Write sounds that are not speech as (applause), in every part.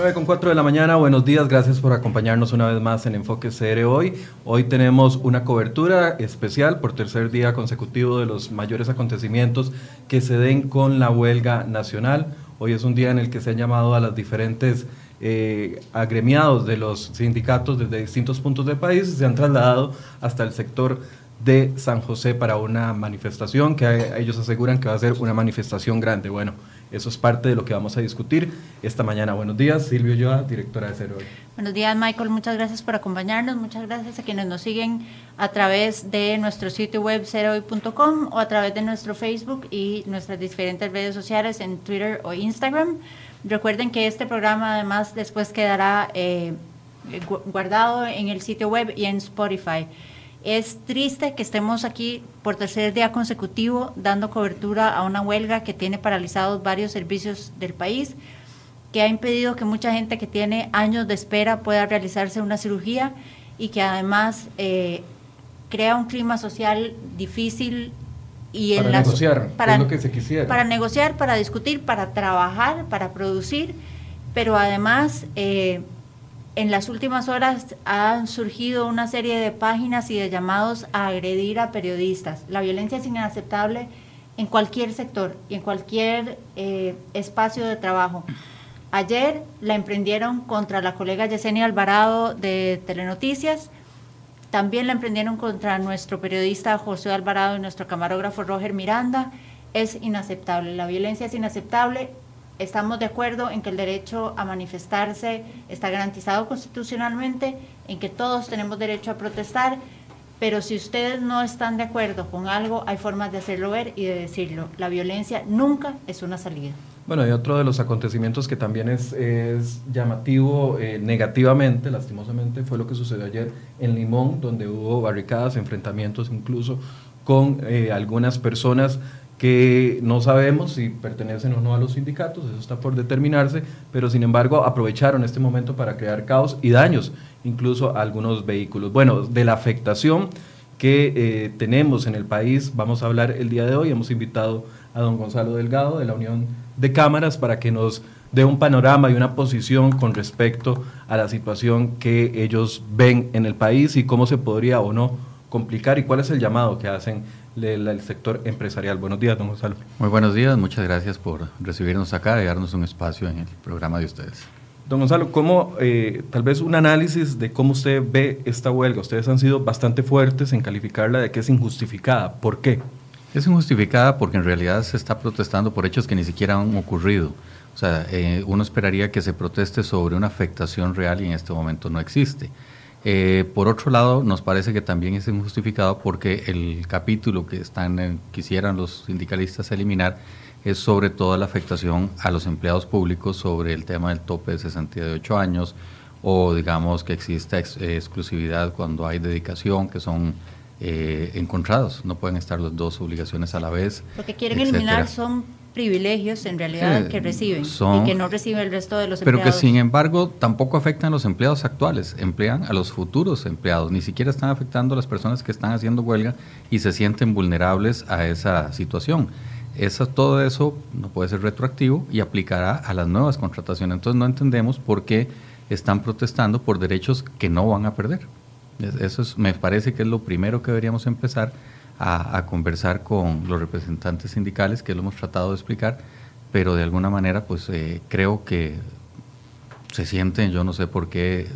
9 con 4 de la mañana, buenos días, gracias por acompañarnos una vez más en Enfoque CR hoy. Hoy tenemos una cobertura especial por tercer día consecutivo de los mayores acontecimientos que se den con la huelga nacional. Hoy es un día en el que se han llamado a las diferentes eh, agremiados de los sindicatos desde distintos puntos del país y se han trasladado hasta el sector de San José para una manifestación que ellos aseguran que va a ser una manifestación grande. Bueno, eso es parte de lo que vamos a discutir esta mañana. Buenos días, Silvio Yoa, directora de Cero. Buenos días, Michael. Muchas gracias por acompañarnos. Muchas gracias a quienes nos siguen a través de nuestro sitio web cerohoy.com o a través de nuestro Facebook y nuestras diferentes redes sociales en Twitter o Instagram. Recuerden que este programa además después quedará eh, guardado en el sitio web y en Spotify. Es triste que estemos aquí por tercer día consecutivo dando cobertura a una huelga que tiene paralizados varios servicios del país, que ha impedido que mucha gente que tiene años de espera pueda realizarse una cirugía y que además eh, crea un clima social difícil y para en negociar, para, lo que se quisiera. para negociar, para discutir, para trabajar, para producir, pero además eh, en las últimas horas han surgido una serie de páginas y de llamados a agredir a periodistas. La violencia es inaceptable en cualquier sector y en cualquier eh, espacio de trabajo. Ayer la emprendieron contra la colega Yesenia Alvarado de Telenoticias, también la emprendieron contra nuestro periodista José Alvarado y nuestro camarógrafo Roger Miranda. Es inaceptable, la violencia es inaceptable estamos de acuerdo en que el derecho a manifestarse está garantizado constitucionalmente, en que todos tenemos derecho a protestar, pero si ustedes no están de acuerdo con algo, hay formas de hacerlo ver y de decirlo. La violencia nunca es una salida. Bueno, y otro de los acontecimientos que también es, llamativo eh, negativamente, lastimosamente, fue lo que sucedió ayer en Limón, donde hubo barricadas, enfrentamientos incluso con eh, algunas personas que no sabemos si pertenecen o no a los sindicatos, eso está por determinarse, pero sin embargo aprovecharon este momento para crear caos y daños, incluso a algunos vehículos. Bueno, de la afectación que eh, tenemos en el país, vamos a hablar el día de hoy, hemos invitado a don Gonzalo Delgado de la Unión de Cámaras para que nos dé un panorama y una posición con respecto a la situación que ellos ven en el país y cómo se podría o no complicar y cuál es el llamado que hacen del sector empresarial. Buenos días, don Gonzalo. Muy buenos días, muchas gracias por recibirnos acá y darnos un espacio en el programa de ustedes. Don Gonzalo, ¿cómo, eh, tal vez un análisis de cómo usted ve esta huelga? Ustedes han sido bastante fuertes en calificarla de que es injustificada. ¿Por qué? Es injustificada porque en realidad se está protestando por hechos que ni siquiera han ocurrido. O sea, eh, uno esperaría que se proteste sobre una afectación real y en este momento no existe. Eh, por otro lado, nos parece que también es injustificado porque el capítulo que están quisieran los sindicalistas eliminar es sobre todo la afectación a los empleados públicos sobre el tema del tope de 68 años o digamos que exista exclusividad cuando hay dedicación, que son eh, encontrados, no pueden estar las dos obligaciones a la vez. Lo que quieren eliminar son privilegios en realidad que reciben y que no recibe el resto de los empleados. Pero que sin embargo tampoco afectan a los empleados actuales, emplean a los futuros empleados, ni siquiera están afectando a las personas que están haciendo huelga y se sienten vulnerables a esa situación. Eso, todo eso no puede ser retroactivo y aplicará a las nuevas contrataciones. Entonces no entendemos por qué están protestando por derechos que no van a perder. Eso me parece que es lo primero que deberíamos empezar a, conversar con los representantes sindicales, que lo hemos tratado de explicar, pero de alguna manera pues eh, creo que se sienten, yo no sé por qué,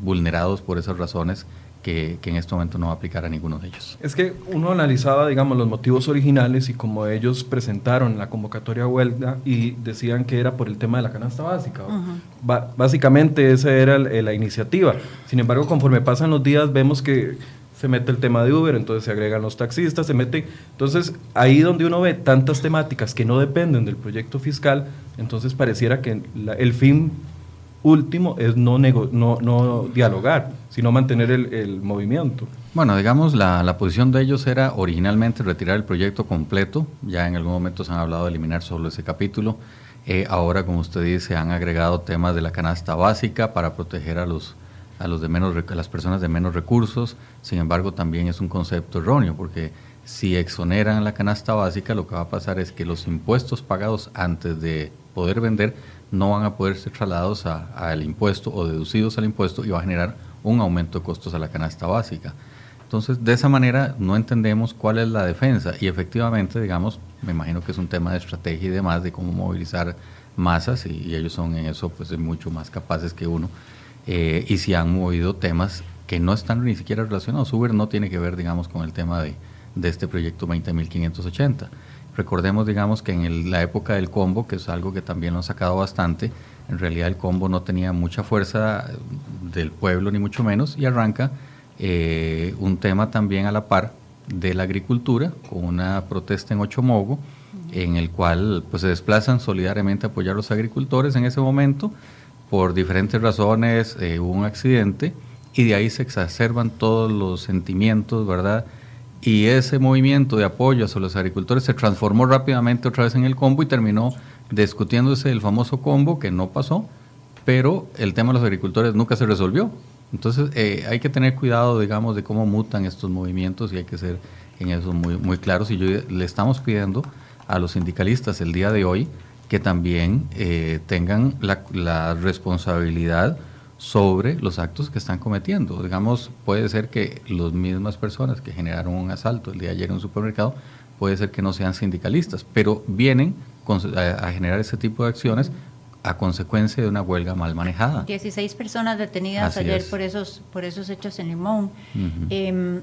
vulnerados por esas razones que, que, en este momento no va a aplicar a ninguno de ellos. Es que uno analizaba, digamos, los motivos originales y como ellos presentaron la convocatoria huelga y decían que era por el tema de la canasta básica. básicamente esa era la iniciativa. Sin embargo, conforme pasan los días vemos que se mete el tema de Uber, entonces se agregan los taxistas, se mete, entonces ahí donde uno ve tantas temáticas que no dependen del proyecto fiscal, entonces pareciera que el fin último es no, no, no dialogar, sino mantener el, movimiento. Bueno, digamos, la, la, posición de ellos era originalmente retirar el proyecto completo, ya en algún momento se han hablado de eliminar solo ese capítulo, eh, ahora como usted dice han agregado temas de la canasta básica para proteger a los a, los de menos, las personas de menos recursos. Sin embargo, también es un concepto erróneo porque si exoneran la canasta básica, lo que va a pasar es que los impuestos pagados antes de poder vender no van a poder ser trasladados al impuesto o deducidos al impuesto y va a generar un aumento de costos a la canasta básica. Entonces, de esa manera no entendemos cuál es la defensa y efectivamente, digamos, me imagino que es un tema de estrategia y demás, de cómo movilizar masas y, ellos son en eso pues mucho más capaces que uno eh, y si han movido temas que no están ni siquiera relacionados. Uber no tiene que ver, digamos, con el tema de, de este proyecto 20.580. Recordemos, digamos, que en la época del combo, que es algo que también lo han sacado bastante, en realidad el combo no tenía mucha fuerza del pueblo, ni mucho menos, y arranca eh, un tema también a la par de la agricultura, con una protesta en Ochomogo, en el cual pues, se desplazan solidariamente a apoyar a los agricultores en ese momento. Por diferentes razones eh, hubo un accidente y de ahí se exacerban todos los sentimientos, ¿verdad? y ese movimiento de apoyo a los agricultores se transformó rápidamente otra vez en el combo y terminó discutiéndose el famoso combo que no pasó, pero el tema de los agricultores nunca se resolvió. Entonces eh, hay que tener cuidado, digamos, de cómo mutan estos movimientos y hay que ser en eso muy, muy claros. Y yo le estamos pidiendo a los sindicalistas el día de hoy que también eh, tengan la, la responsabilidad sobre los actos que están cometiendo. Digamos, puede ser que las mismas personas que generaron un asalto el día de ayer en un supermercado, puede ser que no sean sindicalistas, pero vienen a, generar ese tipo de acciones a consecuencia de una huelga mal manejada. 16 personas detenidas ayer por esos, por esos hechos en Limón. Em,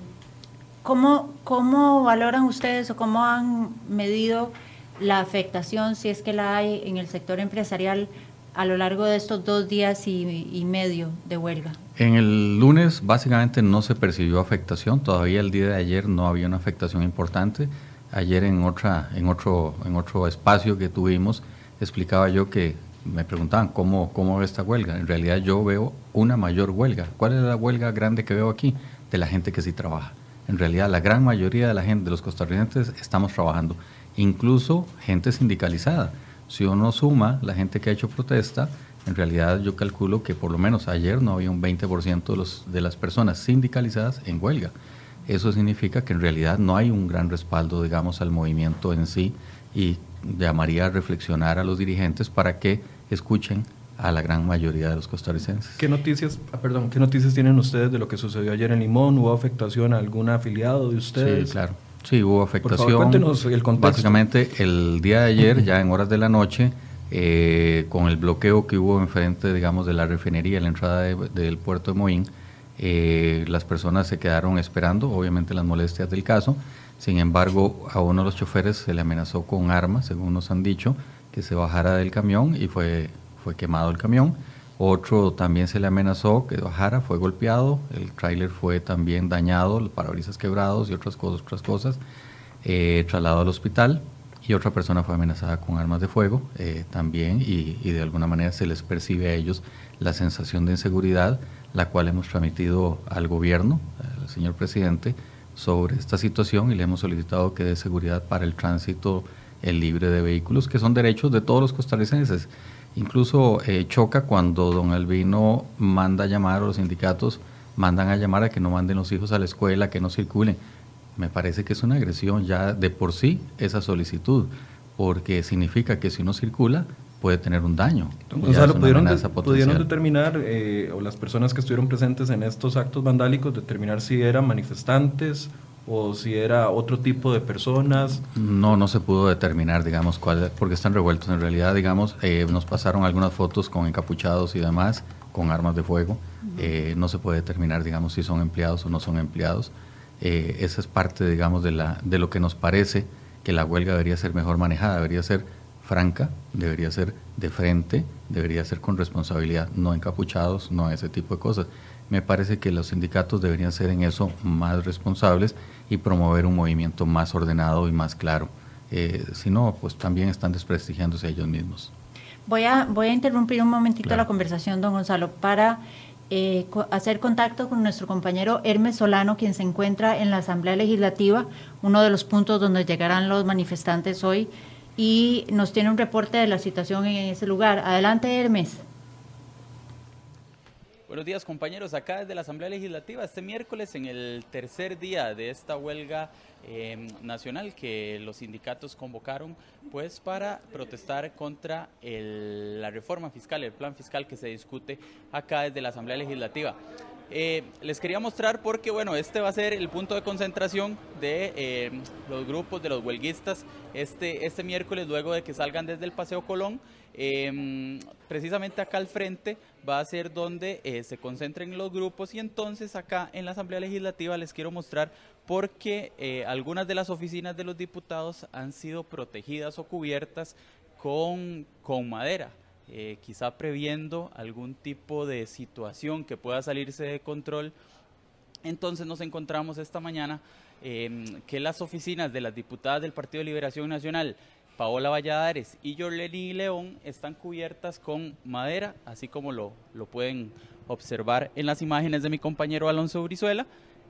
¿cómo, ¿Cómo valoran ustedes o cómo han medido la afectación, si es que la hay, en el sector empresarial a lo largo de estos dos días y, medio de huelga? En el lunes básicamente no se percibió afectación, todavía el día de ayer no había una afectación importante. Ayer en, otra, en, otro, en otro espacio que tuvimos explicaba yo que me preguntaban cómo, cómo ve esta huelga. En realidad yo veo una mayor huelga. ¿Cuál es la huelga grande que veo aquí? De la gente que sí trabaja. En realidad la gran mayoría de la gente, de los costarricenses, estamos trabajando. Incluso gente sindicalizada si uno suma la gente que ha hecho protesta, en realidad yo calculo que por lo menos ayer no había un 20% de, los, de las personas sindicalizadas en huelga. Eso significa que en realidad no hay un gran respaldo, digamos, al movimiento en sí y llamaría a reflexionar a los dirigentes para que escuchen a la gran mayoría de los costarricenses. ¿Qué noticias, ah, perdón, qué noticias tienen ustedes de lo que sucedió ayer en Limón? ¿Hubo afectación a algún afiliado de ustedes? Sí, claro. Sí, hubo afectación. el contexto. Básicamente, el día de ayer, ya en horas de la noche, eh, con el bloqueo que hubo enfrente, digamos, de la refinería, la entrada del puerto de Moín, eh, las personas se quedaron esperando, obviamente las molestias del caso. Sin embargo, a uno de los choferes se le amenazó con armas, según nos han dicho, que se bajara del camión y fue, fue quemado el camión. Otro también se le amenazó que bajara, fue golpeado, el tráiler fue también dañado, los parabrisas quebrados y otras cosas, otras cosas, eh, trasladado al hospital y otra persona fue amenazada con armas de fuego eh, también y, y, de alguna manera se les percibe a ellos la sensación de inseguridad, la cual hemos transmitido al gobierno, al señor presidente, sobre esta situación y le hemos solicitado que dé seguridad para el tránsito el libre de vehículos, que son derechos de todos los costarricenses. Incluso eh, choca cuando don Albino manda a llamar a los sindicatos, mandan a llamar a que no manden los hijos a la escuela, que no circulen. Me parece que es una agresión ya de por sí esa solicitud, porque significa que si no circula puede tener un daño. Gonzalo, ¿pudieron, ¿pudieron, determinar, eh, o las personas que estuvieron presentes en estos actos vandálicos, determinar si eran manifestantes o si era otro tipo de personas? No, no se pudo determinar, digamos, cuál, porque están revueltos. En realidad, digamos, eh, nos pasaron algunas fotos con encapuchados y demás, con armas de fuego. Eh, no se puede determinar, digamos, si son empleados o no son empleados. Eh, esa es parte, digamos, de, la, de lo que nos parece que la huelga debería ser mejor manejada, debería ser franca, debería ser de frente, debería ser con responsabilidad, no encapuchados, no ese tipo de cosas. Me parece que los sindicatos deberían ser en eso más responsables y promover un movimiento más ordenado y más claro. Eh, si no, pues también están desprestigiándose ellos mismos. Voy a, voy a interrumpir un momentito la conversación, don Gonzalo, para eh, hacer contacto con nuestro compañero Hermes Solano, quien se encuentra en la Asamblea Legislativa, uno de los puntos donde llegarán los manifestantes hoy, y nos tiene un reporte de la situación en ese lugar. Adelante, Hermes. Buenos días compañeros, acá desde la Asamblea Legislativa este miércoles en el tercer día de esta huelga em, nacional que los sindicatos convocaron pues para protestar contra la reforma fiscal, el plan fiscal que se discute acá desde la Asamblea Legislativa. Eh, les quería mostrar porque, bueno, este va a ser el punto de concentración de eh, los grupos de los huelguistas este, este miércoles, luego de que salgan desde el Paseo Colón. Em, precisamente acá al frente va a ser donde eh, se concentren los grupos y entonces acá en la Asamblea Legislativa les quiero mostrar por qué algunas de las oficinas de los diputados han sido protegidas o cubiertas con, con madera. Eh, quizá previendo algún tipo de situación que pueda salirse de control. Entonces nos encontramos esta mañana em, que las oficinas de las diputadas del Partido de Liberación Nacional, Paola Valladares y Jorleni León, están cubiertas con madera, así como lo, lo pueden observar en las imágenes de mi compañero Alonso Brizuela.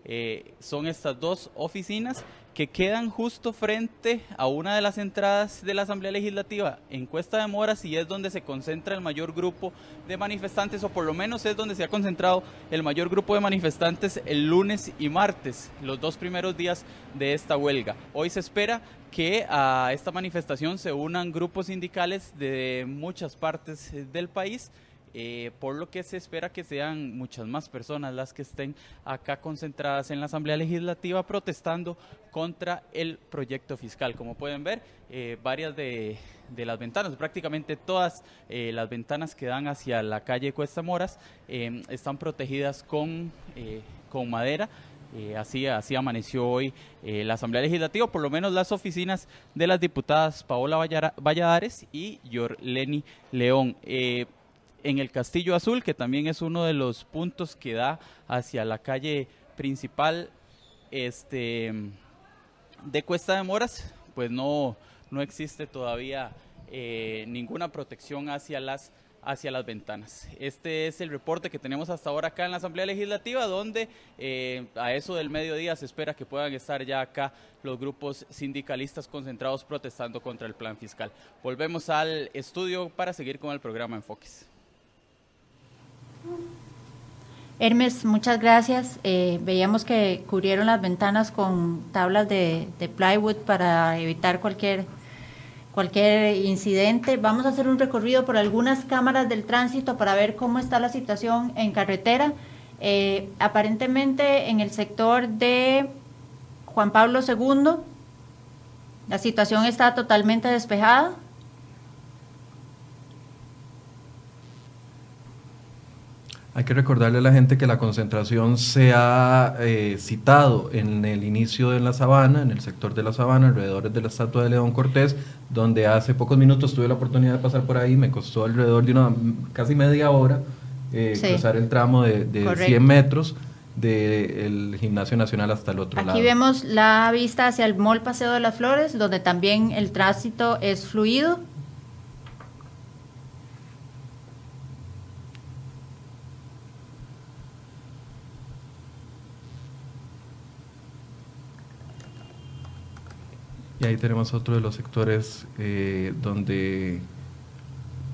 Eh, son estas dos oficinas que quedan justo frente a una de las entradas de la Asamblea Legislativa en Cuesta de Moras y es donde se concentra el mayor grupo de manifestantes o por lo menos es donde se ha concentrado el mayor grupo de manifestantes el lunes y martes, los dos primeros días de esta huelga. Hoy se espera que a esta manifestación se unan grupos sindicales de muchas partes del país eh, por lo que se espera que sean muchas más personas las que estén acá concentradas en la Asamblea Legislativa protestando contra el proyecto fiscal. Como pueden ver, eh, varias de, las ventanas, prácticamente todas eh, las ventanas que dan hacia la calle Cuesta Moras están protegidas con, madera. así, así amaneció hoy la Asamblea Legislativa, por lo menos las oficinas de las diputadas Paola Valladares y Yorleni León en el Castillo Azul, que también es uno de los puntos que da hacia la calle principal este, de Cuesta de Moras, pues no, no existe todavía eh, ninguna protección hacia las hacia las ventanas. Este es el reporte que tenemos hasta ahora acá en la Asamblea Legislativa, donde eh, a eso del mediodía se espera que puedan estar ya acá los grupos sindicalistas concentrados protestando contra el plan fiscal. Volvemos al estudio para seguir con el programa Enfoques. Hermes, muchas gracias. Eh, veíamos que cubrieron las ventanas con tablas de, plywood para evitar cualquier, cualquier incidente. Vamos a hacer un recorrido por algunas cámaras del tránsito para ver cómo está la situación en carretera. Eh, aparentemente en el sector de Juan Pablo II, la situación está totalmente despejada. Hay que recordarle a la gente que la concentración se ha eh, citado en el inicio de la sabana, en el sector de la sabana, alrededor de la estatua de León Cortés, donde hace pocos minutos tuve la oportunidad de pasar por ahí, me costó alrededor de una casi media hora eh, cruzar el tramo de, 100 metros del Gimnasio Nacional hasta el otro lado. Aquí vemos la vista hacia el Mall Paseo de las Flores, donde también el tránsito es fluido Ahí tenemos otro de los sectores eh, donde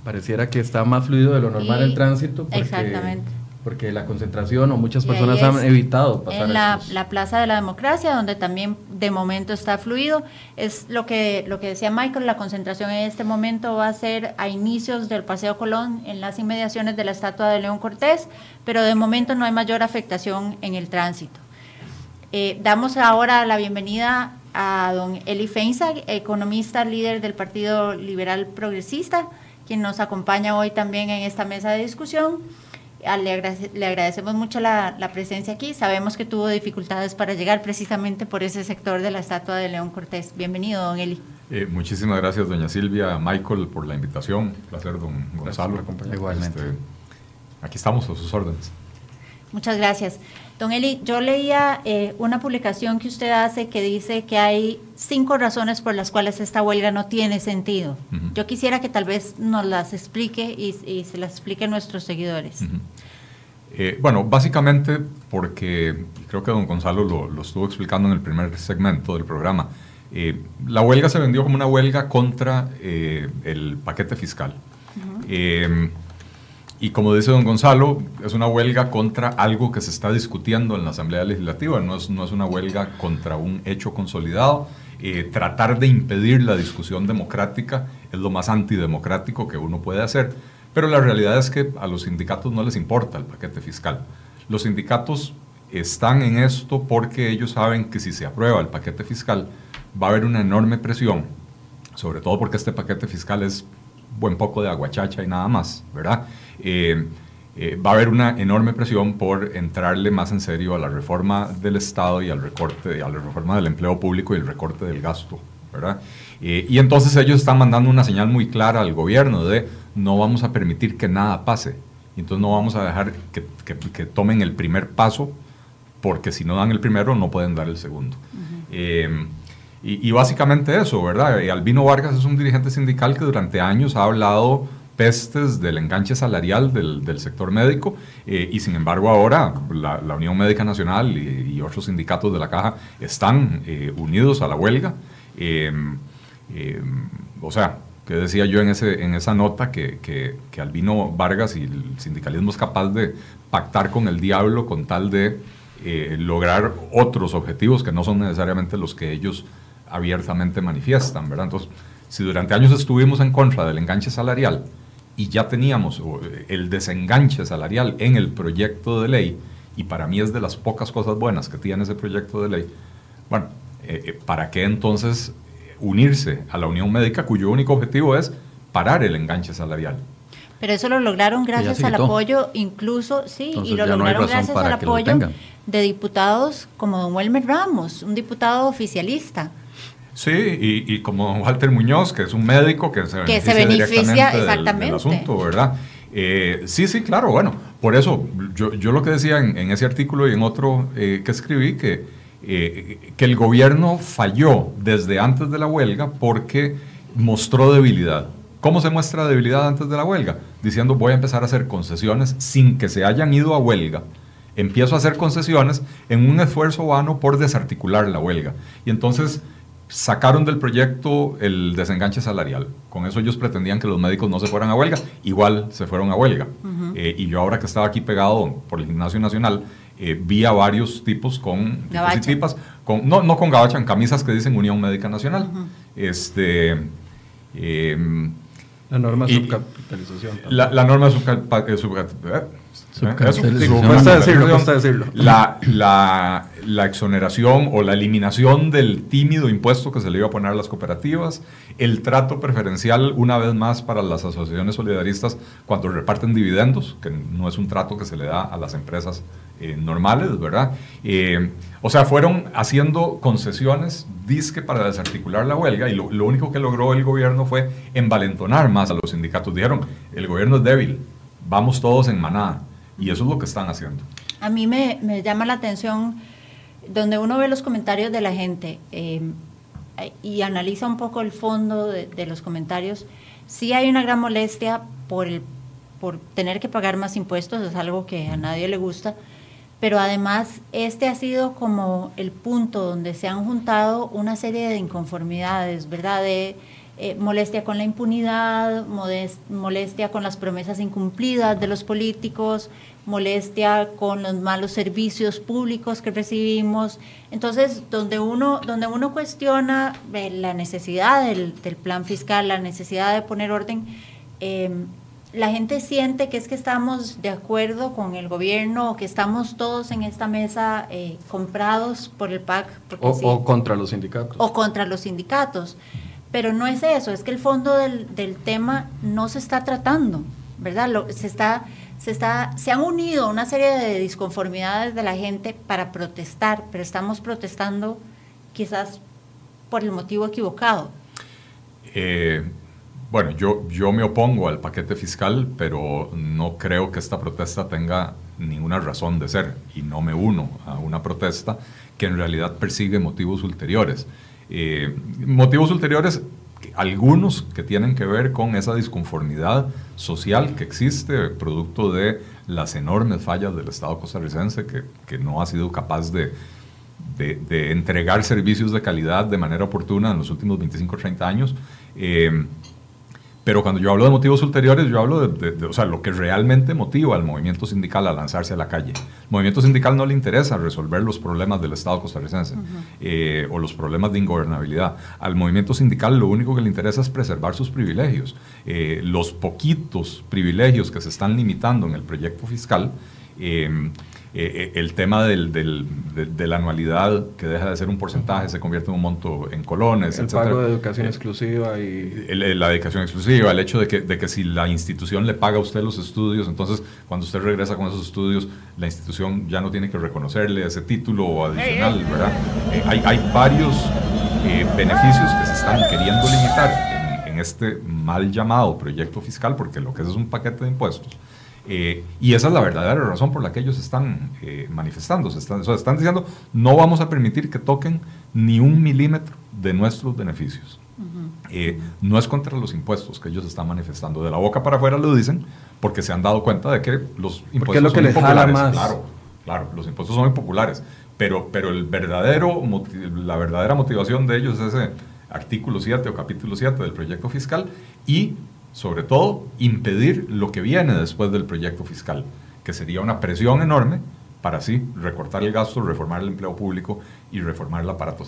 pareciera que está más fluido de lo normal el tránsito. Porque, exactamente. Porque la concentración o muchas personas han evitado pasar. En la, la, Plaza de la Democracia, donde también de momento está fluido. Es lo que, lo que decía Michael, la concentración en este momento va a ser a inicios del Paseo Colón, en las inmediaciones de la estatua de León Cortés, pero de momento no hay mayor afectación en el tránsito. Eh, damos ahora la bienvenida a don Eli Feinza, economista líder del Partido Liberal Progresista, quien nos acompaña hoy también en esta mesa de discusión. Ah, le, agradecemos mucho la, presencia aquí. Sabemos que tuvo dificultades para llegar precisamente por ese sector de la estatua de León Cortés. Bienvenido, don Eli. Eh, muchísimas gracias, doña Silvia, Michael, por la invitación. Un placer, don Gonzalo. Igualmente. Este, aquí estamos a sus órdenes. Muchas gracias. Don Eli, yo leía eh, una publicación que usted hace que dice que hay cinco razones por las cuales esta huelga no tiene sentido. Yo quisiera que tal vez nos las explique y, se las explique a nuestros seguidores. Eh, bueno, básicamente porque creo que don Gonzalo lo, estuvo explicando en el primer segmento del programa. Eh, la huelga se vendió como una huelga contra el paquete fiscal. Y como dice don Gonzalo, es una huelga contra algo que se está discutiendo en la Asamblea Legislativa, no es, no es una huelga contra un hecho consolidado. Eh, tratar de impedir la discusión democrática es lo más antidemocrático que uno puede hacer, pero la realidad es que a los sindicatos no les importa el paquete fiscal. Los sindicatos están en esto porque ellos saben que si se aprueba el paquete fiscal va a haber una enorme presión, sobre todo porque este paquete fiscal es buen poco de aguachacha y nada más, ¿verdad? Eh, eh, va a haber una enorme presión por entrarle más en serio a la reforma del Estado y al recorte, a la reforma del empleo público y el recorte del gasto, ¿verdad? Eh, y entonces ellos están mandando una señal muy clara al gobierno de no vamos a permitir que nada pase, y entonces no vamos a dejar que, que, tomen el primer paso, porque si no dan el primero no pueden dar el segundo. Y, básicamente eso, ¿verdad? Y Albino Vargas es un dirigente sindical que durante años ha hablado pestes del enganche salarial del, del sector médico eh, y sin embargo ahora la, la Unión Médica Nacional y, otros sindicatos de la caja están eh, unidos a la huelga. Em, em, o sea, que decía yo en, ese, en esa nota que, que, que, Albino Vargas y el sindicalismo es capaz de pactar con el diablo con tal de eh, lograr otros objetivos que no son necesariamente los que ellos abiertamente manifiestan, ¿verdad? Entonces, si durante años estuvimos en contra del enganche salarial y ya teníamos eh, el desenganche salarial en el proyecto de ley, y para mí es de las pocas cosas buenas que tiene ese proyecto de ley, bueno, eh, eh, ¿para qué entonces unirse a la Unión Médica cuyo único objetivo es parar el enganche salarial? Pero eso lo lograron gracias al apoyo, incluso, sí, y lo lograron gracias al apoyo de diputados como don Wilmer Ramos, un diputado oficialista. Sí, y, como Walter Muñoz, que es un médico que se beneficia, exactamente del, asunto, ¿verdad? Eh, sí, sí, claro, bueno, por eso yo, yo lo que decía en, ese artículo y en otro eh, que escribí, que, eh, que el gobierno falló desde antes de la huelga porque mostró debilidad. ¿Cómo se muestra debilidad antes de la huelga? Diciendo voy a empezar a hacer concesiones sin que se hayan ido a huelga. Empiezo a hacer concesiones en un esfuerzo vano por desarticular la huelga. Y entonces sacaron del proyecto el desenganche salarial. Con eso ellos pretendían que los médicos no se fueran a huelga, igual se fueron a huelga. Eh, y yo ahora que estaba aquí pegado por el Gimnasio Nacional, eh, vi a varios tipos con tipas, con, no, no con gabacha, en camisas que dicen Unión Médica Nacional. este, em, la norma de subcapitalización. La, la, norma de subcapitalización. decirlo, La, la, la, exoneración o la eliminación del tímido impuesto que se le iba a poner a las cooperativas, el trato preferencial una vez más para las asociaciones solidaristas cuando reparten dividendos, que no es un trato que se le da a las empresas eh, normales, ¿verdad? Eh, o sea, fueron haciendo concesiones, disque para desarticular la huelga y lo, único que logró el gobierno fue envalentonar más a los sindicatos. Dijeron, el gobierno es débil, vamos todos en manada. Y eso es lo que están haciendo. A mí me, llama la atención donde uno ve los comentarios de la gente eh, y analiza un poco el fondo de, los comentarios, sí hay una gran molestia por, el, por tener que pagar más impuestos, es algo que a nadie le gusta, pero además este ha sido como el punto donde se han juntado una serie de inconformidades, ¿verdad? De, eh, molestia con la impunidad, molestia con las promesas incumplidas de los políticos, molestia con los malos servicios públicos que recibimos. Entonces, donde uno, donde uno cuestiona eh, la necesidad del, plan fiscal, la necesidad de poner orden, em, la gente siente que es que estamos de acuerdo con el gobierno o que estamos todos en esta mesa eh, comprados por el PAC. o contra los sindicatos. O contra los sindicatos. Pero no es eso, es que el fondo del, tema no se está tratando, ¿verdad? se, está, se, está, se han unido una serie de disconformidades de la gente para protestar, pero estamos protestando quizás por el motivo equivocado. Eh, bueno, yo, yo me opongo al paquete fiscal, pero no creo que esta protesta tenga ninguna razón de ser y no me uno a una protesta que en realidad persigue motivos ulteriores. Eh, motivos ulteriores, algunos que tienen que ver con esa disconformidad social que existe, producto de las enormes fallas del Estado costarricense, que, que no ha sido capaz de, de, entregar servicios de calidad de manera oportuna en los últimos 25 o 30 años. Eh, Pero cuando yo hablo de motivos ulteriores, yo hablo de, o sea, lo que realmente motiva al movimiento sindical a lanzarse a la calle. El movimiento sindical no le interesa resolver los problemas del Estado costarricense eh, o los problemas de ingobernabilidad. Al movimiento sindical lo único que le interesa es preservar sus privilegios. Eh, los poquitos privilegios que se están limitando en el proyecto fiscal eh, eh, eh, el tema del, de, la anualidad, que deja de ser un porcentaje, se convierte en un monto en colones. El pago de educación exclusiva y... la educación exclusiva, el hecho de que, de que si la institución le paga a usted los estudios, entonces cuando usted regresa con esos estudios, la institución ya no tiene que reconocerle ese título adicional, ¿verdad? hay, hay varios beneficios que se están queriendo limitar en, en este mal llamado proyecto fiscal, porque lo que es es un paquete de impuestos eh, y esa es la verdadera razón por la que ellos están eh, manifestándose. Están, están diciendo, no vamos a permitir que toquen ni un milímetro de nuestros beneficios. Eh, no es contra los impuestos que ellos están manifestando. De la boca para afuera lo dicen porque se han dado cuenta de que los impuestos es lo que son les populares. Más. Claro, claro, los impuestos son muy populares. Pero, pero el verdadero, la verdadera motivación de ellos es ese artículo 7 o capítulo 7 del proyecto fiscal y sobre todo, impedir lo que viene después del proyecto fiscal, que sería una presión enorme para así recortar el gasto, reformar el empleo público y reformar el aparato.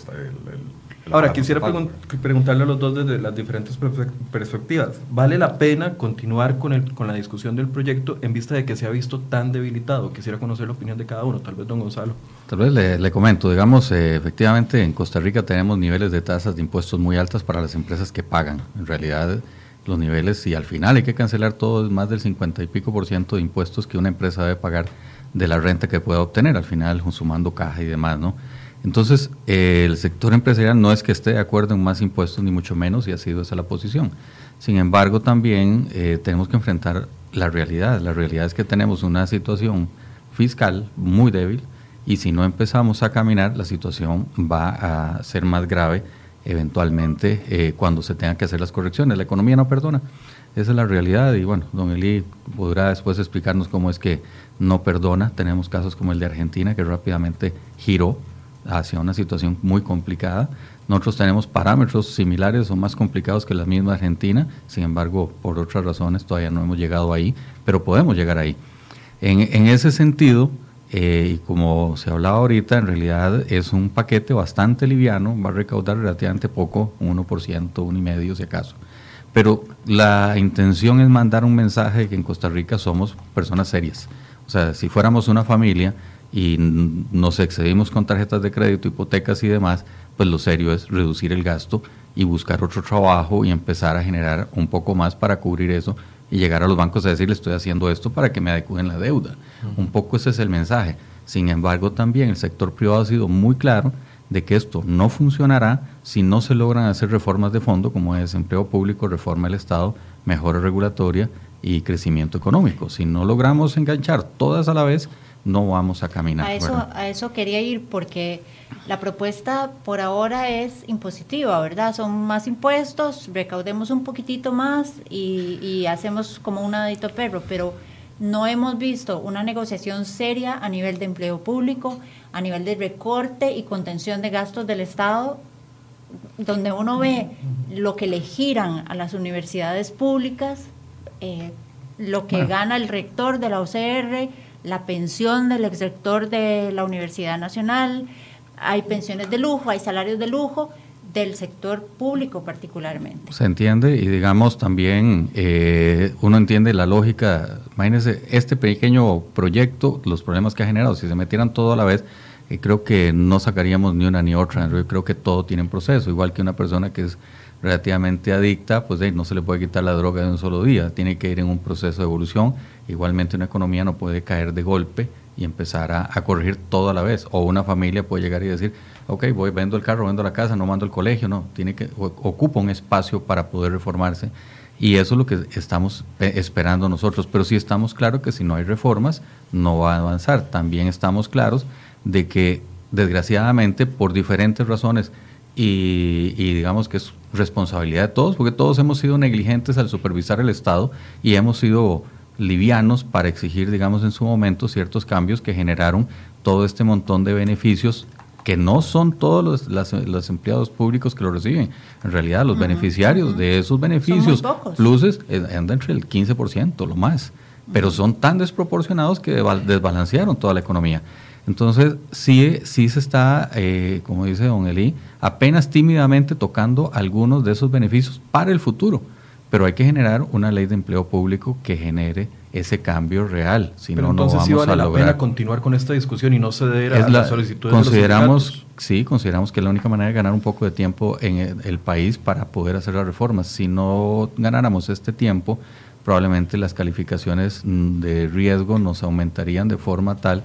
Ahora, quisiera preguntarle a los dos desde las diferentes perspectivas. ¿Vale la pena continuar con, el, con la discusión del proyecto en vista de que se ha visto tan debilitado? Quisiera conocer la opinión de cada uno, tal vez don Gonzalo. Tal vez le, comento, digamos, eh, efectivamente en Costa Rica tenemos niveles de tasas de impuestos muy altas para las empresas que pagan. En realidad los niveles y al final hay que cancelar todo, es más del 50 y pico por ciento de impuestos que una empresa debe pagar de la renta que pueda obtener, al final sumando caja y demás, ¿no? Entonces, eh, el sector empresarial no es que esté de acuerdo en más impuestos, ni mucho menos, y ha sido esa la posición. Sin embargo, también eh, tenemos que enfrentar la realidad. La realidad es que tenemos una situación fiscal muy débil, y si no empezamos a caminar, la situación va a ser más grave eventualmente eh, cuando se tengan que hacer las correcciones. La economía no perdona, esa es la realidad y bueno, don Eli podrá después explicarnos cómo es que no perdona. Tenemos casos como el de Argentina que rápidamente giró hacia una situación muy complicada. Nosotros tenemos parámetros similares o más complicados que la misma Argentina, sin embargo, por otras razones todavía no hemos llegado ahí, pero podemos llegar ahí. En, en ese sentido, eh, y como se hablaba ahorita, en realidad es un paquete bastante liviano, va a recaudar relativamente poco, 1%, 1,5% si acaso. Pero la intención es mandar un mensaje de que en Costa Rica somos personas serias. O sea, si fuéramos una familia y nos excedimos con tarjetas de crédito, hipotecas y demás, pues lo serio es reducir el gasto y buscar otro trabajo y empezar a generar un poco más para cubrir eso y llegar a los bancos a decirle estoy haciendo esto para que me adecúen la deuda. Un poco ese es el mensaje. Sin embargo, también el sector privado ha sido muy claro de que esto no funcionará si no se logran hacer reformas de fondo como es empleo público, reforma del Estado, mejora regulatoria y crecimiento económico. Si no logramos enganchar todas a la vez, no vamos a caminar. A eso, a eso quería ir porque la propuesta por ahora es impositiva, ¿verdad? Son más impuestos, recaudemos un poquitito más y, hacemos como un adito perro, pero no hemos visto una negociación seria a nivel de empleo público, a nivel de recorte y contención de gastos del Estado, donde uno ve lo que le giran a las universidades públicas, eh, lo que gana el rector de la OCR, la pensión del exrector de la Universidad Nacional, hay pensiones de lujo, hay salarios de lujo del sector público particularmente. Se entiende y digamos también eh, uno entiende la lógica, imagínense este pequeño proyecto, los problemas que ha generado, si se metieran todo a la vez, eh, creo que no sacaríamos ni una ni otra, yo creo que todo tiene proceso, igual que una persona que es relativamente adicta, pues no se le puede quitar la droga de un solo día, tiene que ir en un proceso de evolución, igualmente una economía no puede caer de golpe, y empezar a, corregir todo a la vez. O una familia puede llegar y decir, ok, voy, vendo el carro, vendo la casa, no mando el colegio, no, tiene que, ocupa un espacio para poder reformarse. Y eso es lo que estamos esperando nosotros. Pero sí estamos claros que si no hay reformas, no va a avanzar. También estamos claros de que, desgraciadamente, por diferentes razones, y, digamos que es responsabilidad de todos, porque todos hemos sido negligentes al supervisar el Estado y hemos sido livianos para exigir, digamos, en su momento ciertos cambios que generaron todo este montón de beneficios que no son todos los, los empleados públicos que lo reciben. En realidad, los beneficiarios de esos beneficios, pluses, eh, andan entre el 15%, lo más. Pero son tan desproporcionados que desbalancearon toda la economía. Entonces, sí, sí se está, eh, como dice don Eli, apenas tímidamente tocando algunos de esos beneficios para el futuro. Pero hay que generar una ley de empleo público que genere ese cambio real. Si no, entonces no vamos sí vale a la lograr. pena continuar con esta discusión y no ceder a Es las solicitudes consideramos, de los Sí, consideramos que es la única manera de ganar un poco de tiempo en el, el país para poder hacer las reformas. Si no ganáramos este tiempo, probablemente las calificaciones mm, de riesgo nos aumentarían de forma tal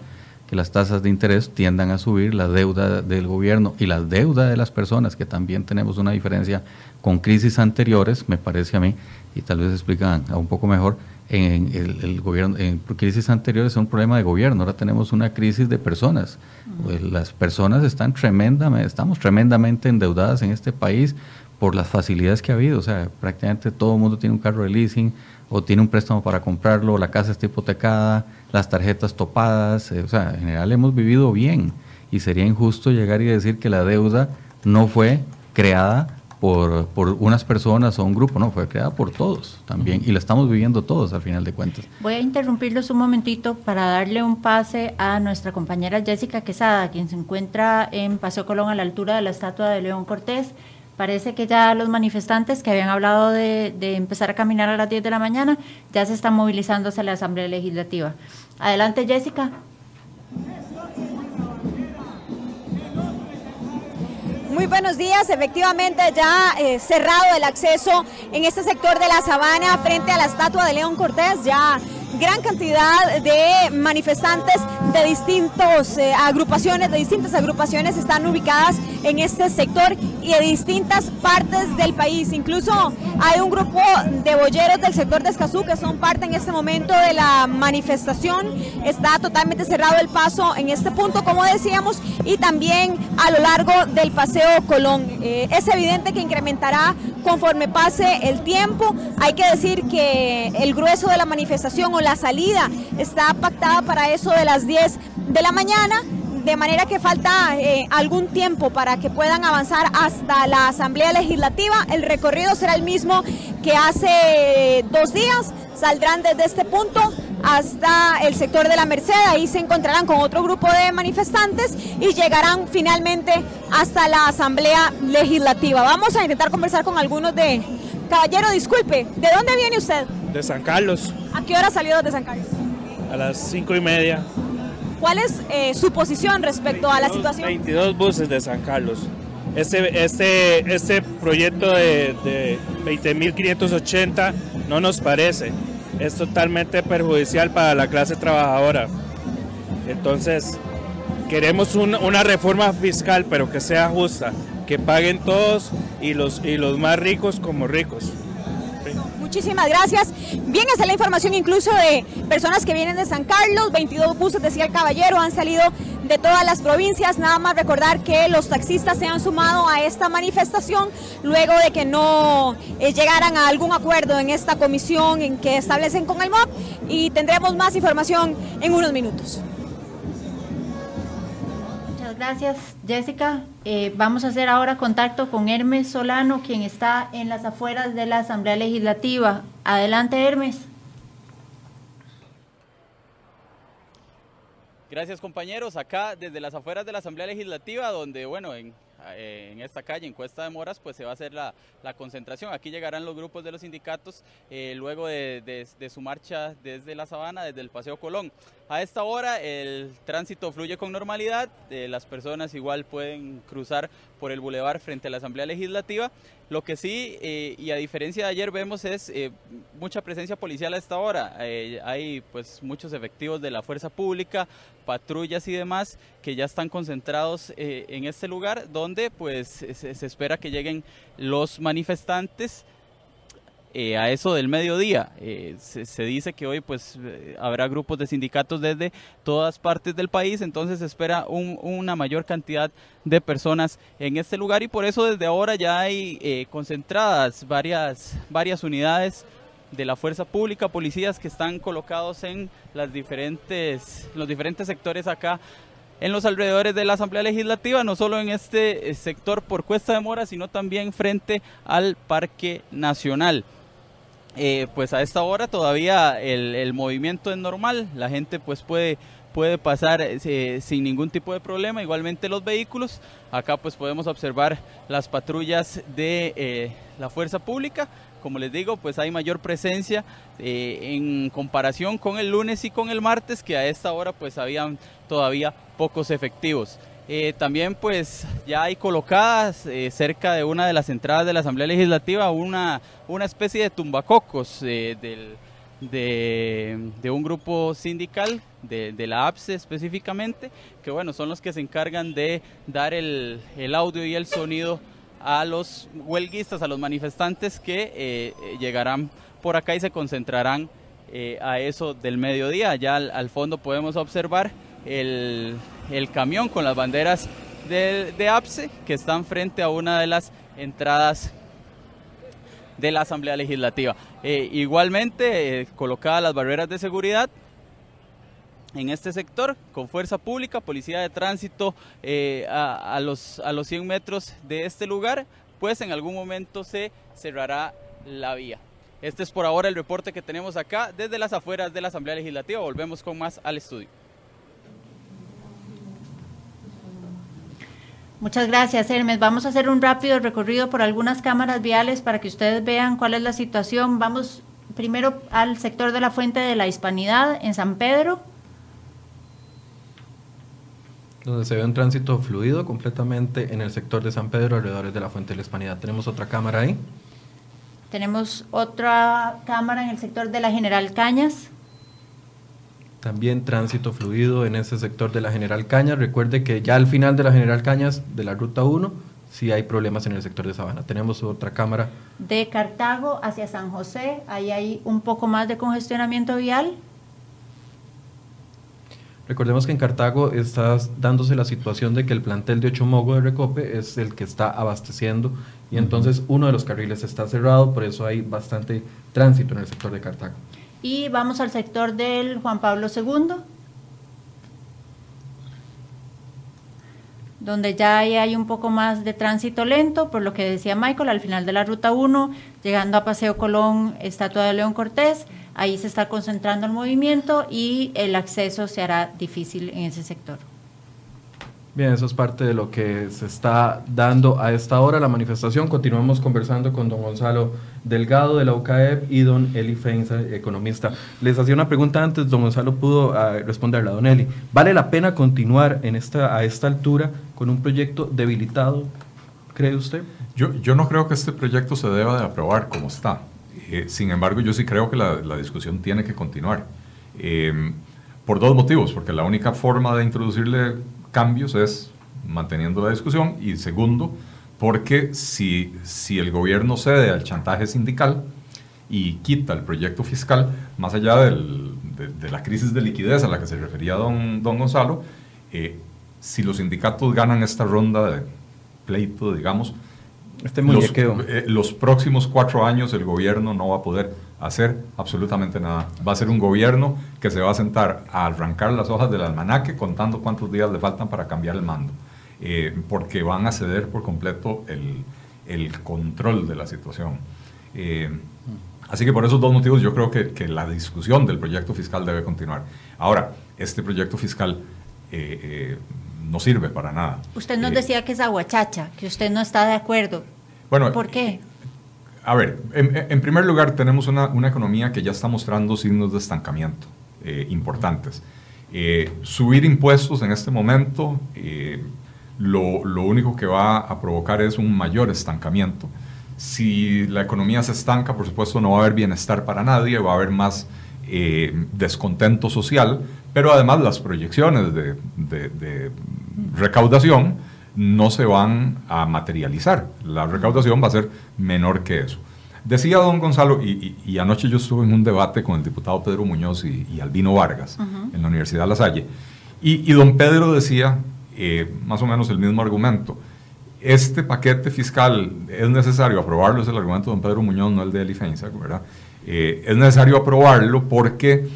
que las tasas de interés tiendan a subir, la deuda del gobierno y la deuda de las personas, que también tenemos una diferencia con crisis anteriores, me parece a mí, y tal vez explican un poco mejor, en el, gobierno, en crisis anteriores es un problema de gobierno, ahora tenemos una crisis de personas. Pues las personas están tremendamente, estamos tremendamente endeudadas en este país por las facilidades que ha habido, o sea, prácticamente todo el mundo tiene un carro de leasing o tiene un préstamo para comprarlo, la casa está hipotecada, las tarjetas topadas, eh, o sea, en general hemos vivido bien y sería injusto llegar y decir que la deuda no fue creada por, por, unas personas o un grupo, no, fue creada por todos también y la estamos viviendo todos al final de cuentas. Voy a interrumpirlos un momentito para darle un pase a nuestra compañera Jessica Quesada, quien se encuentra en Paseo Colón a la altura de la estatua de León Cortés. Parece que ya los manifestantes que habían hablado de, de empezar a caminar a las 10 de la mañana ya se están movilizando hacia la Asamblea Legislativa. Adelante, Jessica. Muy buenos días, efectivamente ya eh, cerrado el acceso en este sector de la sabana frente a la estatua de León Cortés, ya gran cantidad de manifestantes de distintas eh, agrupaciones, de distintas agrupaciones están ubicadas en este sector y de distintas partes del país. Incluso hay un grupo de boyeros del sector de Escazú que son parte en este momento de la manifestación. Está totalmente cerrado el paso en este punto, como decíamos, y también a lo largo del Paseo Colón. Eh, es evidente que incrementará conforme pase el tiempo. Hay que decir que el grueso de la manifestación o la salida está pactada para eso de las 10 de la mañana de manera que falta eh, algún tiempo para que puedan avanzar hasta la Asamblea Legislativa. El recorrido será el mismo que hace dos días. Saldrán desde este punto hasta el sector de la Merced, ahí se encontrarán con otro grupo de manifestantes y llegarán finalmente hasta la Asamblea Legislativa. Vamos a intentar conversar con algunos de... Caballero, disculpe, ¿de dónde viene usted? De San Carlos. ¿A qué hora salió de San Carlos? A las cinco y media. ¿Cuál es eh, su posición respecto a la situación? 22 buses de San Carlos. Este, este, este proyecto de, de 20.580 no nos parece. Es totalmente perjudicial para la clase trabajadora. Entonces, queremos un, una reforma fiscal, pero que sea justa, que paguen todos y los, y los más ricos como ricos. Muchísimas gracias. Bien, esa es la información incluso de personas que vienen de San Carlos, 22 buses, decía el caballero, han salido de todas las provincias. Nada más recordar que los taxistas se han sumado a esta manifestación luego de que no eh, llegaran a algún acuerdo en esta comisión en que establecen con el MOB y tendremos más información en unos minutos. Gracias, Jessica. Eh, vamos a hacer ahora contacto con Hermes Solano, quien está en las afueras de la Asamblea Legislativa. Adelante, Hermes. Gracias compañeros, acá desde las afueras de la Asamblea Legislativa, donde bueno, en, eh, en esta calle, en Cuesta de Moras, pues se va a hacer la, la concentración. Aquí llegarán los grupos de los sindicatos eh, luego de, de, su marcha desde la Sabana, desde el Paseo Colón. A esta hora el tránsito fluye con normalidad, eh, las personas igual pueden cruzar por el bulevar frente a la Asamblea Legislativa. Lo que sí, eh, y a diferencia de ayer, vemos es eh, mucha presencia policial a esta hora. Hay pues muchos efectivos de la fuerza pública, patrullas y demás que ya están concentrados en este lugar donde pues se espera que lleguen los manifestantes eh, a eso del mediodía. Eh, se, dice que hoy pues eh, habrá grupos de sindicatos desde todas partes del país, entonces se espera un, una mayor cantidad de personas en este lugar y por eso desde ahora ya hay concentradas varias, varias unidades de la fuerza pública, policías que están colocados en las diferentes, los diferentes sectores acá en los alrededores de la Asamblea Legislativa, no solo en este sector por Cuesta de Mora, sino también frente al Parque Nacional. Pues a esta hora todavía el, el movimiento es normal, la gente pues puede puede pasar eh, sin ningún tipo de problema. Igualmente los vehículos, acá pues podemos observar las patrullas de eh, la fuerza pública. Como les digo, pues hay mayor presencia eh, en comparación con el lunes y con el martes, que a esta hora pues habían todavía pocos efectivos. También pues ya hay colocadas cerca de una de las entradas de la Asamblea Legislativa una, una especie de tumbacocos del de, un grupo sindical, de, la APSE específicamente, que bueno, son los que se encargan de dar el, audio y el sonido a los huelguistas, a los manifestantes que eh, llegarán por acá y se concentrarán eh, a eso del mediodía. Ya al, fondo podemos observar el, camión con las banderas de, de APSE que están frente a una de las entradas de la Asamblea Legislativa. Eh, igualmente, eh, colocadas las barreras de seguridad en este sector, con fuerza pública, policía de tránsito eh, a, los, a los 100 metros de este lugar, pues en algún momento se cerrará la vía. Este es por ahora el reporte que tenemos acá desde las afueras de la Asamblea Legislativa. Volvemos con más al estudio. Muchas gracias, Hermes. Vamos a hacer un rápido recorrido por algunas cámaras viales para que ustedes vean cuál es la situación. Vamos primero al sector de la Fuente de la Hispanidad en San Pedro. Donde se ve un tránsito fluido completamente en el sector de San Pedro, alrededor de la Fuente de la Hispanidad. Tenemos otra cámara ahí. Tenemos otra cámara en el sector de la General Cañas. También tránsito fluido en ese sector de la General Cañas. Recuerde que ya al final de la General Cañas, de la Ruta 1, sí hay problemas en el sector de Sabana. Tenemos otra cámara. De Cartago hacia San José, ahí hay un poco más de congestionamiento vial. Recordemos que en Cartago está dándose la situación de que el plantel de Ochomogo de Recope es el que está abasteciendo y entonces uno de los carriles está cerrado, por eso hay bastante tránsito en el sector de Cartago. Y vamos al sector del Juan Pablo II, donde ya hay un poco más de tránsito lento, por lo que decía Michael, al final de la ruta 1, llegando a Paseo Colón, Estatua de León Cortés, ahí se está concentrando el movimiento y el acceso se hará difícil en ese sector. Bien, eso es parte de lo que se está dando a esta hora, la manifestación. Continuamos conversando con don Gonzalo Delgado de la UCAEP y don Eli Feinza, economista. Les hacía una pregunta antes, don Gonzalo pudo ah, responderla. Don Eli, ¿vale la pena continuar en esta, a esta altura con un proyecto debilitado, cree usted? Yo, yo no creo que este proyecto se deba de aprobar como está. Eh, sin embargo, yo sí creo que la, discusión tiene que continuar. Eh, por dos motivos, porque la única forma de introducirle cambios es manteniendo la discusión y segundo, porque si, si el gobierno cede al chantaje sindical y quita el proyecto fiscal, más allá del, de, la crisis de liquidez a la que se refería don, don Gonzalo, eh, si los sindicatos ganan esta ronda de pleito, digamos, este los, eh, los próximos cuatro años el gobierno no va a poder hacer absolutamente nada. Va a ser un gobierno que se va a sentar a arrancar las hojas del almanaque contando cuántos días le faltan para cambiar el mando, eh, porque van a ceder por completo el, el control de la situación. Eh, así que por esos dos motivos yo creo que, que, la discusión del proyecto fiscal debe continuar. Ahora, este proyecto fiscal eh, no sirve para nada. Usted nos decía que es aguachacha, que usted no está de acuerdo. Bueno, ¿Por qué? A ver, en, primer lugar tenemos una, economía que ya está mostrando signos de estancamiento eh, importantes. Eh, subir impuestos en este momento eh, lo, lo, único que va a provocar es un mayor estancamiento. Si la economía se estanca, por supuesto no va a haber bienestar para nadie, va a haber más descontento social, pero además las proyecciones de, de recaudación no se van a materializar. La recaudación va a ser menor que eso. Decía don Gonzalo, y, anoche yo estuve en un debate con el diputado Pedro Muñoz y, Albino Vargas en la Universidad de La Salle, y, don Pedro decía eh, más o menos el mismo argumento. Este paquete fiscal es necesario aprobarlo, es el argumento de don Pedro Muñoz, no el de Eli ¿verdad? Eh, es necesario aprobarlo porque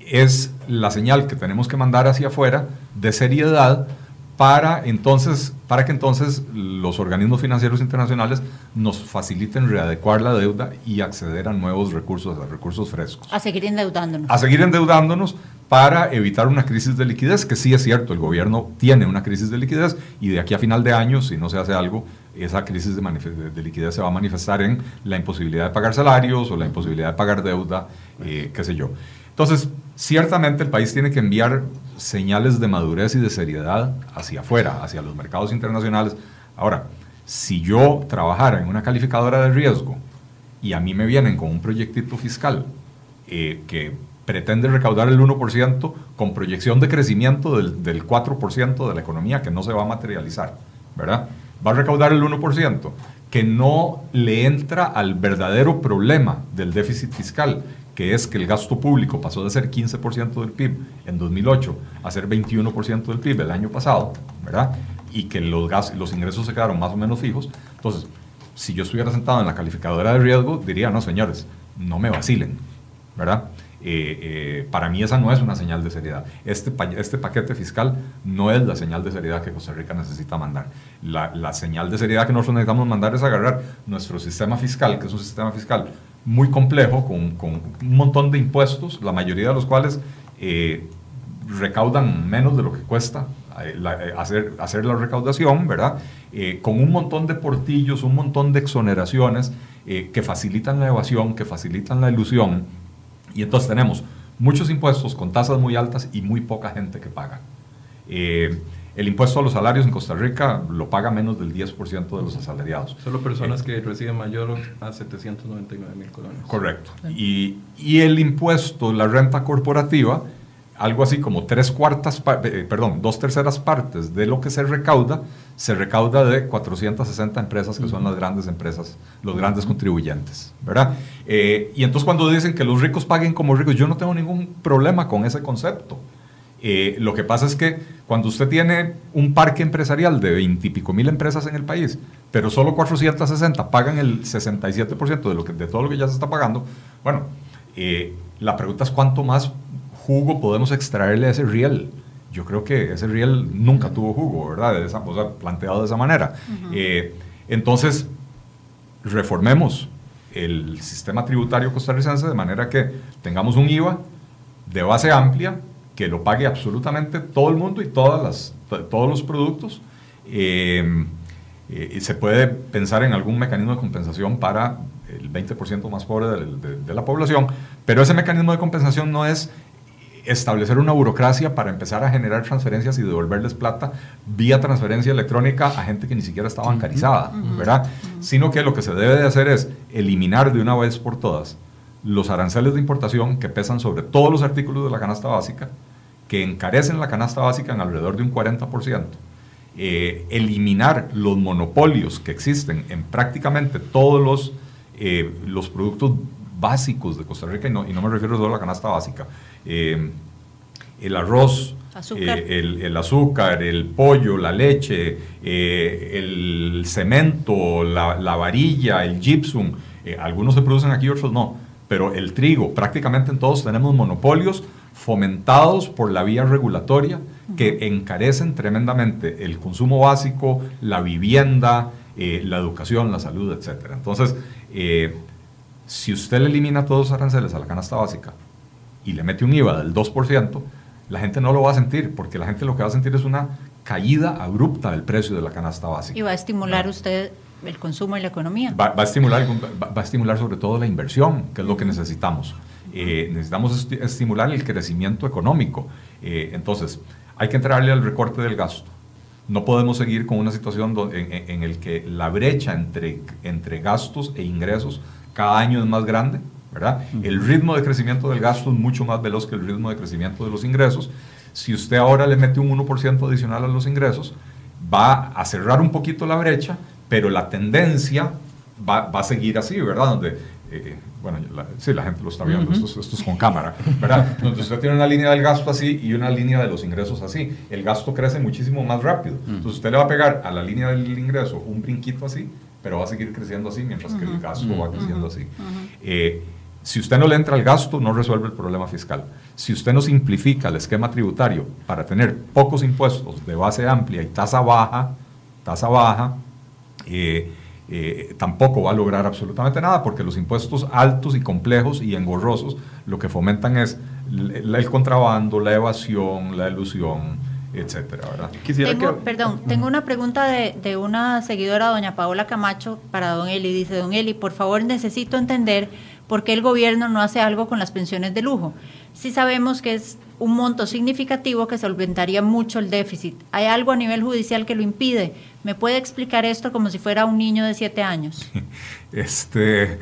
es la señal que tenemos que mandar hacia afuera de seriedad para, entonces, para que entonces los organismos financieros internacionales nos faciliten readecuar la deuda y acceder a nuevos recursos, a recursos frescos. A seguir endeudándonos. A seguir endeudándonos para evitar una crisis de liquidez, que sí es cierto, el gobierno tiene una crisis de liquidez y de aquí a final de año, si no se hace algo, esa crisis de, de liquidez se va a manifestar en la imposibilidad de pagar salarios o la imposibilidad de pagar deuda, eh, qué sé yo. Entonces, ciertamente el país tiene que enviar señales de madurez y de seriedad hacia afuera, hacia los mercados internacionales. Ahora, si yo trabajara en una calificadora de riesgo y a mí me vienen con un proyectito fiscal eh, que pretende recaudar el 1% con proyección de crecimiento del, del 4% de la economía que no se va a materializar, ¿verdad? Va a recaudar el 1%, que no le entra al verdadero problema del déficit fiscal, que es que el gasto público pasó de ser 15% del PIB en 2008 a ser 21% del PIB el año pasado, ¿verdad? Y que los, los ingresos se quedaron más o menos fijos. Entonces, si yo estuviera sentado en la calificadora de riesgo, diría, no, señores, no me vacilen, ¿verdad? Eh, eh, para mí esa no es una señal de seriedad. Este, este paquete fiscal no es la señal de seriedad que Costa Rica necesita mandar. La, la señal de seriedad que nosotros necesitamos mandar es agarrar nuestro sistema fiscal, que es un sistema fiscal muy complejo, con, con, un montón de impuestos, la mayoría de los cuales eh, recaudan menos de lo que cuesta eh, eh, hacer, hacer la recaudación, ¿verdad? con un montón de portillos, un montón de exoneraciones que facilitan la evasión, que facilitan la ilusión. Y entonces tenemos muchos impuestos con tasas muy altas y muy poca gente que paga. El impuesto a los salarios en Costa Rica lo paga menos del 10% de los asalariados. Solo personas que reciben mayor a 799 mil colones. Correcto. Y, y, el impuesto, la renta corporativa, algo así como tres cuartas, eh, perdón, dos terceras partes de lo que se recauda, se recauda de 460 empresas que son las grandes empresas, los grandes contribuyentes, ¿verdad? Eh, y entonces cuando dicen que los ricos paguen como ricos, yo no tengo ningún problema con ese concepto. Eh, lo que pasa es que cuando usted tiene un parque empresarial de 20 y pico mil empresas en el país, pero solo 460 pagan el 67% de, lo que, de todo lo que ya se está pagando, bueno, eh, la pregunta es cuánto más jugo podemos extraerle a ese riel. Yo creo que ese riel nunca tuvo jugo, ¿verdad? De esa, o sea, planteado de esa manera. Eh, entonces, reformemos el sistema tributario costarricense de manera que tengamos un IVA de base amplia, que lo pague absolutamente todo el mundo y todas las, todos los productos. Eh, eh, se puede pensar en algún mecanismo de compensación para el 20% más pobre de, la población, pero ese mecanismo de compensación no es establecer una burocracia para empezar a generar transferencias y devolverles plata vía transferencia electrónica a gente que ni siquiera está bancarizada, ¿verdad? Sino que lo que se debe de hacer es eliminar de una vez por todas los aranceles de importación que pesan sobre todos los artículos de la canasta básica, que encarecen la canasta básica en alrededor de un 40%, eh, eliminar los monopolios que existen en prácticamente todos los, eh, los productos básicos de Costa Rica, y no, y no, me refiero solo a la canasta básica, eh, el arroz, el, el, azúcar, el pollo, la leche, el cemento, la, la, varilla, el gypsum, algunos se producen aquí, otros no pero el trigo, prácticamente en todos tenemos monopolios fomentados por la vía regulatoria que encarecen tremendamente el consumo básico, la vivienda, eh, la educación, la salud, etc. Entonces, eh, si usted le elimina todos los aranceles a la canasta básica y le mete un IVA del 2%, la gente no lo va a sentir, porque la gente lo que va a sentir es una caída abrupta del precio de la canasta básica. Y va a estimular usted el consumo y la economía. Va, a estimular, va, a estimular sobre todo la inversión, que es lo que necesitamos. Eh, necesitamos estimular el crecimiento económico. Eh, entonces, hay que entrarle al recorte del gasto. No podemos seguir con una situación en, en, el que la brecha entre, entre gastos e ingresos cada año es más grande, ¿verdad? El ritmo de crecimiento del gasto es mucho más veloz que el ritmo de crecimiento de los ingresos. Si usted ahora le mete un 1% adicional a los ingresos, va a cerrar un poquito la brecha, pero la tendencia va, va a seguir así, ¿verdad? Donde, eh, eh, bueno, la, sí, la gente lo está viendo, esto, es con cámara, ¿verdad? Donde usted tiene una línea del gasto así y una línea de los ingresos así. El gasto crece muchísimo más rápido. Entonces usted le va a pegar a la línea del ingreso un brinquito así, pero va a seguir creciendo así mientras que el gasto va creciendo así. Eh, si usted no le entra al gasto, no resuelve el problema fiscal. Si usted no simplifica el esquema tributario para tener pocos impuestos de base amplia y tasa baja, tasa baja, eh, eh, tampoco va a lograr absolutamente nada porque los impuestos altos y complejos y engorrosos lo que fomentan es el, el contrabando, la evasión, la ilusión, etcétera, ¿verdad? Quisiera tengo, Perdón, tengo una pregunta de, de, una seguidora, doña Paola Camacho, para don Eli. Dice, don Eli, por favor necesito entender por qué el gobierno no hace algo con las pensiones de lujo. Si sabemos que es un monto significativo que solventaría mucho el déficit. ¿Hay algo a nivel judicial que lo impide? ¿Me puede explicar esto como si fuera un niño de siete años? (laughs) Este,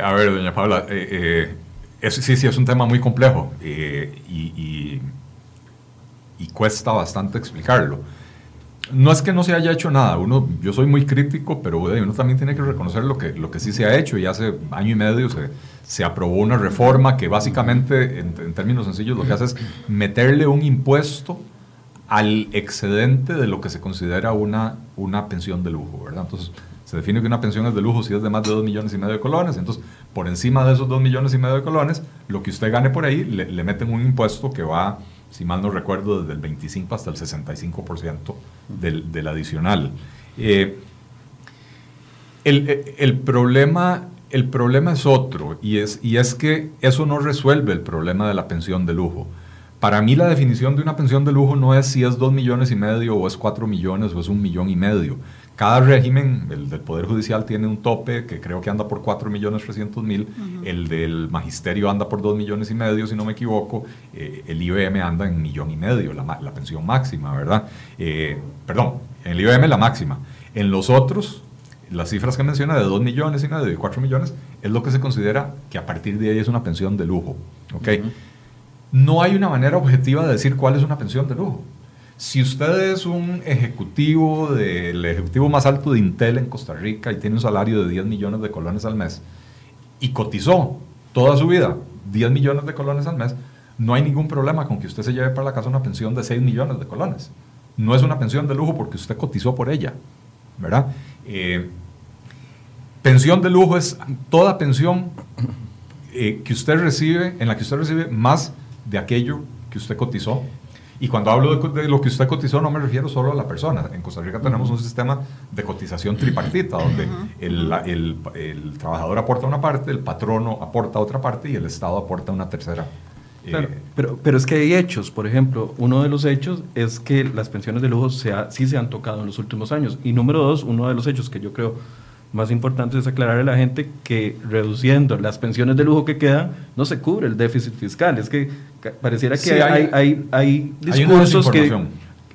a ver, doña Paola, eh, eh, sí, sí, es un tema muy complejo eh, y cuesta bastante explicarlo. No es que no se haya hecho nada, uno, yo soy muy crítico, pero uno también tiene que reconocer lo que, lo que sí se ha hecho y hace año y medio se, se aprobó una reforma que básicamente, en, términos sencillos, lo que hace es meterle un impuesto al excedente de lo que se considera una, una pensión de lujo, ¿verdad? Entonces, se define que una pensión es de lujo si es de más de 2 millones y medio de colones. Entonces, por encima de esos 2 millones y medio de colones, lo que usted gane por ahí, le meten un impuesto que va si mal no recuerdo, desde el 25 hasta el 65% del, del adicional. Eh, el, el, problema, el problema es otro, y es, y es que eso no resuelve el problema de la pensión de lujo. Para mí la definición de una pensión de lujo no es si es 2 millones y medio o es 4 millones o es un millón y medio. Cada régimen, el del Poder Judicial tiene un tope que creo que anda por 4 millones 300 mil, el del Magisterio anda por 2 millones y medio, si no me equivoco, eh, el IBM anda en millón y medio, la, la pensión máxima, ¿verdad? Eh, perdón, en el IBM la máxima. En los otros, las cifras que menciona de 2 millones y medio y 4 millones, es lo que se considera que a partir de ahí es una pensión de lujo, ¿ok? No hay una manera objetiva de decir cuál es una pensión de lujo. Si usted es un ejecutivo del ejecutivo más alto de Intel en Costa Rica y tiene un salario de 10 millones de colones al mes y cotizó toda su vida 10 millones de colones al mes, no hay ningún problema con que usted se lleve para la casa una pensión de 6 millones de colones. No es una pensión de lujo porque usted cotizó por ella, ¿verdad? Eh, pensión de lujo es toda pensión eh, que usted recibe, en la que usted recibe más de aquello que usted cotizó y cuando hablo de, lo que usted cotizó, no me refiero solo a la persona. En Costa Rica tenemos un sistema de cotización tripartita, donde el, el, el, trabajador aporta una parte, el patrono aporta otra parte y el Estado aporta una tercera. Claro, eh, pero, pero es que hay hechos, por ejemplo, uno de los hechos es que las pensiones de lujo se sí se han tocado en los últimos años. Y número dos, uno de los hechos que yo creo más importante es aclararle a la gente que reduciendo las pensiones de lujo que quedan, no se cubre el déficit fiscal. Es que pareciera que hay, hay, hay, discursos que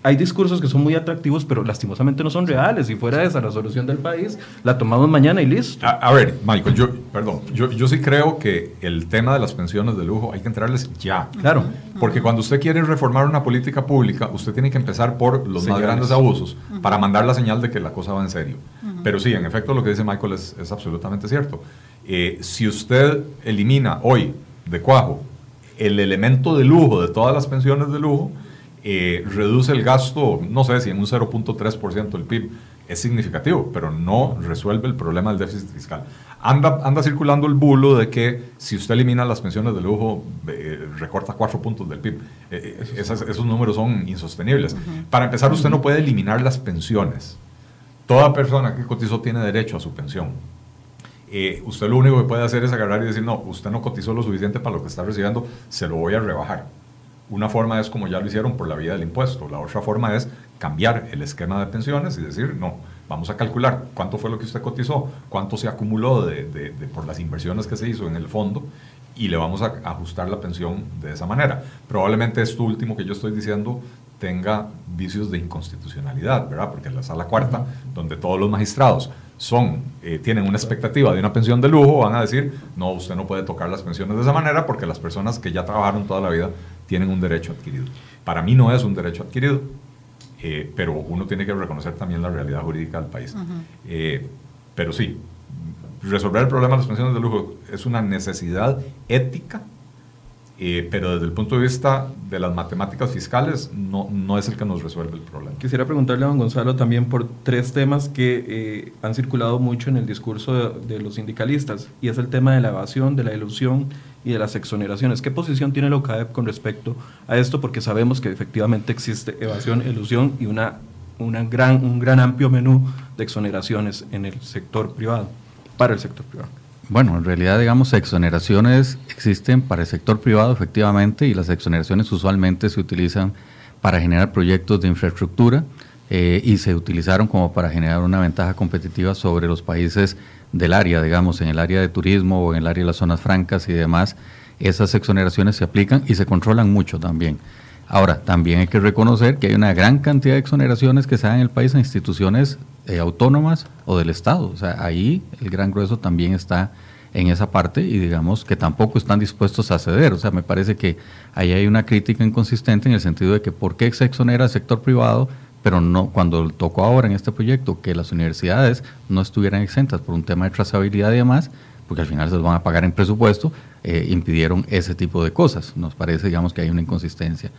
hay discursos que son muy atractivos, pero lastimosamente no son reales. Y fuera de esa, la solución del país la tomamos mañana y listo. A, ver, Michael, yo, perdón, yo, yo sí creo que el tema de las pensiones de lujo hay que entrarles ya. Claro. Porque cuando usted quiere reformar una política pública, usted tiene que empezar por los más grandes abusos para mandar la señal de que la cosa va en serio. Pero sí, en efecto, lo que dice Michael es, es absolutamente cierto. Eh, si usted elimina hoy de cuajo el elemento de lujo de todas las pensiones de lujo, eh, reduce el gasto, no sé si en un 0.3% del PIB, es significativo, pero no resuelve el problema del déficit fiscal. Anda, anda circulando el bulo de que si usted elimina las pensiones de lujo, eh, recorta 4 puntos del PIB. Eh, esos números son insostenibles. Para empezar, usted no puede eliminar las pensiones. Toda persona que cotizó tiene derecho a su pensión. Usted lo único que puede hacer es agarrar y decir, no, usted no cotizó lo suficiente para lo que está recibiendo, se lo voy a rebajar. Una forma es como ya lo hicieron por la vía del impuesto, la otra forma es cambiar el esquema de pensiones y decir, no, vamos a calcular cuánto fue lo que usted cotizó, cuánto se acumuló de, por las inversiones que se hizo en el fondo y le vamos a ajustar la pensión de esa manera. Probablemente esto último que yo estoy diciendo tenga vicios de inconstitucionalidad, ¿verdad? Porque en la sala cuarta, donde todos los magistrados son, eh, tienen una expectativa de una pensión de lujo, van a decir, no, usted no puede tocar las pensiones de esa manera porque las personas que ya trabajaron toda la vida tienen un derecho adquirido. Para mí no es un derecho adquirido, eh, pero uno tiene que reconocer también la realidad jurídica del país. Eh, pero sí, resolver el problema de las pensiones de lujo es una necesidad ética eh, pero desde el punto de vista de las matemáticas fiscales no, no es el que nos resuelve el problema. Quisiera preguntarle a don Gonzalo también por tres temas que eh, han circulado mucho en el discurso de, los sindicalistas, y es el tema de la evasión, de la ilusión y de las exoneraciones. ¿Qué posición tiene la OCAEP con respecto a esto? Porque sabemos que efectivamente existe evasión, ilusión y una, una gran, un gran amplio menú de exoneraciones en el sector privado, para el sector privado. Bueno, en realidad, digamos, exoneraciones existen para el sector privado, efectivamente, y las exoneraciones usualmente se utilizan para generar proyectos de infraestructura eh, y se utilizaron como para generar una ventaja competitiva sobre los países del área, digamos, en el área de turismo o en el área de las zonas francas y demás. Esas exoneraciones se aplican y se controlan mucho también. Ahora, también hay que reconocer que hay una gran cantidad de exoneraciones que se dan en el país en instituciones eh, autónomas o del Estado. O sea, ahí el gran grueso también está en esa parte y digamos que tampoco están dispuestos a ceder. O sea, me parece que ahí hay una crítica inconsistente en el sentido de que por qué se exonera el sector privado, pero no cuando tocó ahora en este proyecto que las universidades no estuvieran exentas por un tema de trazabilidad y demás, porque al final se los van a pagar en presupuesto, eh, impidieron ese tipo de cosas. Nos parece, digamos, que hay una inconsistencia.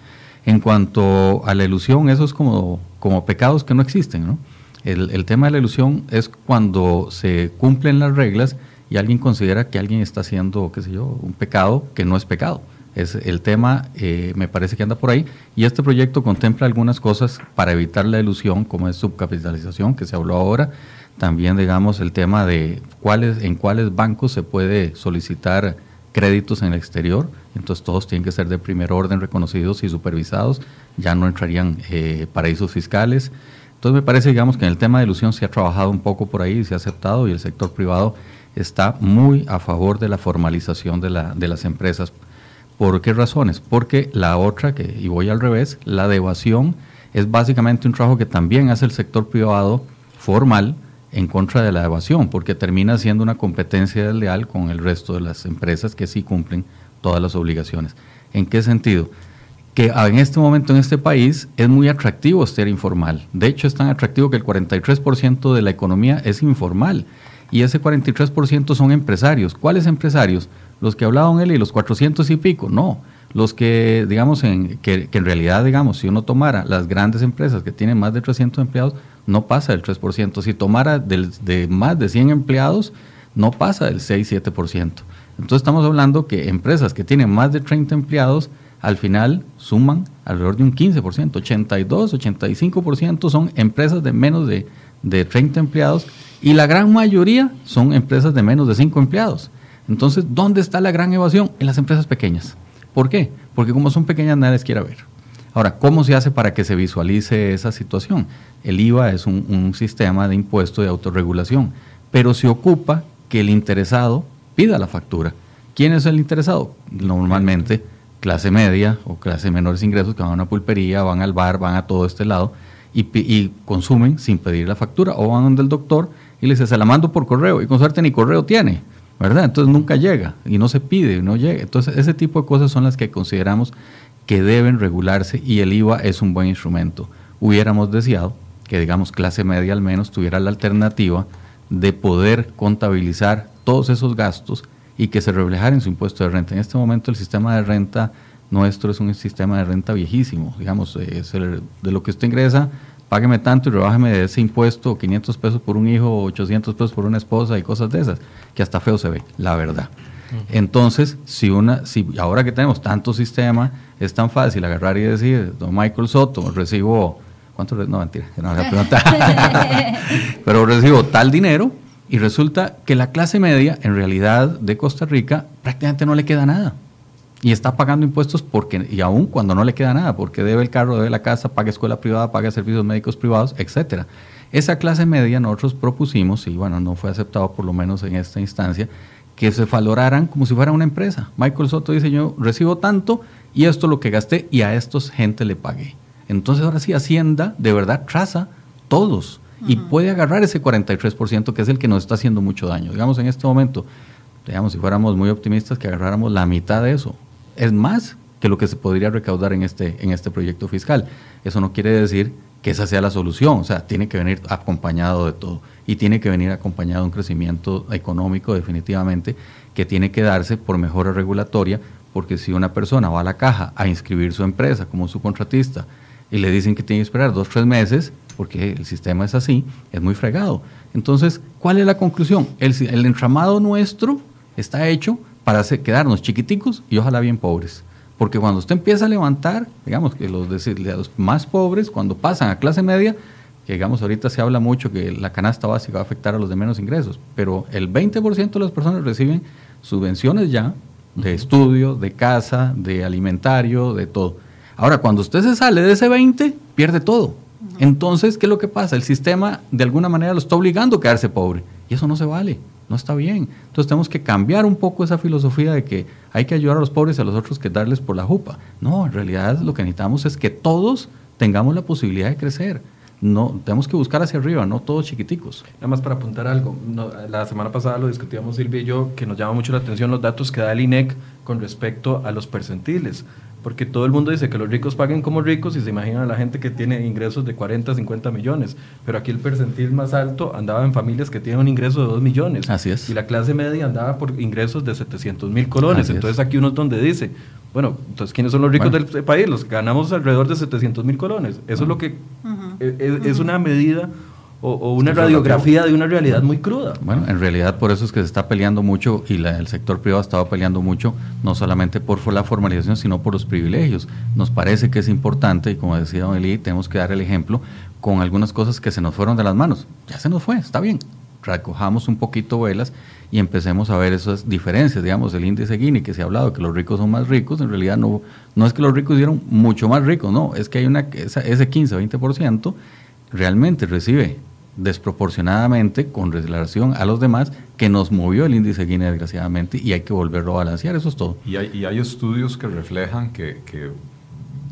En cuanto a la ilusión, eso es como, como pecados que no existen, ¿no? El, tema de la ilusión es cuando se cumplen las reglas y alguien considera que alguien está haciendo, qué sé yo, un pecado que no es pecado. Es el tema, eh, me parece que anda por ahí, y este proyecto contempla algunas cosas para evitar la ilusión, como es subcapitalización, que se habló ahora, también, digamos, el tema de cuáles, en cuáles bancos se puede solicitar créditos en el exterior, entonces todos tienen que ser de primer orden reconocidos y supervisados, ya no entrarían eh, paraísos fiscales, entonces me parece, digamos, que en el tema de ilusión se ha trabajado un poco por ahí, se ha aceptado y el sector privado está muy a favor de la formalización de, la, de las empresas. ¿Por qué razones? Porque la otra, que, y voy al revés, la evasión es básicamente un trabajo que también hace el sector privado formal en contra de la evasión, porque termina siendo una competencia desleal con el resto de las empresas que sí cumplen todas las obligaciones. ¿En qué sentido? Que en este momento en este país es muy atractivo ser informal. De hecho, es tan atractivo que el 43% de la economía es informal y ese 43% son empresarios. ¿Cuáles empresarios? Los que hablaban él y los 400 y pico. No, los que, digamos, en, que, en realidad, digamos, si uno tomara las grandes empresas que tienen más de 300 empleados, no pasa del 3%. Si tomara de más de 100 empleados, no pasa del 6-7%. Entonces estamos hablando que empresas que tienen más de 30 empleados, al final suman alrededor de un 15%, 82, 85% son empresas de menos de, de 30 empleados y la gran mayoría son empresas de menos de 5 empleados. Entonces, ¿dónde está la gran evasión? En las empresas pequeñas. ¿Por qué? Porque como son pequeñas nadie les quiere ver. Ahora, ¿cómo se hace para que se visualice esa situación? El IVA es un, un sistema de impuesto de autorregulación, pero se ocupa que el interesado pida la factura. ¿Quién es el interesado? Normalmente clase media o clase menores ingresos que van a una pulpería, van al bar, van a todo este lado y, consumen sin pedir la factura o van donde el doctor y le dice, se la mando por correo y con suerte ni correo tiene, ¿verdad? Entonces nunca llega y no se pide, no llega. Entonces ese tipo de cosas son las que consideramos que deben regularse y el IVA es un buen instrumento. Hubiéramos deseado que, digamos, clase media al menos tuviera la alternativa de poder contabilizar todos esos gastos y que se reflejara en su impuesto de renta. En este momento el sistema de renta nuestro es un sistema de renta viejísimo, digamos, es de lo que usted ingresa, págueme tanto y rebájeme de ese impuesto 500 pesos por un hijo, 800 pesos por una esposa y cosas de esas, que hasta feo se ve, la verdad. Entonces, si una, si ahora que tenemos tanto sistema, es tan fácil agarrar y decir, don Michael Soto, recibo, ¿cuánto? No, mentira, no voy a preguntar. (laughs) (laughs) pero recibo tal dinero, y resulta que la clase media, en realidad, de Costa Rica, prácticamente no le queda nada. Y está pagando impuestos porque, y aún cuando no le queda nada, porque debe el carro, debe la casa, paga escuela privada, paga servicios médicos privados, etcétera. Esa clase media nosotros propusimos, y bueno, no fue aceptado por lo menos en esta instancia, que se valoraran como si fuera una empresa. Michael Soto dice, yo recibo tanto y esto es lo que gasté y a estos gente le pagué. Entonces ahora sí, Hacienda de verdad traza todos y puede agarrar ese 43% que es el que nos está haciendo mucho daño. Digamos, en este momento, digamos, si fuéramos muy optimistas, que agarráramos la mitad de eso. Es más que lo que se podría recaudar en este, en este proyecto fiscal. Eso no quiere decir que esa sea la solución, o sea, tiene que venir acompañado de todo y tiene que venir acompañado de un crecimiento económico definitivamente que tiene que darse por mejora regulatoria, porque si una persona va a la caja a inscribir su empresa como su contratista y le dicen que tiene que esperar dos, tres meses, porque el sistema es así, es muy fregado. Entonces, ¿cuál es la conclusión? El, el entramado nuestro está hecho para hacer, quedarnos chiquiticos y ojalá bien pobres. Porque cuando usted empieza a levantar, digamos que los, los más pobres, cuando pasan a clase media, que digamos ahorita se habla mucho que la canasta básica va a afectar a los de menos ingresos, pero el 20% de las personas reciben subvenciones ya de estudio, de casa, de alimentario, de todo. Ahora, cuando usted se sale de ese 20, pierde todo. Entonces, ¿qué es lo que pasa? El sistema de alguna manera lo está obligando a quedarse pobre. Y eso no se vale, no está bien. Entonces tenemos que cambiar un poco esa filosofía de que hay que ayudar a los pobres y a los otros que darles por la jupa. No, en realidad lo que necesitamos es que todos tengamos la posibilidad de crecer no tenemos que buscar hacia arriba, no todos chiquiticos. Nada más para apuntar algo, la semana pasada lo discutíamos Silvia y yo, que nos llama mucho la atención los datos que da el INEC con respecto a los percentiles, porque todo el mundo dice que los ricos paguen como ricos y se imaginan a la gente que tiene ingresos de 40, 50 millones, pero aquí el percentil más alto andaba en familias que tienen un ingreso de 2 millones. Así es. Y la clase media andaba por ingresos de 700 mil colones, entonces aquí uno es donde dice, bueno, entonces ¿quiénes son los ricos del país? Los que ganamos alrededor de 700 mil colones. Eso es lo que es, una medida o, una radiografía de una realidad muy cruda. Bueno, en realidad por eso es que se está peleando mucho y el sector privado ha estado peleando mucho, no solamente por la formalización, sino por los privilegios. Nos parece que es importante, y como decía Don Eli, tenemos que dar el ejemplo con algunas cosas que se nos fueron de las manos. Ya se nos fue, está bien. Recojamos un poquito velas y empecemos a ver esas diferencias, digamos, el índice Gini que se ha hablado que los ricos son más ricos, en realidad no, no es que los ricos dieron mucho más ricos, no, es que hay una, ese 15, 20% realmente recibe desproporcionadamente con relación a los demás que nos movió el índice Gini desgraciadamente y hay que volverlo a balancear, eso es todo. Y hay, y hay estudios que reflejan que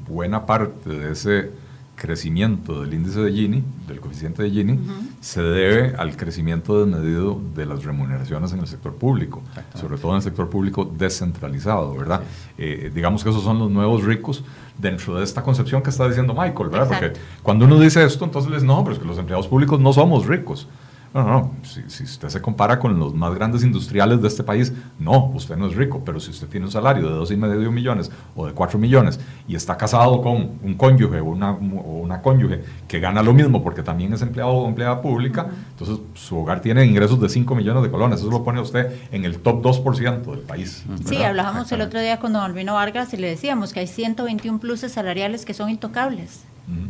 buena parte de ese crecimiento del índice de Gini, del coeficiente de Gini, se debe al crecimiento desmedido de las remuneraciones en el sector público, sobre todo en el sector público descentralizado, ¿verdad? Eh, digamos que esos son los nuevos ricos dentro de esta concepción que está diciendo Michael, ¿verdad? Porque cuando uno dice esto, entonces les no, pero es que los empleados públicos no somos ricos. No, no, si, usted se compara con los más grandes industriales de este país, no, usted no es rico, pero si usted tiene un salario de dos y medio millones o de cuatro millones y está casado con un cónyuge o una, o una cónyuge que gana lo mismo porque también es empleado o empleada pública, entonces su hogar tiene ingresos de 5 millones de colones, eso lo pone usted en el top 2% del país. Sí, hablábamos el otro día con don Albino Vargas y le decíamos que hay 121 pluses salariales que son intocables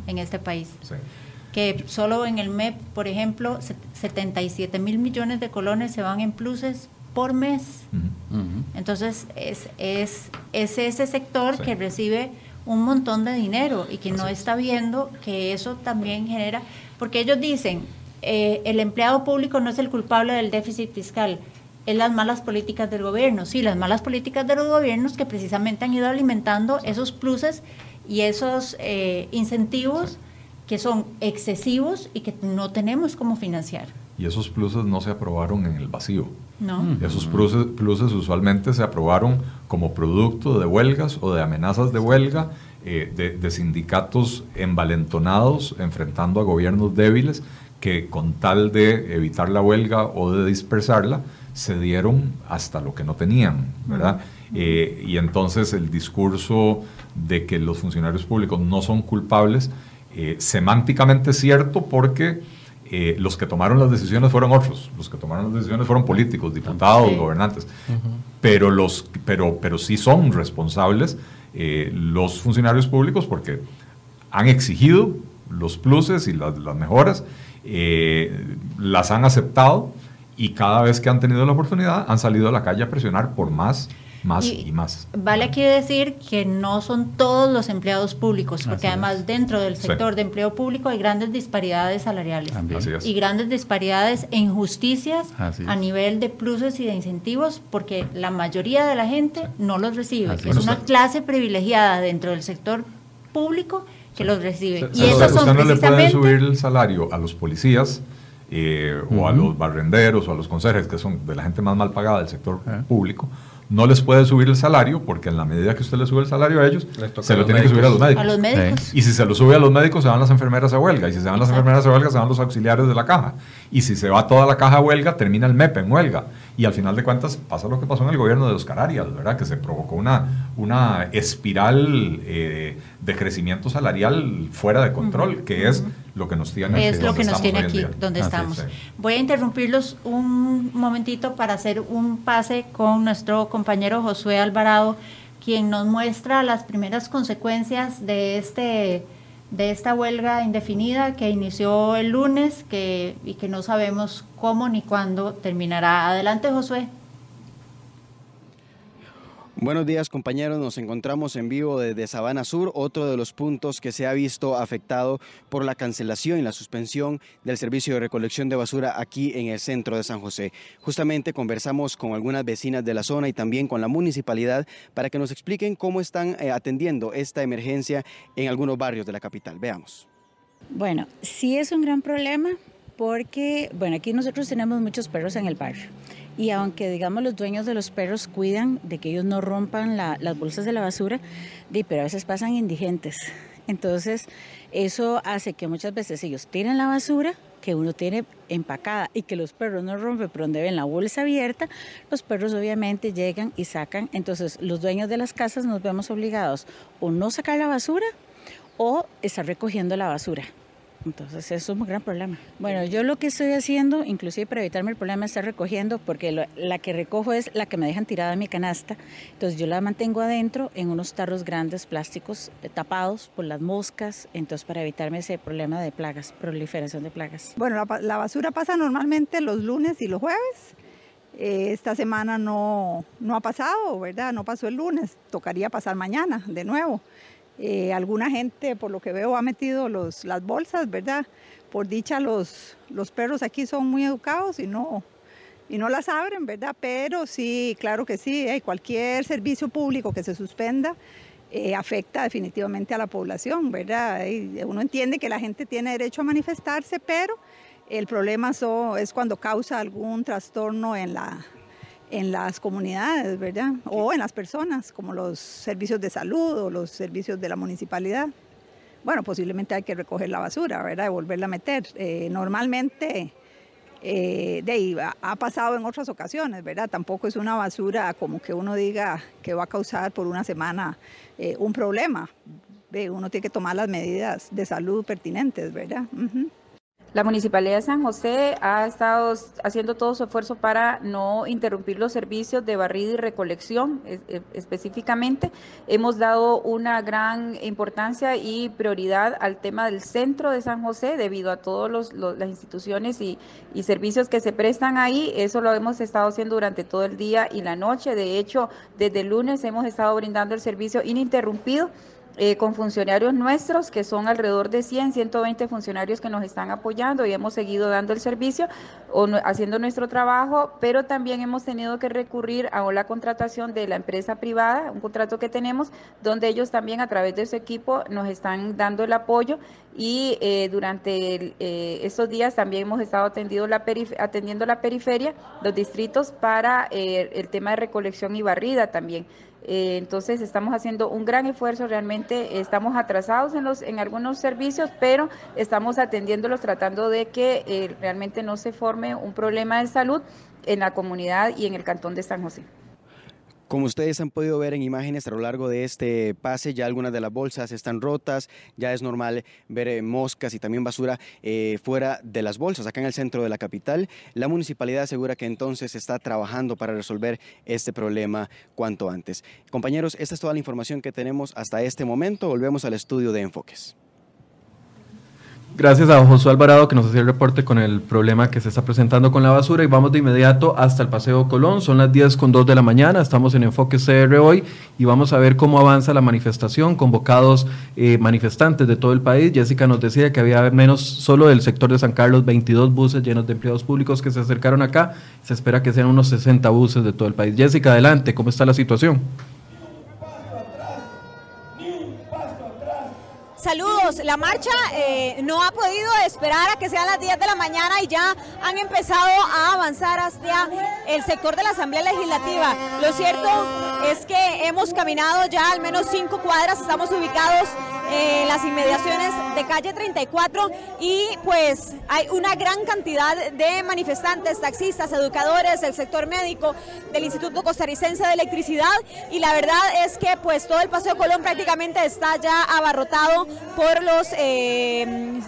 en este país. Sí que solo en el MEP, por ejemplo, 77 mil millones de colones se van en pluses por mes. Entonces, es, es, es, ese sector que recibe un montón de dinero y que no está viendo que eso también genera, porque ellos dicen, eh, el empleado público no es el culpable del déficit fiscal, es las malas políticas del gobierno. Sí, las malas políticas de los gobiernos que precisamente han ido alimentando esos pluses y esos eh, incentivos que son excesivos y que no tenemos cómo financiar. Y esos pluses no se aprobaron en el vacío. No. Mm. Esos pluses, pluses usualmente se aprobaron como producto de huelgas o de amenazas de huelga, eh, de, sindicatos envalentonados enfrentando a gobiernos débiles que con tal de evitar la huelga o de dispersarla, se dieron hasta lo que no tenían, ¿verdad? Eh, y entonces el discurso de que los funcionarios públicos no son culpables eh, semánticamente cierto porque eh, los que tomaron las decisiones fueron otros, los que tomaron las decisiones fueron políticos, diputados, gobernantes, pero, los, pero, pero sí son responsables eh, los funcionarios públicos porque han exigido los pluses y las, las mejoras, las han aceptado y cada vez que han tenido la oportunidad han salido a la calle a presionar por más más y, más. Vale aquí decir que no son todos los empleados públicos, porque además dentro del sector de empleo público hay grandes disparidades salariales y grandes disparidades e injusticias a nivel de pluses y de incentivos, porque la mayoría de la gente no los recibe. es una clase privilegiada dentro del sector público que los recibe. y eso son usted no le puede subir el salario a los policías eh, o a los barrenderos o a los conserjes, que son de la gente más mal pagada del sector público, no les puede subir el salario, porque en la medida que usted le sube el salario a ellos, se lo tiene que subir a los médicos. A los médicos. Y si se lo sube a los médicos, se van las enfermeras a huelga. Y si se van las enfermeras a huelga, se van los auxiliares de la caja. Y si se va toda la caja a huelga, termina el MEP en huelga. Y al final de cuentas pasa lo que pasó en el gobierno de Oscar Arias, ¿verdad? Que se provocó una, una espiral eh, de crecimiento salarial fuera de control, que es lo que nos tiene Es lo que nos tiene aquí donde Así estamos. es. Voy a interrumpirlos un momentito para hacer un pase con nuestro compañero Josué Alvarado, quien nos muestra las primeras consecuencias de este de esta huelga indefinida que inició el lunes que, y que no sabemos cómo ni cuándo terminará. Adelante, Josué. Buenos días compañeros, nos encontramos en vivo desde Sabana Sur, otro de los puntos que se ha visto afectado por la cancelación y la suspensión del servicio de recolección de basura aquí en el centro de San José. Justamente conversamos con algunas vecinas de la zona y también con la municipalidad para que nos expliquen cómo están eh, atendiendo esta emergencia en algunos barrios de la capital. Veamos. Bueno, sí es un gran problema porque, bueno, aquí nosotros tenemos muchos perros en el barrio y aunque digamos los dueños de los perros cuidan de que ellos no rompan la- las bolsas de la basura, pero a veces pasan indigentes. Entonces, eso hace que muchas veces ellos tiren la basura que uno tiene empacada y que los perros no rompen por donde ven la bolsa abierta, los perros obviamente llegan y sacan. Entonces, los dueños de las casas nos vemos obligados o no sacar la basura o estar recogiendo la basura. Entonces, eso es un gran problema. Bueno, yo lo que estoy haciendo, inclusive para evitarme el problema, es estar recogiendo, porque lo- la que recojo es la que me dejan tirada en mi canasta. Entonces, yo la mantengo adentro en unos tarros grandes plásticos eh, tapados por las moscas, entonces para evitarme ese problema de plagas, proliferación de plagas. Bueno, la, la basura pasa normalmente los lunes y los jueves. Eh, esta semana no, no ha pasado, ¿verdad? No pasó el lunes, tocaría pasar mañana de nuevo. Eh, alguna gente, por lo que veo, ha metido los, las bolsas, ¿verdad? Por dicha, los, los perros aquí son muy educados y no, y no las abren, ¿verdad? Pero sí, claro que sí, eh, cualquier servicio público que se suspenda eh, afecta definitivamente a la población, ¿verdad? Y uno entiende que la gente tiene derecho a manifestarse, pero el problema so- es cuando causa algún trastorno en, la, en las comunidades, ¿verdad? O en las personas, como los servicios de salud o los servicios de la municipalidad. Bueno, posiblemente hay que recoger la basura, ¿verdad? Y volverla a meter. Eh, normalmente eh, de ahí, ha- pasado en otras ocasiones, ¿verdad? Tampoco es una basura como que uno diga que va a causar por una semana eh, un problema. Uno tiene que tomar las medidas de salud pertinentes, ¿verdad? Ujú. La Municipalidad de San José ha estado haciendo todo su esfuerzo para no interrumpir los servicios de barrida y recolección es- e- específicamente. Hemos dado una gran importancia y prioridad al tema del centro de San José debido a todas las instituciones y, y servicios que se prestan ahí. Eso lo hemos estado haciendo durante todo el día y la noche. De hecho, desde el lunes hemos estado brindando el servicio ininterrumpido eh, con funcionarios nuestros, que son alrededor de 100, 120 funcionarios que nos están apoyando y hemos seguido dando el servicio o haciendo nuestro trabajo, pero también hemos tenido que recurrir a la contratación de la empresa privada, un contrato que tenemos, donde ellos también a través de su equipo nos están dando el apoyo y eh, durante el, eh, estos días también hemos estado atendiendo la, atendiendo la periferia, los distritos, para el tema de recolección y barrida también. Eh, entonces estamos haciendo un gran esfuerzo, realmente estamos atrasados en, los, en algunos servicios, pero estamos atendiéndolos tratando de que eh, realmente no se forme un problema de salud en la comunidad y en el cantón de San José. Como ustedes han podido ver en imágenes a lo largo de este pase, ya algunas de las bolsas están rotas, ya es normal ver eh, moscas y también basura eh, fuera de las bolsas, acá en el centro de la capital. La municipalidad asegura que entonces está trabajando para resolver este problema cuanto antes. Compañeros, esta es toda la información que tenemos hasta este momento. Volvemos al estudio de Enfoques. Gracias a Josué Alvarado que nos hacía el reporte con el problema que se está presentando con la basura y vamos de inmediato hasta el Paseo Colón. Son las 10 con 2 de la mañana, estamos en Enfoque CR hoy y vamos a ver cómo avanza la manifestación, convocados eh, manifestantes de todo el país. Jessica nos decía que había menos solo del sector de San Carlos 22 buses llenos de empleados públicos que se acercaron acá. Se espera que sean unos 60 buses de todo el país. Jessica, adelante, ¿cómo está la situación? Saludos, la marcha eh, no ha podido esperar a que sean las 10 de la mañana y ya han empezado a avanzar hacia el sector de la Asamblea Legislativa. Lo cierto es que hemos caminado ya al menos cinco cuadras, estamos ubicados en las inmediaciones de calle 34 y pues hay una gran cantidad de manifestantes, taxistas, educadores, del sector médico, del Instituto Costarricense de Electricidad y la verdad es que pues todo el Paseo Colón prácticamente está ya abarrotado por los... Eh,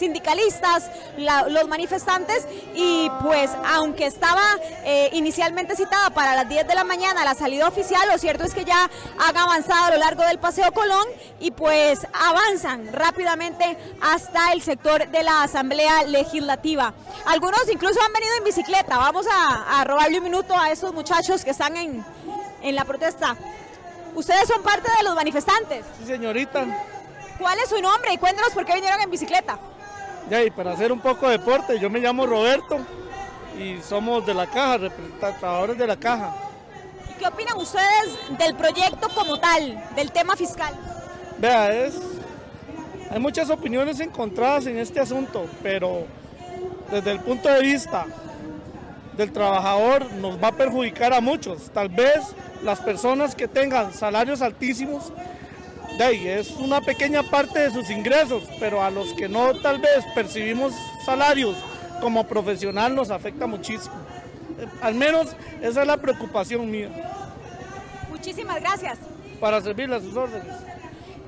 sindicalistas, los manifestantes y pues aunque estaba eh, inicialmente citada para las 10 de la mañana la salida oficial, lo cierto es que ya han avanzado a lo largo del Paseo Colón y pues avanzan rápidamente hasta el sector de la Asamblea Legislativa. Algunos incluso han venido en bicicleta, vamos a, robarle un minuto a esos muchachos que están en, en la protesta. Ustedes son parte de los manifestantes. Sí, señorita. ¿Cuál es su nombre y cuéntanos por qué vinieron en bicicleta? Ya, y para hacer un poco de deporte, yo me llamo Roberto y somos de la caja, trabajadores de la caja. ¿Y qué opinan ustedes del proyecto como tal, del tema fiscal? Vea, es, hay muchas opiniones encontradas en este asunto, pero desde el punto de vista del trabajador nos va a perjudicar a muchos. Tal vez las personas que tengan salarios altísimos es una pequeña parte de sus ingresos, pero a los que no tal vez percibimos salarios como profesional nos afecta muchísimo. Eh, al menos esa es la preocupación mía. Muchísimas gracias. Para servirle a sus órdenes.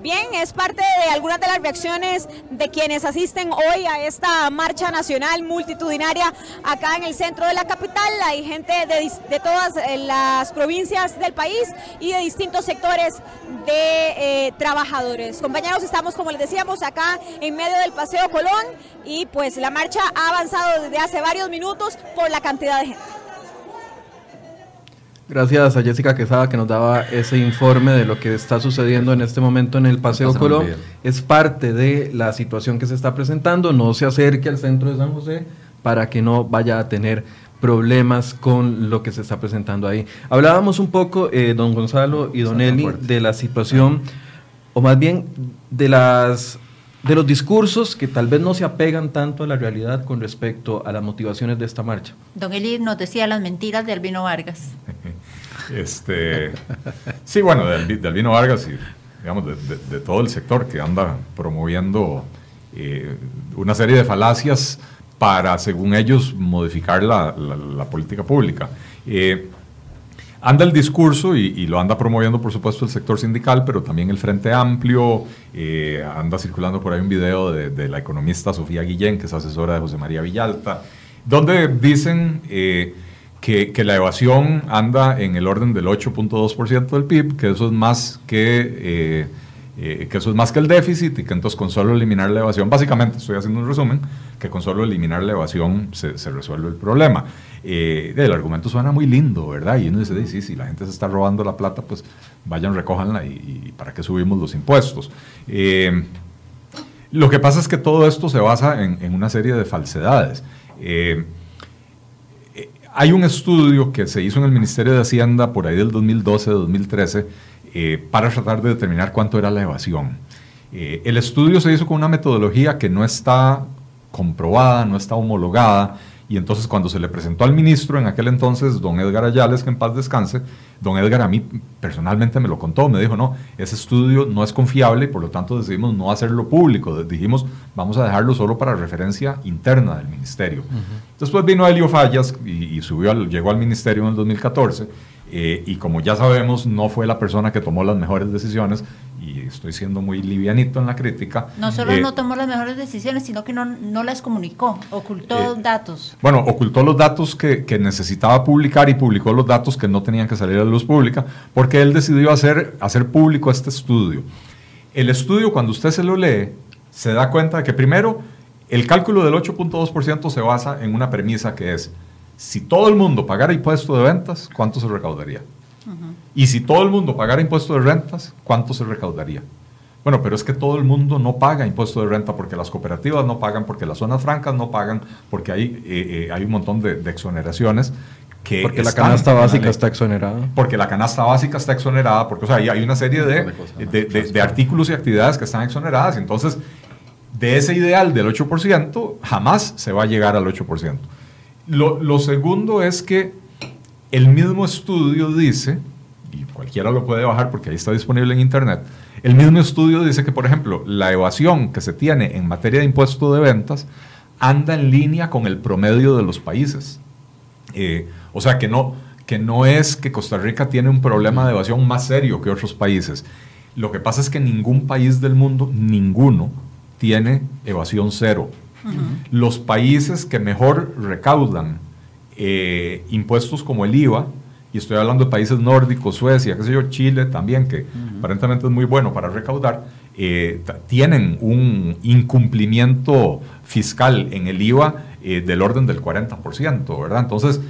Bien, es parte de algunas de las reacciones de quienes asisten hoy a esta marcha nacional multitudinaria acá en el centro de la capital. Hay gente de, todas eh, las provincias del país y de distintos sectores de eh, trabajadores. Compañeros, estamos, como les decíamos, acá en medio del Paseo Colón y pues la marcha ha avanzado desde hace varios minutos por la cantidad de gente. Gracias a Jessica Quesada que nos daba ese informe de lo que está sucediendo en este momento en el Paseo Colón. Es parte de la situación que se está presentando. No se acerque al centro de San José para que no vaya a tener problemas con lo que se está presentando ahí. Hablábamos un poco, eh, don Gonzalo y don Eli, de la situación, o más bien de las de los discursos que tal vez no se apegan tanto a la realidad con respecto a las motivaciones de esta marcha. Don Eli nos decía las mentiras de Albino Vargas. Este, sí, bueno, de, Albino Vargas y digamos, de, todo el sector que anda promoviendo eh, una serie de falacias para, según ellos, modificar la, política pública. Eh, anda el discurso y, lo anda promoviendo, por supuesto, el sector sindical, pero también el Frente Amplio. Eh, anda circulando por ahí un video de, la economista Sofía Guillén, que es asesora de José María Villalta, donde dicen que, la evasión anda en el orden del 8.2% del PIB, que eso es más que... Eh, que eso es más que el déficit y que entonces con solo eliminar la evasión, básicamente estoy haciendo un resumen, que con solo eliminar la evasión se, se resuelve el problema. Eh, el argumento suena muy lindo, ¿verdad? Y uno dice, sí, si la gente se está robando la plata, pues vayan, recójanla y, ¿para qué subimos los impuestos? Eh, lo que pasa es que todo esto se basa en, una serie de falsedades. Eh, hay un estudio que se hizo en el Ministerio de Hacienda por ahí del 2012-2013 para tratar de determinar cuánto era la evasión. el estudio se hizo con una metodología que no está comprobada, no está homologada, y entonces cuando se le presentó al ministro en aquel entonces, don Edgar Ayales, que en paz descanse, don Edgar a mí personalmente me lo contó, me dijo, no, ese estudio no es confiable y por lo tanto decidimos no hacerlo público, dijimos, vamos a dejarlo solo para referencia interna del ministerio. Después vino Elio Fallas y, subió llegó al ministerio en el 2014 eh, y como ya sabemos, no fue la persona que tomó las mejores decisiones y estoy siendo muy livianito en la crítica. No solo eh, no tomó las mejores decisiones, sino que no, no las comunicó, ocultó eh, datos. Bueno, ocultó los datos que, que, necesitaba publicar y publicó los datos que no tenían que salir a la luz pública, porque él decidió hacer, hacer público este estudio. El estudio, cuando usted se lo lee, se da cuenta de que primero, el cálculo del 8.2% se basa en una premisa que es, si todo el mundo pagara impuesto de ventas, ¿cuánto se recaudaría? Y si todo el mundo pagara impuesto de rentas, ¿cuánto se recaudaría? Bueno, pero es que todo el mundo no paga impuesto de renta porque las cooperativas no pagan, porque las zonas francas no pagan, porque hay, eh, eh, hay un montón de, exoneraciones que Porque la canasta básica está exonerada. Porque la canasta básica está exonerada, porque o sea, hay- hay una serie de, de, de- de artículos y actividades que están exoneradas. Entonces, de ese ideal del 8%, jamás se va a llegar al 8%. Lo, lo segundo es que el mismo estudio dice, y cualquiera lo puede bajar porque ahí está disponible en Internet, el mismo estudio dice que, por ejemplo, la evasión que se tiene en materia de impuesto de ventas anda en línea con el promedio de los países. Eh, o sea, que no, que no es que Costa Rica tiene un problema de evasión más serio que otros países. Lo que pasa es que ningún país del mundo, ninguno, tiene evasión cero. Los países que mejor recaudan eh, impuestos como el IVA, y estoy hablando de países nórdicos, Suecia, qué sé yo, Chile también, que aparentemente es muy bueno para recaudar, eh, tienen un incumplimiento fiscal en el IVA eh, del orden del 40%, ¿verdad? Entonces,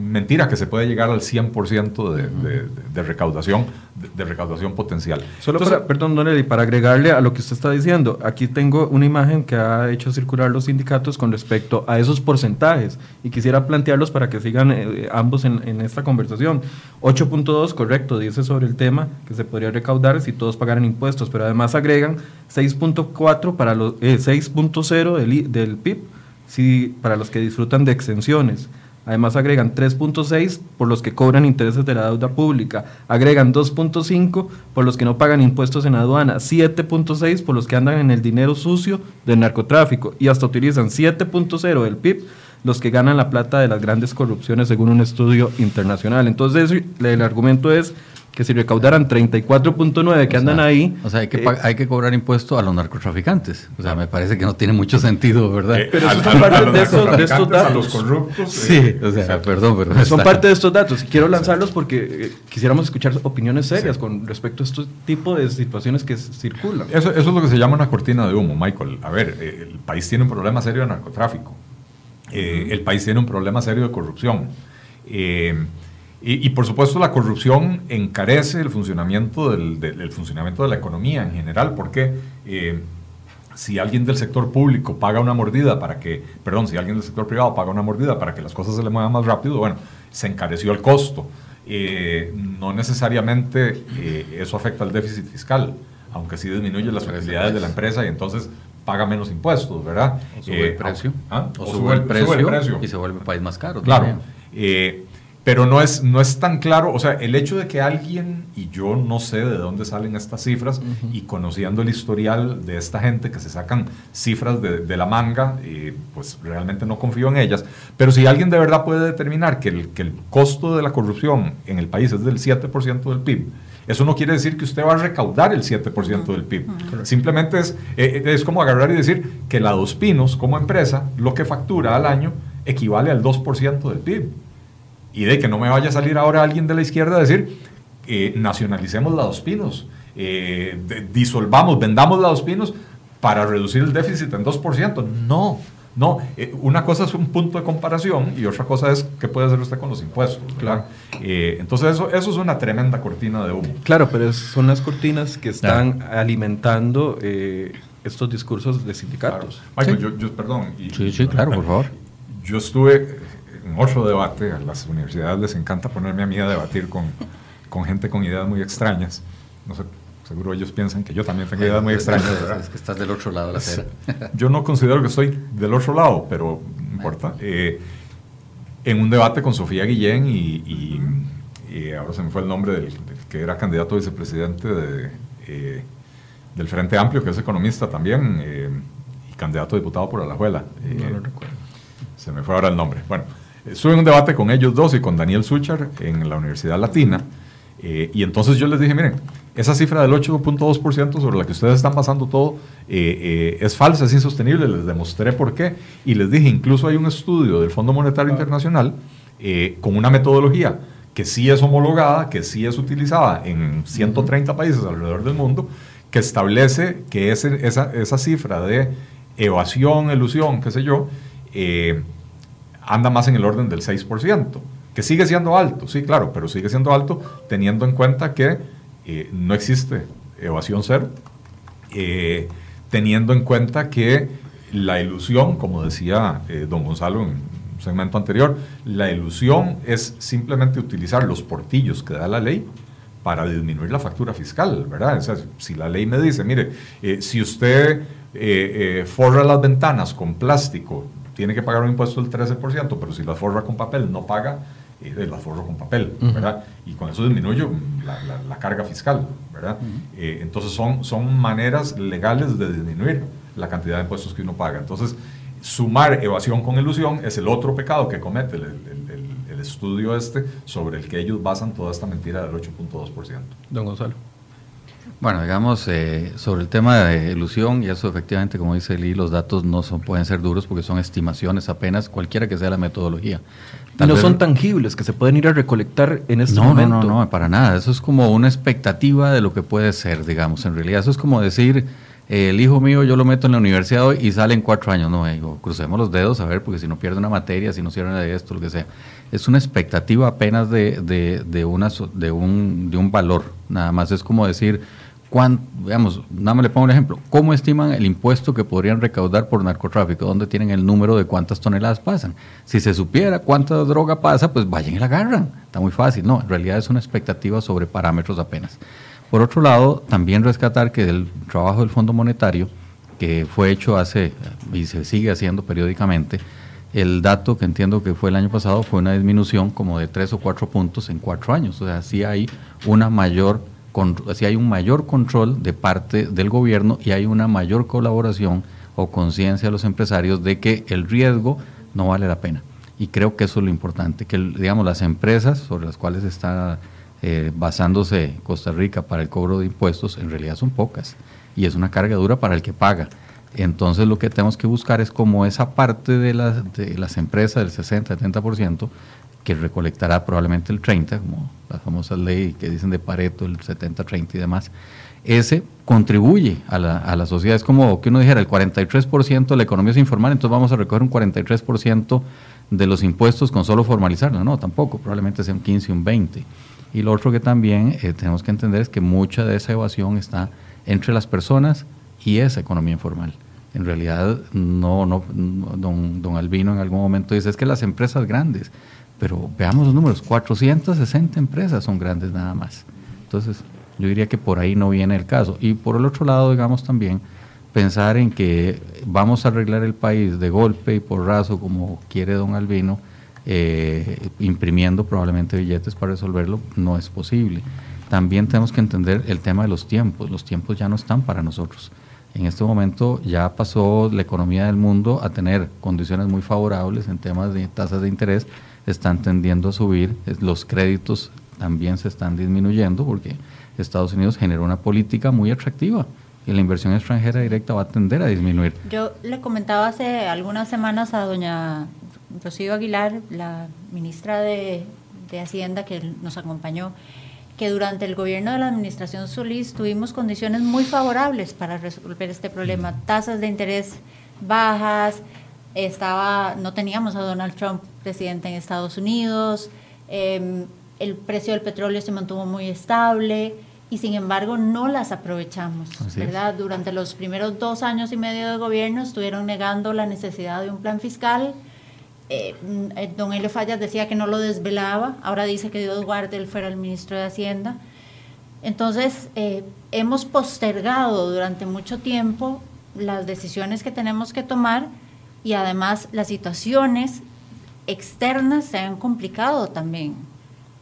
mentira que se puede llegar al 100% de, de- de- recaudación, de, de recaudación potencial. Solo Entonces, para, perdón, don Eli, para agregarle a lo que usted está diciendo, aquí tengo una imagen que ha hecho circular los sindicatos con respecto a esos porcentajes y quisiera plantearlos para que sigan eh, ambos en, en esta conversación. 8.2, correcto, dice sobre el tema que se podría recaudar si todos pagaran impuestos, pero además agregan 6.4 para los eh, 6.0 del, del PIB si, para los que disfrutan de exenciones. Además agregan 3.6 por los que cobran intereses de la deuda pública, agregan 2.5 por los que no pagan impuestos en aduana, 7.6 por los que andan en el dinero sucio del narcotráfico. Y hasta utilizan 7.0 del PIB los que ganan la plata de las grandes corrupciones según un estudio internacional. Entonces el argumento es que si recaudaran 34.9 que andan ahí... O sea, hay que, eh, hay que cobrar impuesto a los narcotraficantes. O sea, me parece que no tiene mucho sentido, ¿verdad? Eh, Pero eso a- son a- parte a los de estos- de estos narcotraficantes, a los datos. corruptos, Sí, eh, o sea, exacto. perdón, pero... Son está- parte de estos datos. y Quiero lanzarlos porque eh, quisiéramos escuchar opiniones serias con respecto a este tipo de situaciones que circulan. Eso, eso es lo que se llama una cortina de humo, Michael. A ver, eh, el país tiene un problema serio de narcotráfico. Eh, el país tiene un problema serio de corrupción. Eh, y, y, por supuesto la corrupción encarece el funcionamiento, del, del- el funcionamiento de la economía en general, porque eh, si alguien del sector público paga una mordida para que, perdón, si alguien del sector privado paga una mordida para que las cosas se le muevan más rápido, bueno, se encareció el costo. Eh, no necesariamente eh, eso afecta al déficit fiscal, aunque sí disminuye las utilidades de la empresa y entonces paga menos impuestos, ¿verdad? O sube el precio. ¿ah? O sube el precio y se vuelve un país más caro Claro. Eh, pero no es, no es tan claro, o sea, el hecho de que alguien, y yo no sé de dónde salen estas cifras, y conociendo el historial de esta gente que se sacan cifras de, de la manga, eh, pues realmente no confío en ellas, pero si alguien de verdad puede determinar que el, que el costo de la corrupción en el país es del 7% del PIB, eso no quiere decir que usted va a recaudar el 7% del PIB. Simplemente es, eh, es como agarrar y decir que la Dos Pinos, como empresa, lo que factura al año equivale al 2% del PIB. Y de que no me vaya a salir ahora alguien de la izquierda a decir, eh, nacionalicemos la Dos Pinos, eh, de- disolvamos, vendamos la Dos Pinos para reducir el déficit en 2%. No, no. eh, una cosa es un punto de comparación y otra cosa es qué puede hacer usted con los impuestos. Eh, entonces eso, eso es una tremenda cortina de humo. Claro, pero es- son las cortinas que están alimentando eh, estos discursos de sindicatos. Michael, yo, yo- perdón. y- Sí, sí, claro, por favor. Yo estuve en otro debate, a las universidades les encanta ponerme a mí a debatir con, con gente con ideas muy extrañas. No sé, seguro ellos piensan que yo también tengo ideas muy extrañas, ¿verdad? Es que estás del otro lado de la acera. Yo no considero que estoy del otro lado, pero no importa. Eh, en un debate con Sofía Guillén y, y- y ahora se me fue el nombre del, del que era candidato a vicepresidente de, eh, del Frente Amplio, que es economista también, eh, y candidato a diputado por Alajuela. Eh, No lo recuerdo. se me fue ahora el nombre. Bueno, estuve en un debate con ellos dos y con Daniel Suchar en la Universidad Latina. eh, y entonces yo les dije, miren, esa cifra del 8.2% sobre la que ustedes están basando todo eh, eh, es falsa, es insostenible. Les demostré por qué. Y les dije, incluso hay un estudio del Fondo Monetario Internacional con una metodología que sí es homologada, que sí es utilizada en 130 países alrededor del mundo, que establece que ese- esa, esa cifra de evasión, elusión, qué sé yo, eh, anda más en el orden del 6%, que sigue siendo alto, sí, claro, pero sigue siendo alto teniendo en cuenta que eh, no existe evasión cero, eh, teniendo en cuenta que la ilusión, como decía eh, don Gonzalo en segmento anterior, la ilusión es simplemente utilizar los portillos que da la ley para disminuir la factura fiscal, ¿verdad? O sea, si la ley me dice, mire, eh, si usted eh, eh, forra las ventanas con plástico, tiene que pagar un impuesto del 13%, pero si las forra con papel, no paga, eh, las forro con papel, ¿verdad? Y con eso disminuyo la, carga fiscal, ¿verdad? entonces son, son maneras legales de disminuir la cantidad de impuestos que uno paga. Entonces, sumar evasión con ilusión es el otro pecado que comete el, el estudio este sobre el que ellos basan toda esta mentira del 8.2%. Don Gonzalo. Bueno, digamos, eh, sobre el tema de ilusión, y eso efectivamente, como dice Lee, los datos no son, pueden ser duros porque son estimaciones apenas, cualquiera que sea la metodología. no son tangibles, que se pueden ir a recolectar en este momento. No, no, no, para nada. Eso es como una expectativa de lo que puede ser, digamos. En realidad, eso es como decir, el hijo mío yo lo meto en la universidad hoy y sale en cuatro años. No, digo, crucemos los dedos a ver, porque si no pierde una materia, si no cierra de esto, lo que sea es una expectativa apenas de, de, de, una, de, un, de un valor. Nada más es como decir, cuán, veamos, nada más le pongo un ejemplo. ¿Cómo estiman el impuesto que podrían recaudar por narcotráfico? ¿Dónde tienen el número de cuántas toneladas pasan? Si se supiera cuánta droga pasa, pues vayan y la agarran. Está muy fácil. No, en realidad es una expectativa sobre parámetros apenas. Por otro lado, también rescatar que el trabajo del Fondo Monetario, que fue hecho hace y se sigue haciendo periódicamente, el dato que entiendo que fue el año pasado fue una disminución como de tres o cuatro puntos en cuatro años. O sea, sí hay una mayor sí hay un mayor control de parte del gobierno y hay una mayor colaboración o conciencia de los empresarios de que el riesgo no vale la pena. Y creo que eso es lo importante, que digamos las empresas sobre las cuales está eh, basándose Costa Rica para el cobro de impuestos en realidad son pocas y es una carga dura para el que paga. Entonces lo que tenemos que buscar es como esa parte de las, de las empresas del 60-70% que recolectará probablemente el 30%, como las famosas leyes que dicen de Pareto, el 70-30 y demás, ese contribuye a la, a la sociedad. Es como que uno dijera, el 43% de la economía es informal, entonces vamos a recoger un 43% de los impuestos con solo formalizarla. No, tampoco, probablemente sea un 15, un 20. Y lo otro que también eh, tenemos que entender es que mucha de esa evasión está entre las personas y esa economía informal. En realidad, no, no, don, don Albino en algún momento dice, es que las empresas grandes, pero veamos los números, 460 empresas son grandes nada más. Entonces, yo diría que por ahí no viene el caso. Y por el otro lado, digamos también, pensar en que vamos a arreglar el país de golpe y por raso, como quiere don Albino, eh, imprimiendo probablemente billetes para resolverlo, no es posible. También tenemos que entender el tema de los tiempos. Los tiempos ya no están para nosotros. En este momento ya pasó la economía del mundo a tener condiciones muy favorables en temas de tasas de interés, están tendiendo a subir, los créditos también se están disminuyendo porque Estados Unidos generó una política muy atractiva y la inversión extranjera directa va a tender a disminuir. Yo le comentaba hace algunas semanas a doña Rocío Aguilar, la ministra de, de Hacienda que nos acompañó, que durante el gobierno de la administración Solís tuvimos condiciones muy favorables para resolver este problema, tasas de interés bajas, estaba, no teníamos a Donald Trump presidente en Estados Unidos, em, el precio del petróleo se mantuvo muy estable y sin embargo no las aprovechamos, ¿verdad? Durante los primeros dos años y medio de gobierno estuvieron negando la necesidad de un plan fiscal, eh, mm, don Elio Fallas decía que no lo desvelaba, ahora dice que Dios guarde él fuera el ministro de Hacienda. Entonces, eh, hemos postergado durante mucho tiempo las decisiones que tenemos que tomar y además las situaciones externas se han complicado también.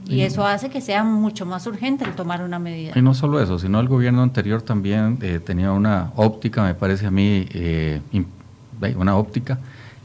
Y eso hace que sea mucho más urgente el tomar una medida. Y no solo eso, sino el gobierno anterior también eh, tenía una óptica, me parece a mí, una óptica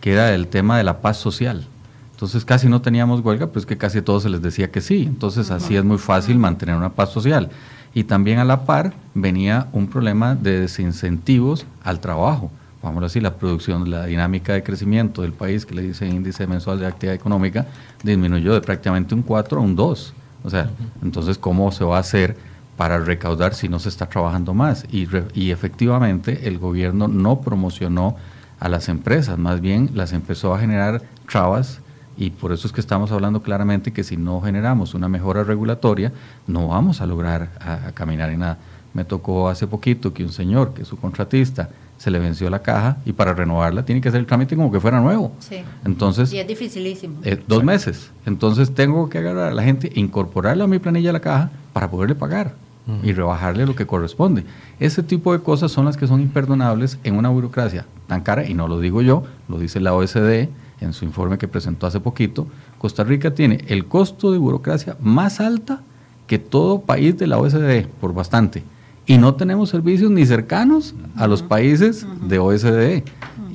que era el tema de la paz social. Entonces casi no teníamos huelga, pues que casi todos se les decía que sí. Entonces así es muy fácil mantener una paz social. Y también a la par venía un problema de desincentivos al trabajo. Vamos a decir, la producción, la dinámica de crecimiento del país, que le dice índice mensual de actividad económica, disminuyó de prácticamente un 4 a un 2. O sea, entonces, ¿cómo se va a hacer para recaudar si no se está trabajando más? Y, y efectivamente el gobierno no promocionó a las empresas, más bien las empezó a generar trabas y por eso es que estamos hablando claramente que si no generamos una mejora regulatoria, no vamos a lograr a, caminar en nada. Me tocó hace poquito que un señor, que es su contratista, se le venció la caja y para renovarla tiene que hacer el trámite como que fuera nuevo. Sí. Entonces, y es dificilísimo. Eh, dos meses. Entonces tengo que agarrar a la gente, incorporarla a mi planilla de la caja para poderle pagar y rebajarle lo que corresponde. Ese tipo de cosas son las que son imperdonables en una burocracia tan cara, y no lo digo yo, lo dice la OSD en su informe que presentó hace poquito. Costa Rica tiene el costo de burocracia más alta que todo país de la OSD, por bastante. Y no tenemos servicios ni cercanos a los países de OSD.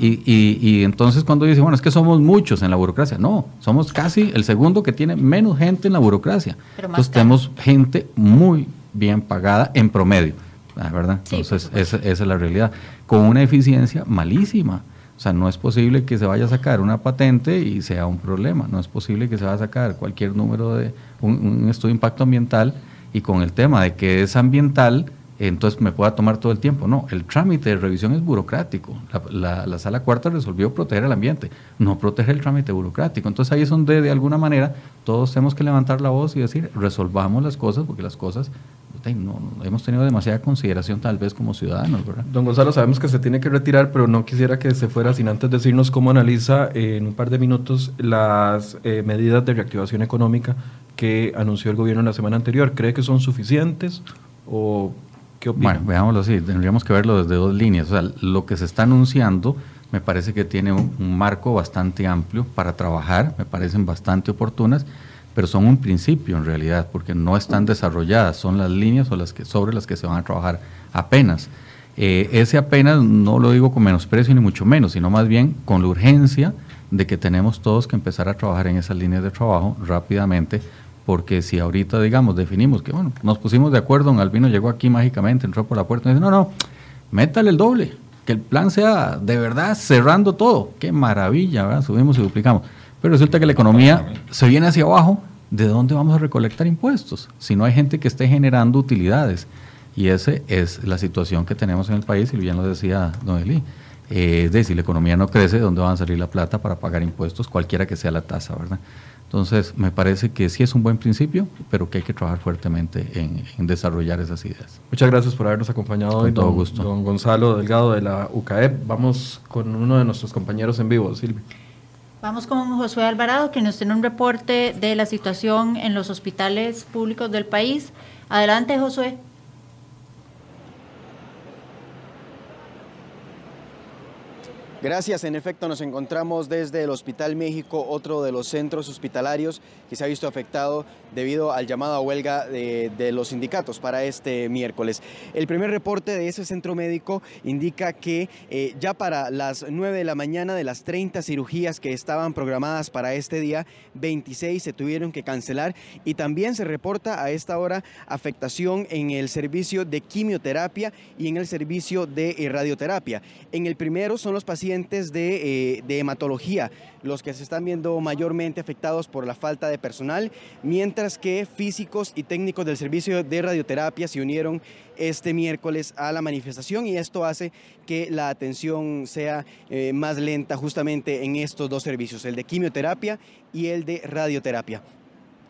Y, y, y, entonces cuando dice, bueno, es que somos muchos en la burocracia, no, somos casi el segundo que tiene menos gente en la burocracia. Entonces tenemos gente muy bien pagada en promedio, ¿verdad? entonces esa, esa, es la realidad, con una eficiencia malísima. O sea, no es posible que se vaya a sacar una patente y sea un problema, no es posible que se vaya a sacar cualquier número de un, un estudio de impacto ambiental y con el tema de que es ambiental, entonces me pueda tomar todo el tiempo. No, el trámite de revisión es burocrático. La, la, sala cuarta resolvió proteger el ambiente, no proteger el trámite burocrático. Entonces ahí es donde de alguna manera todos tenemos que levantar la voz y decir, resolvamos las cosas, porque las cosas no, no, hemos tenido demasiada consideración tal vez como ciudadanos, ¿verdad? Don Gonzalo, sabemos que se tiene que retirar, pero no quisiera que se fuera sin antes decirnos cómo analiza eh, en un par de minutos las eh, medidas de reactivación económica que anunció el gobierno la semana anterior. ¿Cree que son suficientes o Bueno, veámoslo así, tendríamos que verlo desde dos líneas. O sea, lo que se está anunciando me parece que tiene un, un marco bastante amplio para trabajar, me parecen bastante oportunas pero son un principio en realidad, porque no están desarrolladas, son las líneas o las que, sobre las que se van a trabajar apenas. Eh, ese apenas no lo digo con menosprecio ni mucho menos, sino más bien con la urgencia de que tenemos todos que empezar a trabajar en esas líneas de trabajo rápidamente, porque si ahorita, digamos, definimos que, bueno, nos pusimos de acuerdo, un Albino llegó aquí mágicamente, entró por la puerta y dice, no, no, métale el doble, que el plan sea de verdad cerrando todo. Qué maravilla, ¿verdad? Subimos y duplicamos. Pero resulta que la economía se viene hacia abajo ¿de dónde vamos a recolectar impuestos? Si no hay gente que esté generando utilidades. Y esa es la situación que tenemos en el país, y bien lo decía Don Eli. Eh, es decir, la economía no crece, ¿de dónde va a salir la plata para pagar impuestos, cualquiera que sea la tasa, verdad? Entonces, me parece que sí es un buen principio, pero que hay que trabajar fuertemente en, desarrollar esas ideas. Muchas gracias por habernos acompañado hoy, todo don, gusto. don Gonzalo Delgado de la UCAEP. Vamos con uno de nuestros compañeros en vivo, Silvia. Vamos con Josué Alvarado, que nos tiene un reporte de la situación en los hospitales públicos del país. Adelante, Josué. Gracias. En efecto, nos encontramos desde el Hospital México, otro de los centros hospitalarios que se ha visto afectado debido al llamado a huelga de, los sindicatos para este miércoles. El primer reporte de ese centro médico indica que eh, ya para las 9 de la mañana de las 30 cirugías que estaban programadas para este día, 26 se tuvieron que cancelar y también se reporta a esta hora afectación en el servicio de quimioterapia y en el servicio de radioterapia. En el primero son los pacientes de, eh, de, hematología, los que se están viendo mayormente afectados por la falta de personal, mientras que físicos y técnicos del servicio de radioterapia se unieron este miércoles a la manifestación y esto hace que la atención sea eh, más lenta justamente en estos dos servicios, el de quimioterapia y el de radioterapia.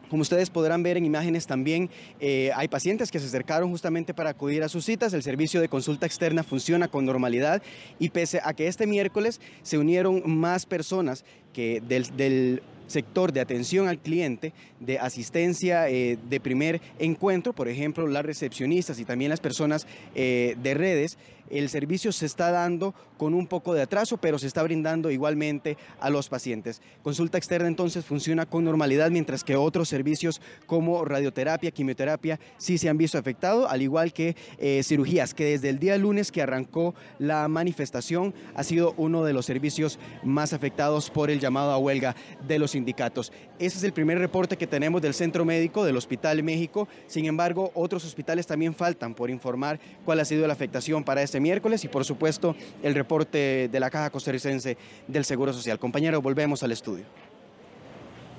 Como ustedes podrán ver en imágenes también, eh, hay pacientes que se acercaron justamente para acudir a sus citas. El servicio de consulta externa funciona con normalidad y pese a que este miércoles se unieron más personas que del, del sector de atención al cliente, de asistencia eh, de primer encuentro, por ejemplo, las recepcionistas y también las personas eh, de redes, el servicio se está dando con un poco de atraso, pero se está brindando igualmente a los pacientes. Consulta externa entonces funciona con normalidad, mientras que otros servicios como radioterapia, quimioterapia, sí se han visto afectados, al igual que eh, cirugías, que desde el día lunes que arrancó la manifestación ha sido uno de los servicios más afectados por el llamado a huelga de los sindicatos. Ese es el primer reporte que tenemos del Centro Médico del Hospital México. Sin embargo, otros hospitales también faltan por informar cuál ha sido la afectación para este miércoles y, por supuesto, el reporte de la Caja Costarricense del Seguro Social. Compañero, volvemos al estudio.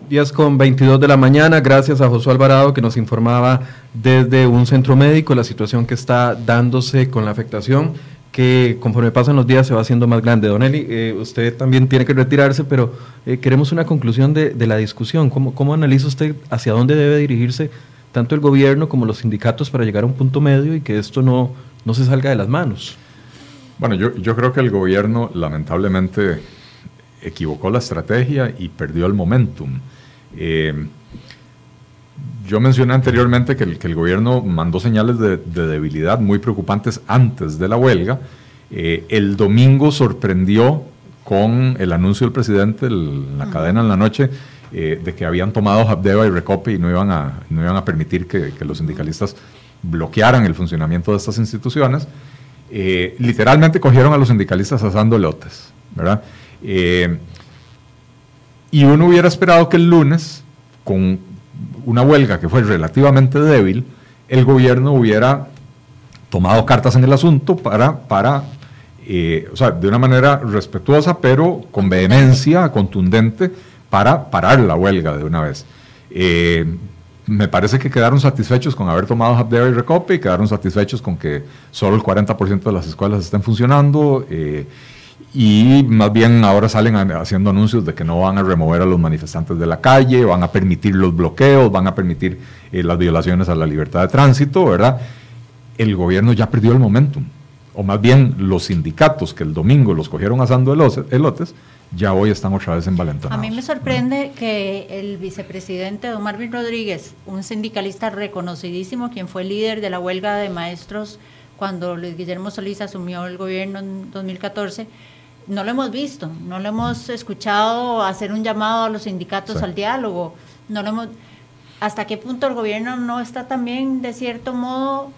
10 con 22 de la mañana, gracias a Josué Alvarado que nos informaba desde un centro médico la situación que está dándose con la afectación que conforme pasan los días se va haciendo más grande. Don Eli, eh, usted también tiene que retirarse, pero eh, queremos una conclusión de, de la discusión. ¿Cómo, ¿Cómo, analiza usted hacia dónde debe dirigirse tanto el gobierno como los sindicatos para llegar a un punto medio y que esto no, no se salga de las manos? Bueno, yo, yo creo que el gobierno lamentablemente equivocó la estrategia y perdió el momentum. Eh, yo mencioné anteriormente que el, que el, gobierno mandó señales de, de, debilidad muy preocupantes antes de la huelga. Eh, el domingo sorprendió con el anuncio del presidente en la cadena en la noche eh, de que habían tomado Habdeba y Recope y no iban a, no iban a permitir que, que los sindicalistas bloquearan el funcionamiento de estas instituciones. Eh, literalmente cogieron a los sindicalistas asando elotes, ¿verdad? Eh, y uno hubiera esperado que el lunes, con una huelga que fue relativamente débil, el gobierno hubiera tomado cartas en el asunto para, para eh, o sea, de una manera respetuosa, pero con vehemencia, contundente, para parar la huelga de una vez. Me parece que quedaron satisfechos con haber tomado Habdeba y Recope y quedaron satisfechos con que solo el 40% de las escuelas estén funcionando eh, y más bien ahora salen haciendo anuncios de que no van a remover a los manifestantes de la calle, van a permitir los bloqueos, van a permitir eh, las violaciones a la libertad de tránsito, ¿verdad? El gobierno ya perdió el momentum, o más bien los sindicatos que el domingo los cogieron asando elotes, ya hoy están otra vez envalentonados. A mí me sorprende que el vicepresidente don Marvin Rodríguez, un sindicalista reconocidísimo, quien fue líder de la huelga de maestros cuando Luis Guillermo Solís asumió el gobierno en 2014, no lo hemos visto, no lo hemos escuchado hacer un llamado a los sindicatos sí. al diálogo, no lo hemos, hasta qué punto el gobierno no está también de cierto modo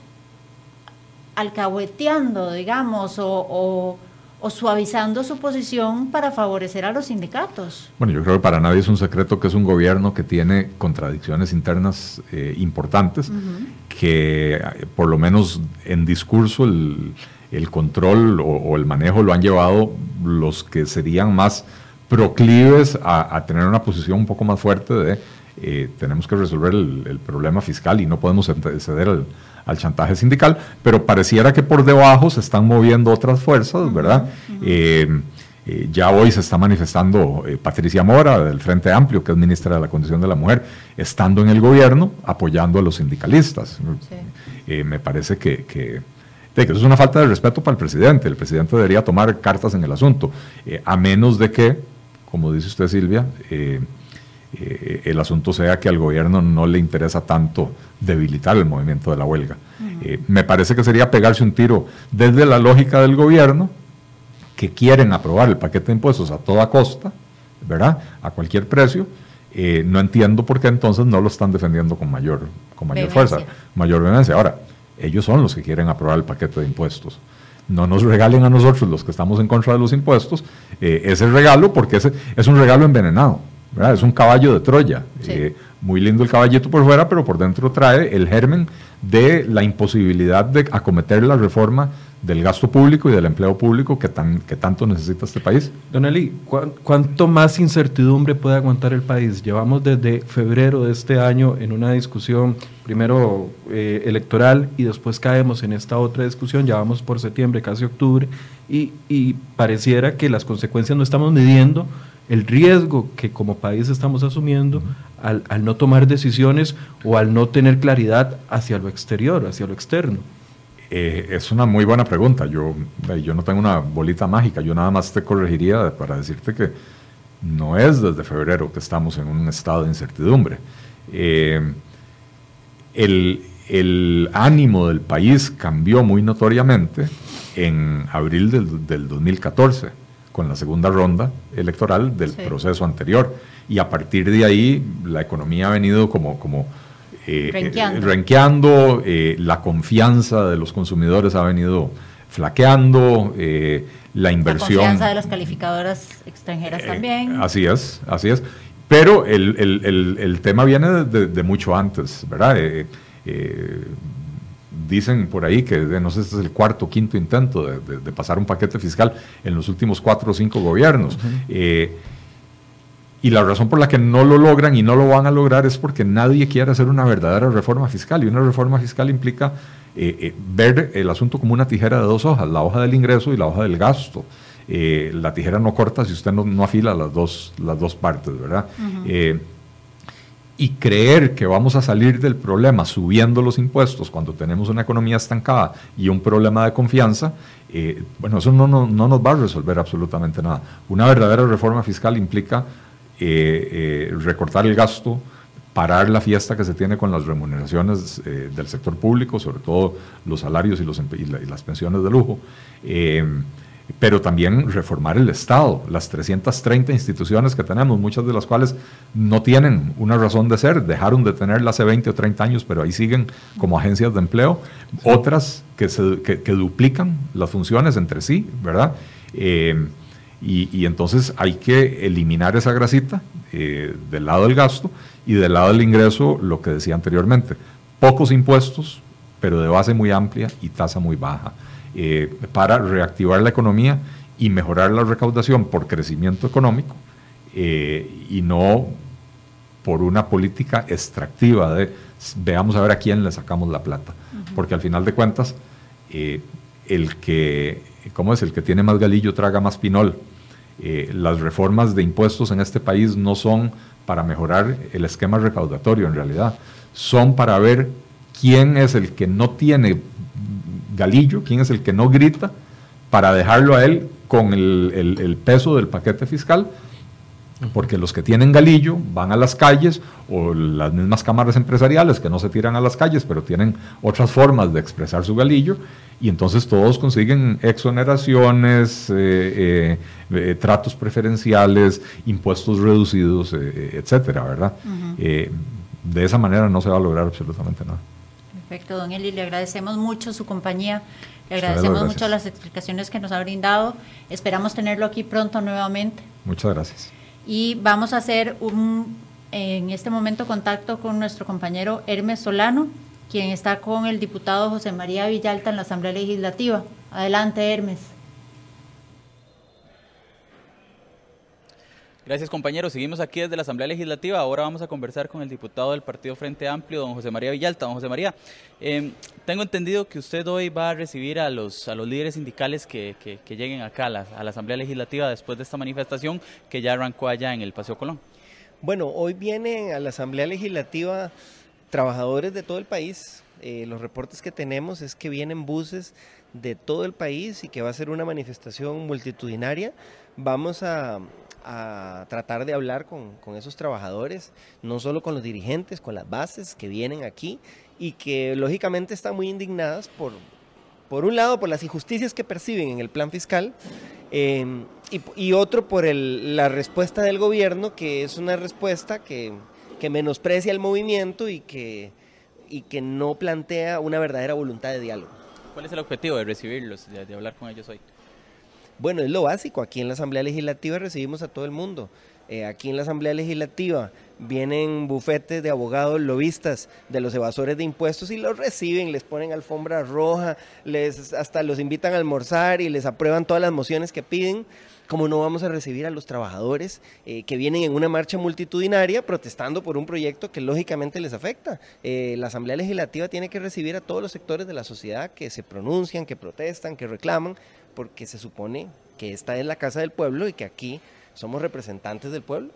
alcahueteando, digamos, o, o o suavizando su posición para favorecer a los sindicatos. Bueno, yo creo que para nadie es un secreto que es un gobierno que tiene contradicciones internas eh, importantes, uh -huh. que por lo menos en discurso el, el control o, o, el manejo lo han llevado los que serían más proclives a, a tener una posición un poco más fuerte de eh, tenemos que resolver el, el, problema fiscal y no podemos ceder al, al chantaje sindical, pero pareciera que por debajo se están moviendo otras fuerzas, ¿verdad? Uh -huh. eh, eh, ya hoy se está manifestando eh, Patricia Mora del Frente Amplio, que es ministra de la Condición de la Mujer, estando en el gobierno apoyando a los sindicalistas. Sí. Eh, me parece que, que, que, eso es una falta de respeto para el presidente. El presidente debería tomar cartas en el asunto, a menos de que, como dice usted Silvia, eh, el asunto sea que al gobierno no le interesa tanto debilitar el movimiento de la huelga. Uh -huh. eh, me parece que sería pegarse un tiro desde la lógica del gobierno, que quieren aprobar el paquete de impuestos a toda costa, ¿verdad? A cualquier precio. Eh, no entiendo por qué entonces no lo están defendiendo con mayor, con mayor fuerza, mayor vehemencia. Ahora, ellos son los que quieren aprobar el paquete de impuestos no nos regalen a nosotros los que estamos en contra de los impuestos eh, ese regalo porque ese es un regalo envenenado. ¿Verdad? Es un caballo de Troya. Sí. Eh, muy lindo el caballito por fuera, pero por dentro trae el germen de la imposibilidad de acometer la reforma del gasto público y del empleo público que, tan, que tanto necesita este país. Don Eli, ¿cu ¿cuánto más incertidumbre puede aguantar el país? Llevamos desde febrero de este año en una discusión, primero eh, electoral y después caemos en esta otra discusión, ya vamos por septiembre, casi octubre, y, y pareciera que las consecuencias no estamos midiendo el riesgo que como país estamos asumiendo al, al, no tomar decisiones o al no tener claridad hacia lo exterior, hacia lo externo? Eh, es una muy buena pregunta. Yo, yo no tengo una bolita mágica, yo nada más te corregiría para decirte que no es desde febrero que estamos en un estado de incertidumbre. Eh, el, el, ánimo del país cambió muy notoriamente en abril del, del 2014 con la segunda ronda electoral del sí. proceso anterior. Y a partir de ahí la economía ha venido como, como eh, renqueando, eh, renqueando eh, la confianza de los consumidores ha venido flaqueando, eh, la inversión... La confianza de las calificadoras extranjeras también. Así es, así es. Pero el, el, el, el tema viene de, de, mucho antes, ¿verdad? Dicen por ahí que no sé, este es el cuarto o quinto intento de, de, de, pasar un paquete fiscal en los últimos cuatro o cinco gobiernos. Uh -huh. eh, y la razón por la que no lo logran y no lo van a lograr es porque nadie quiere hacer una verdadera reforma fiscal. Y una reforma fiscal implica eh, eh, ver el asunto como una tijera de dos hojas, la hoja del ingreso y la hoja del gasto. Eh, la tijera no corta si usted no, no afila las dos, las dos partes, ¿verdad? Uh -huh y creer que vamos a salir del problema subiendo los impuestos cuando tenemos una economía estancada y un problema de confianza, eh, bueno, eso no, no, no, nos va a resolver absolutamente nada. Una verdadera reforma fiscal implica eh, eh, recortar el gasto, parar la fiesta que se tiene con las remuneraciones del sector público, sobre todo los salarios y, los, y, las pensiones de lujo pero también reformar el Estado, las 330 instituciones que tenemos, muchas de las cuales no tienen una razón de ser, dejaron de tenerla hace 20 o 30 años, pero ahí siguen como agencias de empleo, otras que, se, que, duplican las funciones entre sí, ¿verdad? Eh, y, entonces hay que eliminar esa grasita eh, del lado del gasto y del lado del ingreso, lo que decía anteriormente, pocos impuestos, pero de base muy amplia y tasa muy baja. Eh, para reactivar la economía y mejorar la recaudación por crecimiento económico eh, y no por una política extractiva de veamos a ver a quién le sacamos la plata. Porque al final de cuentas, eh, el que, ¿cómo es? El que tiene más galillo traga más pinol. las reformas de impuestos en este país no son para mejorar el esquema recaudatorio en realidad, son para ver quién es el que no tiene galillo, quién es el que no grita, para dejarlo a él con el, peso del paquete fiscal, porque los que tienen galillo van a las calles o las mismas cámaras empresariales que no se tiran a las calles, pero tienen otras formas de expresar su galillo, y entonces todos consiguen exoneraciones, eh, eh, eh, tratos preferenciales, impuestos reducidos, etcétera, ¿verdad? de esa manera no se va a lograr absolutamente nada. Perfecto, don Eli, le agradecemos mucho su compañía, le agradecemos mucho las explicaciones que nos ha brindado. Esperamos tenerlo aquí pronto nuevamente. Muchas gracias. Y vamos a hacer un, en este momento contacto con nuestro compañero Hermes Solano, quien está con el diputado José María Villalta en la Asamblea Legislativa. Adelante, Hermes. Gracias compañeros, seguimos aquí desde la Asamblea Legislativa. Ahora vamos a conversar con el diputado del Partido Frente Amplio, don José María Villalta. Don José María, em, tengo entendido que usted hoy va a recibir a los, a los líderes sindicales que, que, lleguen acá a la, Asamblea Legislativa después de esta manifestación que ya arrancó allá en el Paseo Colón. Bueno, hoy vienen a la Asamblea Legislativa trabajadores de todo el país. Eh, los reportes que tenemos es que vienen buses de todo el país y que va a ser una manifestación multitudinaria. Vamos a, a tratar de hablar con, esos trabajadores, no solo con los dirigentes, con las bases que vienen aquí y que lógicamente están muy indignadas por, por un lado, por las injusticias que perciben en el plan fiscal em, y, otro por la respuesta del gobierno, que es una respuesta que, menosprecia el movimiento y que, y que no plantea una verdadera voluntad de diálogo. ¿Cuál es el objetivo de recibirlos, de hablar con ellos hoy? Bueno, es lo básico. Aquí en la Asamblea Legislativa recibimos a todo el mundo. Eh, aquí en la Asamblea Legislativa vienen bufetes de abogados lobistas de los evasores de impuestos y los reciben, les ponen alfombra roja, les hasta los invitan a almorzar y les aprueban todas las mociones que piden. ¿Cómo no vamos a recibir a los trabajadores eh, que vienen en una marcha multitudinaria protestando por un proyecto que lógicamente les afecta? Eh, la Asamblea Legislativa tiene que recibir a todos los sectores de la sociedad que se pronuncian, que protestan, que reclaman, porque se supone que esta es la casa del pueblo y que aquí somos representantes del pueblo.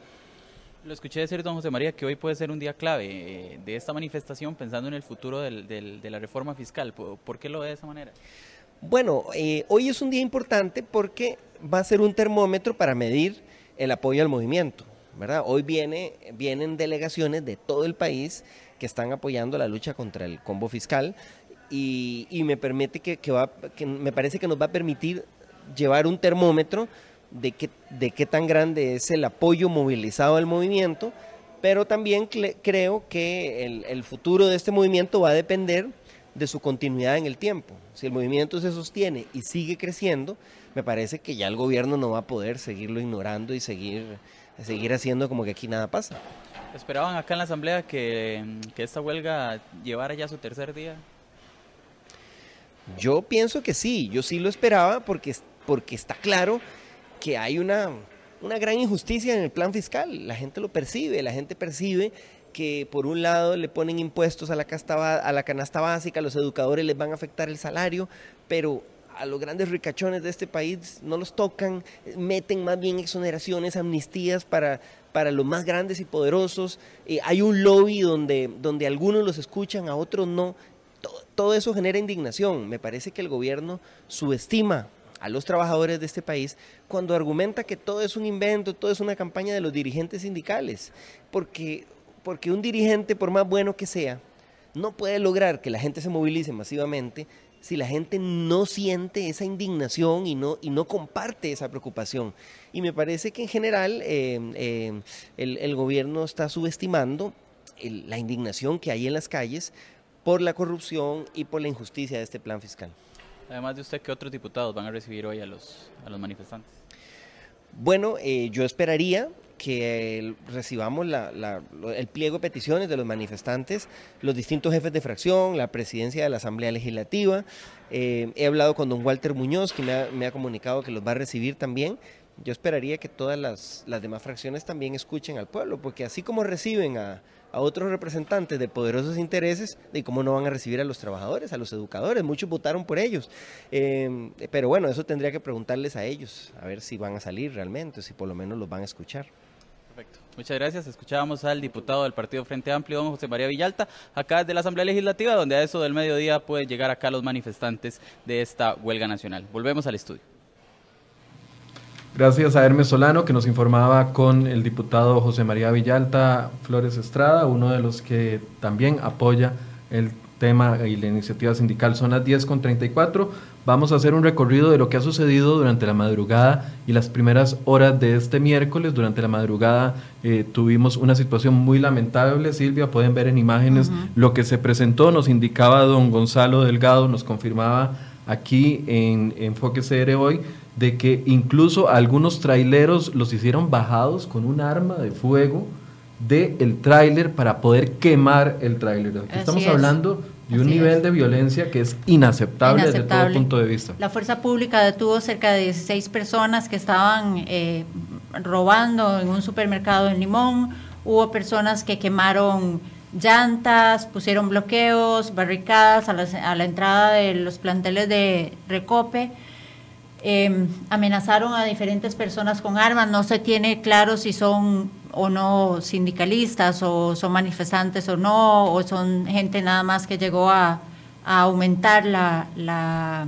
Lo escuché decir, don José María, que hoy puede ser un día clave eh, de esta manifestación pensando en el futuro de la reforma fiscal. ¿Por qué lo ve de esa manera? Bueno, eh, hoy es un día importante porque va a ser un termómetro para medir el apoyo al movimiento. ¿verdad? Hoy viene, vienen delegaciones de todo el país que están apoyando la lucha contra el combo fiscal y, me permite que, va, que me parece que nos va a permitir llevar un termómetro de qué, de qué tan grande es el apoyo movilizado al movimiento, pero también creo que el, futuro de este movimiento va a depender de su continuidad en el tiempo. Si el movimiento se sostiene y sigue creciendo, me parece que ya el gobierno no va a poder seguirlo ignorando y seguir, seguir haciendo como que aquí nada pasa. ¿Esperaban acá en la Asamblea que esta huelga llevara ya su tercer día? Yo pienso que sí, yo sí lo esperaba porque, porque está claro que hay una, una gran injusticia en el plan fiscal. La gente lo percibe, la gente percibe que por un lado le ponen impuestos a la, casta, a la canasta básica, los educadores les van a afectar el salario, pero a los grandes ricachones de este país no los tocan, meten más bien exoneraciones, amnistías para, para los más grandes y poderosos. Eh, hay un lobby donde, donde algunos los escuchan, a otros no. Todo, eso genera indignación. Me parece que el gobierno subestima a los trabajadores de este país cuando argumenta que todo es un invento, todo es una campaña de los dirigentes sindicales. Porque, porque un dirigente, por más bueno que sea, no puede lograr que la gente se movilice masivamente si la gente no siente esa indignación y no, y no comparte esa preocupación. Y me parece que en general eh, eh, el, gobierno está subestimando la indignación que hay en las calles por la corrupción y por la injusticia de este plan fiscal. Además de usted, ¿qué otros diputados van a recibir hoy a los, a los manifestantes? Bueno, eh, yo esperaría que recibamos el pliego de peticiones de los manifestantes, los distintos jefes de fracción, la presidencia de la Asamblea Legislativa. Eh, he hablado con don Walter Muñoz, que me ha, comunicado que los va a recibir también. Yo esperaría que todas las, las demás fracciones también escuchen al pueblo, porque así como reciben a, a otros representantes de poderosos intereses de cómo no van a recibir a los trabajadores, a los educadores. Muchos votaron por ellos. Eh, pero bueno, eso tendría que preguntarles a ellos, a ver si van a salir realmente, si por lo menos los van a escuchar. Perfecto. Muchas gracias. Escuchábamos al diputado del Partido Frente Amplio, don José María Villalta, acá desde la Asamblea Legislativa, donde a eso del mediodía pueden llegar acá los manifestantes de esta huelga nacional. Volvemos al estudio. Gracias a Hermes Solano que nos informaba con el diputado José María Villalta Flores Estrada, uno de los que también apoya el tema y la iniciativa sindical. Son las 10 con 34. Vamos a hacer un recorrido de lo que ha sucedido durante la madrugada y las primeras horas de este miércoles. Durante la madrugada eh, tuvimos una situación muy lamentable, Silvia, pueden ver en imágenes lo que se presentó, nos indicaba don Gonzalo Delgado, nos confirmaba aquí en Enfoque CR hoy de que incluso algunos traileros los hicieron bajados con un arma de fuego del el tráiler para poder quemar el tráiler. Aquí estamos hablando de un nivel de violencia que es inaceptable, desde todo punto de vista. La fuerza pública detuvo cerca de 16 personas que estaban eh, robando en un supermercado en Limón. Hubo personas que quemaron llantas, pusieron bloqueos, barricadas a la, a la entrada de los planteles de Recope. Em, amenazaron a diferentes personas con armas. No se tiene claro si son o no sindicalistas o son manifestantes o no, o son gente nada más que llegó a, aumentar la, la,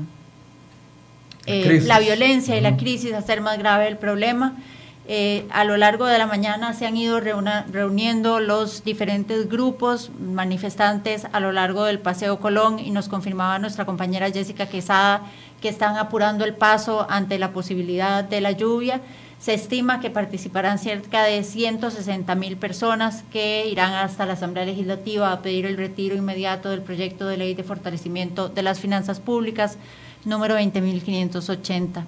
eh, la violencia y la crisis, a hacer más grave el problema. Eh, a lo largo de la mañana se han ido reuniendo los diferentes grupos manifestantes a lo largo del Paseo Colón y nos confirmaba nuestra compañera Jessica Quesada que están apurando el paso ante la posibilidad de la lluvia. Se estima que participarán cerca de 160 mil personas que irán hasta la Asamblea Legislativa a pedir el retiro inmediato del proyecto de ley de fortalecimiento de las finanzas públicas número 20.580.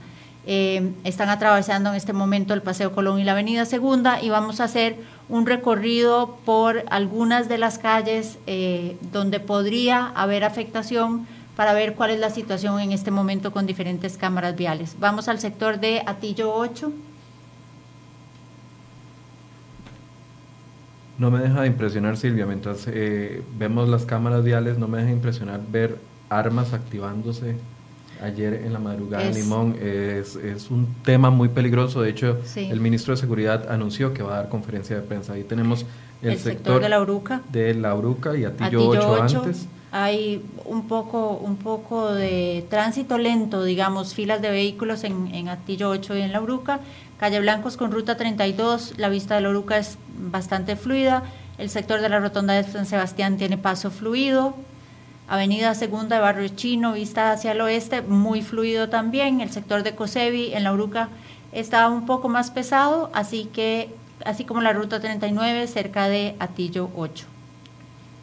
Eh, están atravesando en este momento el Paseo Colón y la Avenida Segunda y vamos a hacer un recorrido por algunas de las calles eh, donde podría haber afectación para ver cuál es la situación en este momento con diferentes cámaras viales. Vamos al sector de Atillo 8. No me deja de impresionar, Silvia, mientras eh, vemos las cámaras viales, no me deja de impresionar ver armas activándose ayer en la madrugada en Limón. Es, es, un tema muy peligroso. De hecho, el ministro de Seguridad anunció que va a dar conferencia de prensa. Ahí tenemos el, sector, de la Uruca. De la Uruca y Atillo, 8 antes hay un poco, un poco de tránsito lento, digamos, filas de vehículos en, Atillo 8 y en La Uruca. Calle Blancos con ruta 32, la vista de La Uruca es bastante fluida. El sector de la rotonda de San Sebastián tiene paso fluido. Avenida Segunda de Barrio Chino, vista hacia el oeste, muy fluido también. El sector de Cosevi en La Uruca está un poco más pesado, así que así como la ruta 39 cerca de Atillo 8.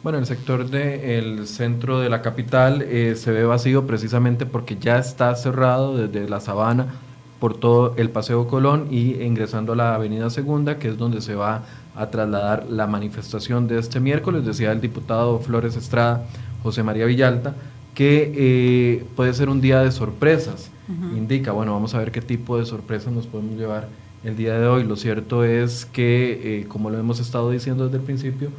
Bueno, el sector del centro de la capital eh, se ve vacío precisamente porque ya está cerrado desde la sabana por todo el Paseo Colón y ingresando a la Avenida Segunda, que es donde se va a trasladar la manifestación de este miércoles, decía el diputado Flores Estrada, José María Villalta, que eh, puede ser un día de sorpresas. Indica, bueno, vamos a ver qué tipo de sorpresas nos podemos llevar el día de hoy. Lo cierto es que, eh, como lo hemos estado diciendo desde el principio,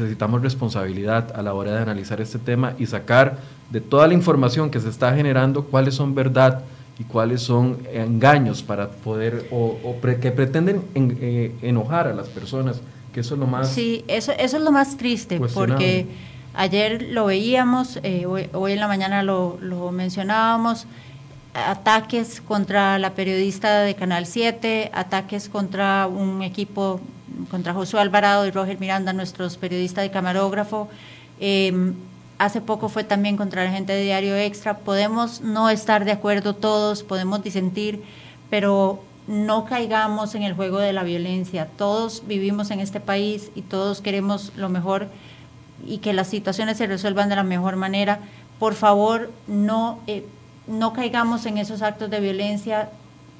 necesitamos responsabilidad a la hora de analizar este tema y sacar de toda la información que se está generando cuáles son verdad y cuáles son engaños para poder o, que pretenden eh, enojar a las personas, que eso es lo más... Sí, eso, eso es lo más triste, porque ayer lo veíamos, eh, hoy, en la mañana lo, lo mencionábamos, ataques contra la periodista de Canal 7, ataques contra un equipo, contra Josué Alvarado y Roger Miranda, nuestros periodistas de camarógrafo. Em, hace poco fue también contra la gente de Diario Extra. Podemos no estar de acuerdo todos, podemos disentir, pero no caigamos en el juego de la violencia. Todos vivimos en este país y todos queremos lo mejor y que las situaciones se resuelvan de la mejor manera. Por favor, no eh, no caigamos en esos actos de violencia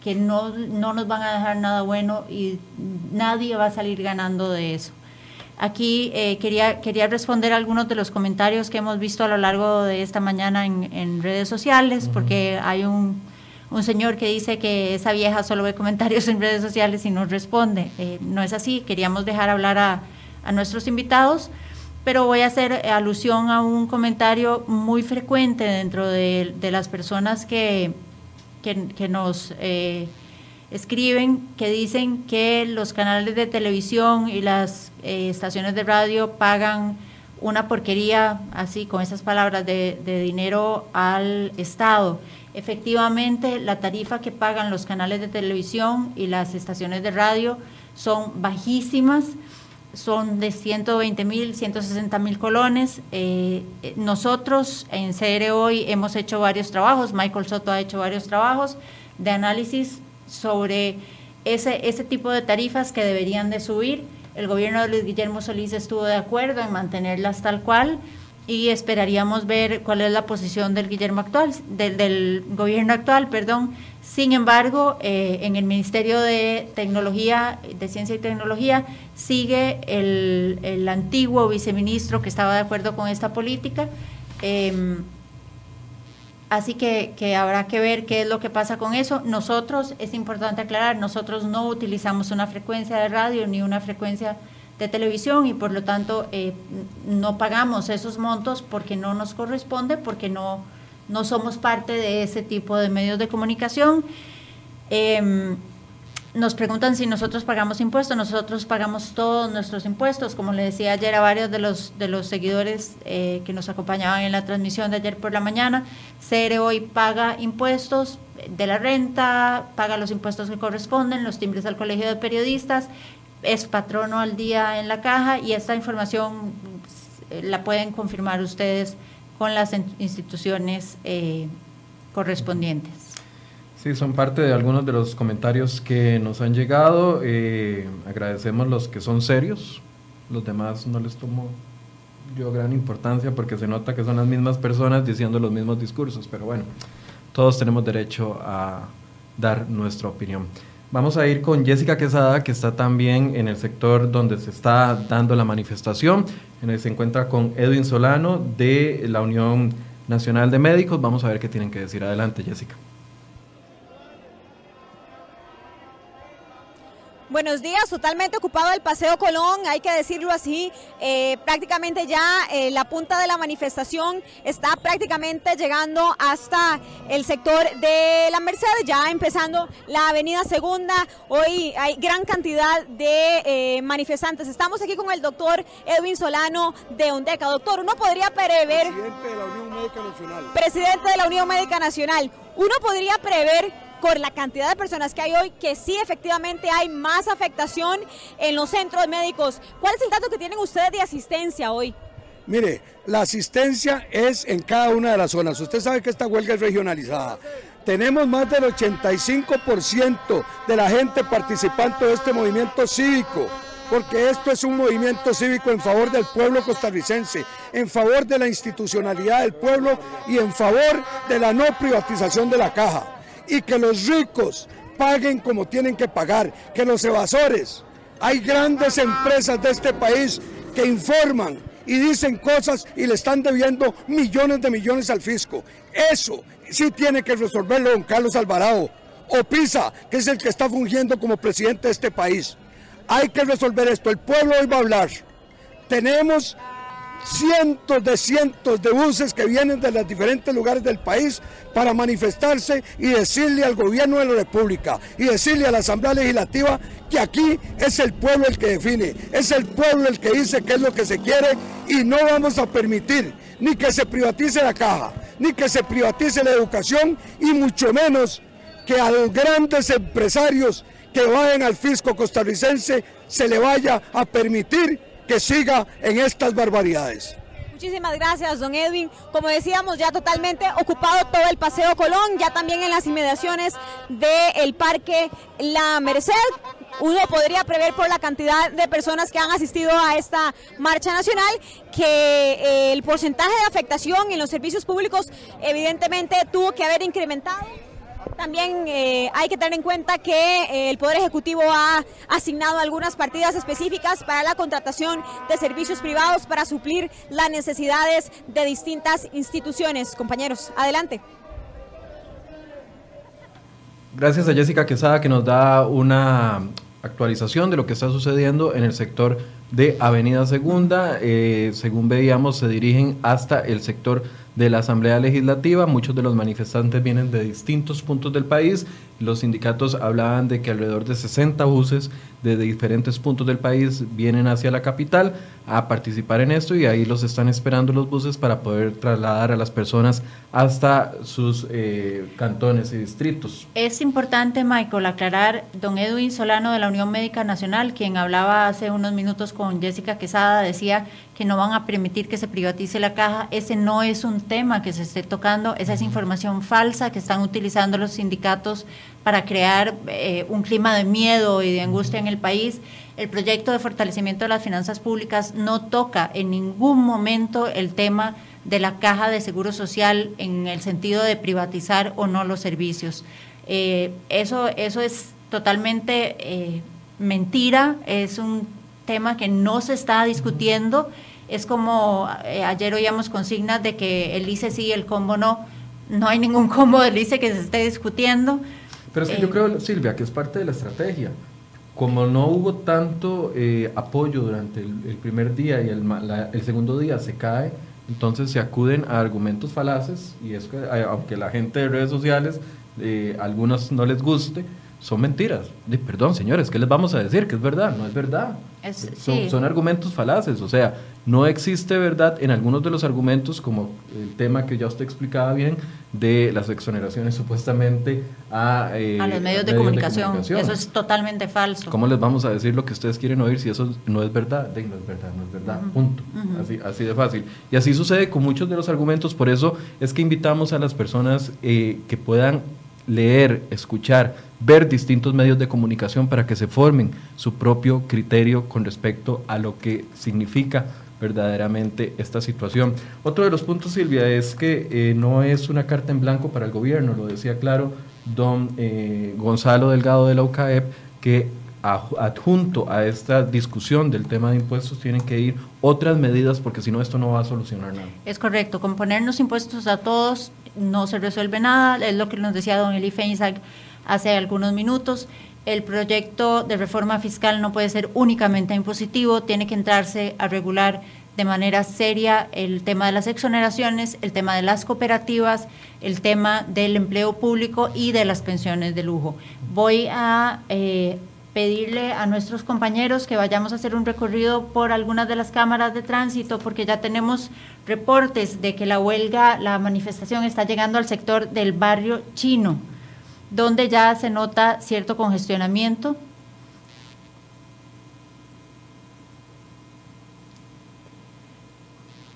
que no, nos van a dejar nada bueno y nadie va a salir ganando de eso. Aquí eh, quería, quería responder algunos de los comentarios que hemos visto a lo largo de esta mañana en, redes sociales, porque hay un, señor que dice que esa vieja solo ve comentarios (laughs) en redes sociales y no responde. Eh, no es así, queríamos dejar hablar a, a nuestros invitados pero voy a hacer alusión a un comentario muy frecuente dentro de, las personas que, que, nos eh, escriben, que dicen que los canales de televisión y las eh, estaciones de radio pagan una porquería, así con esas palabras, de, de dinero al Estado. Efectivamente, la tarifa que pagan los canales de televisión y las estaciones de radio son bajísimas son de 120 mil, 160 mil colones. Eh, nosotros en CR hoy hemos hecho varios trabajos, Michael Soto ha hecho varios trabajos de análisis sobre ese, ese tipo de tarifas que deberían de subir. El gobierno de Luis Guillermo Solís estuvo de acuerdo en mantenerlas tal cual y esperaríamos ver cuál es la posición del Guillermo actual, del, del gobierno actual, perdón. Sin embargo, eh, en el Ministerio de Tecnología, de Ciencia y Tecnología, sigue el, el antiguo viceministro que estaba de acuerdo con esta política. Em, así que, que, habrá que ver qué es lo que pasa con eso. Nosotros, es importante aclarar, nosotros no utilizamos una frecuencia de radio ni una frecuencia de televisión y por lo tanto eh, no pagamos esos montos porque no nos corresponde, porque no, no somos parte de ese tipo de medios de comunicación. Em, nos preguntan si nosotros pagamos impuestos, nosotros pagamos todos nuestros impuestos, como le decía ayer a varios de los, de los seguidores eh, que nos acompañaban en la transmisión de ayer por la mañana, CR hoy paga impuestos de la renta, paga los impuestos que corresponden, los timbres al colegio de periodistas, es patrono al día en la caja y esta información eh, la pueden confirmar ustedes con las instituciones eh, correspondientes. Sí, son parte de algunos de los comentarios que nos han llegado. Eh, agradecemos los que son serios, los demás no les tomo yo gran importancia porque se nota que son las mismas personas diciendo los mismos discursos, pero bueno, todos tenemos derecho a dar nuestra opinión. Vamos a ir con Jessica Quesada, que está también en el sector donde se está dando la manifestación. En el se encuentra con Edwin Solano de la Unión Nacional de Médicos. Vamos a ver qué tienen que decir. Adelante, Jessica. Buenos días, totalmente ocupado el Paseo Colón, hay que decirlo así, eh, prácticamente ya eh, la punta de la manifestación está prácticamente llegando hasta el sector de la Mercedes, ya empezando la avenida Segunda, hoy hay gran cantidad de eh, manifestantes. Estamos aquí con el doctor Edwin Solano de UNDECA. Doctor, uno podría prever... Presidente de la Unión Médica Nacional. Presidente de la Unión Médica Nacional. Uno podría prever por la cantidad de personas que hay hoy, que sí efectivamente hay más afectación en los centros médicos. ¿Cuál es el dato que tienen ustedes de asistencia hoy? Mire, la asistencia es en cada una de las zonas. Usted sabe que esta huelga es regionalizada. Tenemos más del 85% de la gente participante de este movimiento cívico, porque esto es un movimiento cívico en favor del pueblo costarricense, en favor de la institucionalidad del pueblo y en favor de la no privatización de la caja y que los ricos paguen como tienen que pagar, que los evasores, hay grandes empresas de este país que informan y dicen cosas y le están debiendo millones de millones al fisco. Eso sí tiene que resolverlo don Carlos Alvarado, o Pisa, que es el que está fungiendo como presidente de este país. Hay que resolver esto. El pueblo hoy va a hablar. Tenemos cientos de cientos de buses que vienen de los diferentes lugares del país para manifestarse y decirle al gobierno de la República y decirle a la Asamblea Legislativa que aquí es el pueblo el que define, es el pueblo el que dice qué es lo que se quiere y no vamos a permitir ni que se privatice la caja, ni que se privatice la educación y mucho menos que a los grandes empresarios que vayan al fisco costarricense se le vaya a permitir que siga en estas barbaridades. Muchísimas gracias, don Edwin. Como decíamos, ya totalmente ocupado todo el Paseo Colón, ya también en las inmediaciones del Parque La Merced. Uno podría prever por la cantidad de personas que han asistido a esta marcha nacional que eh, el porcentaje de afectación en los servicios públicos evidentemente tuvo que haber incrementado también eh, hay que tener en cuenta que eh, el Poder Ejecutivo ha asignado algunas partidas específicas para la contratación de servicios privados para suplir las necesidades de distintas instituciones. Compañeros, adelante. Gracias a Jessica Quesada que nos da una actualización de lo que está sucediendo en el sector de Avenida Segunda. Eh, según veíamos, se dirigen hasta el sector de la Asamblea Legislativa. Muchos de los manifestantes vienen de distintos puntos del país. Los sindicatos hablaban de que alrededor de 60 buses de diferentes puntos del país vienen hacia la capital a participar en esto y ahí los están esperando los buses para poder trasladar a las personas hasta sus eh, cantones y distritos. Es importante, Michael, aclarar, don Edwin Solano de la Unión Médica Nacional, quien hablaba hace unos minutos con Jessica Quesada, decía que no van a permitir que se privatice la caja. Ese no es un tema que se esté tocando, esa es información falsa que están utilizando los sindicatos para crear eh, un clima de miedo y de angustia en el país. El proyecto de fortalecimiento de las finanzas públicas no toca en ningún momento el tema de la caja de seguro social en el sentido de privatizar o no los servicios. Eh, eso, eso es totalmente eh, mentira, es un tema que no se está discutiendo. Es como ayer oíamos consignas de que el ICE sí y el combo no. No hay ningún combo del ICE que se esté discutiendo. Pero es que yo creo, Silvia, que es parte de la estrategia. Como no hubo tanto eh, apoyo durante el, primer día y el, el, segundo día se cae, entonces se acuden a argumentos falaces y es que eh, aunque la gente de redes sociales, eh, algunos no les guste, son mentiras. perdón, señores, ¿qué les vamos a decir? Que es verdad, no es verdad. son, argumentos falaces, o sea, no existe verdad en algunos de los argumentos, como el tema que ya usted explicaba bien, de las exoneraciones supuestamente a, eh, a los medios, de, comunicación. Eso es totalmente falso. ¿Cómo les vamos a decir lo que ustedes quieren oír si eso no es verdad? no es verdad, no es verdad, punto. así, así de fácil. Y así sucede con muchos de los argumentos, por eso es que invitamos a las personas eh, que puedan leer, escuchar, ver distintos medios de comunicación para que se formen su propio criterio con respecto a lo que significa verdaderamente esta situación. Otro de los puntos, Silvia, es que eh, no es una carta en blanco para el gobierno, lo decía claro don eh, Gonzalo Delgado de la UCAEP, que adjunto a esta discusión del tema de impuestos tienen que ir otras medidas porque si no esto no va a solucionar nada. Es correcto, con ponernos impuestos a todos no se resuelve nada, es lo que nos decía don Eli Feinsack hace algunos minutos. El proyecto de reforma fiscal no puede ser únicamente impositivo, tiene que entrarse a regular de manera seria el tema de las exoneraciones, el tema de las cooperativas, el tema del empleo público y de las pensiones de lujo. Voy a eh, pedirle a nuestros compañeros que vayamos a hacer un recorrido por algunas de las cámaras de tránsito porque ya tenemos reportes de que la huelga, la manifestación está llegando al sector del barrio chino, donde ya se nota cierto congestionamiento.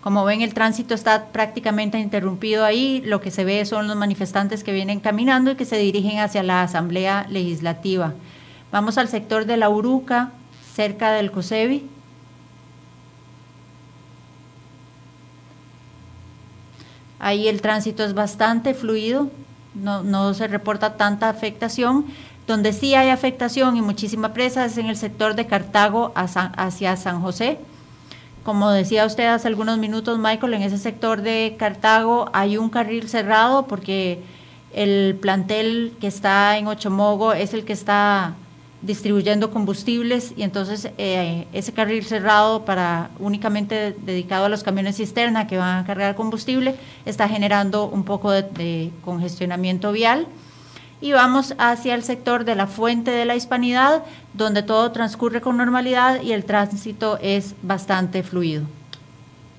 Como ven, el tránsito está prácticamente interrumpido ahí. Lo que se ve son los manifestantes que vienen caminando y que se dirigen hacia la Asamblea Legislativa. Vamos al sector de la Uruca, cerca del COSEBI. Ahí el tránsito es bastante fluido, no, se reporta tanta afectación. Donde sí hay afectación y muchísima presa es en el sector de Cartago hacia San José. Como decía usted hace algunos minutos, Michael, en ese sector de Cartago hay un carril cerrado porque El plantel que está en Ochomogo es el que está distribuyendo combustibles y entonces eh, ese carril cerrado para únicamente dedicado a los camiones cisterna que van a cargar combustible está generando un poco de, congestionamiento vial y vamos hacia el sector de la fuente de la hispanidad donde todo transcurre con normalidad y el tránsito es bastante fluido.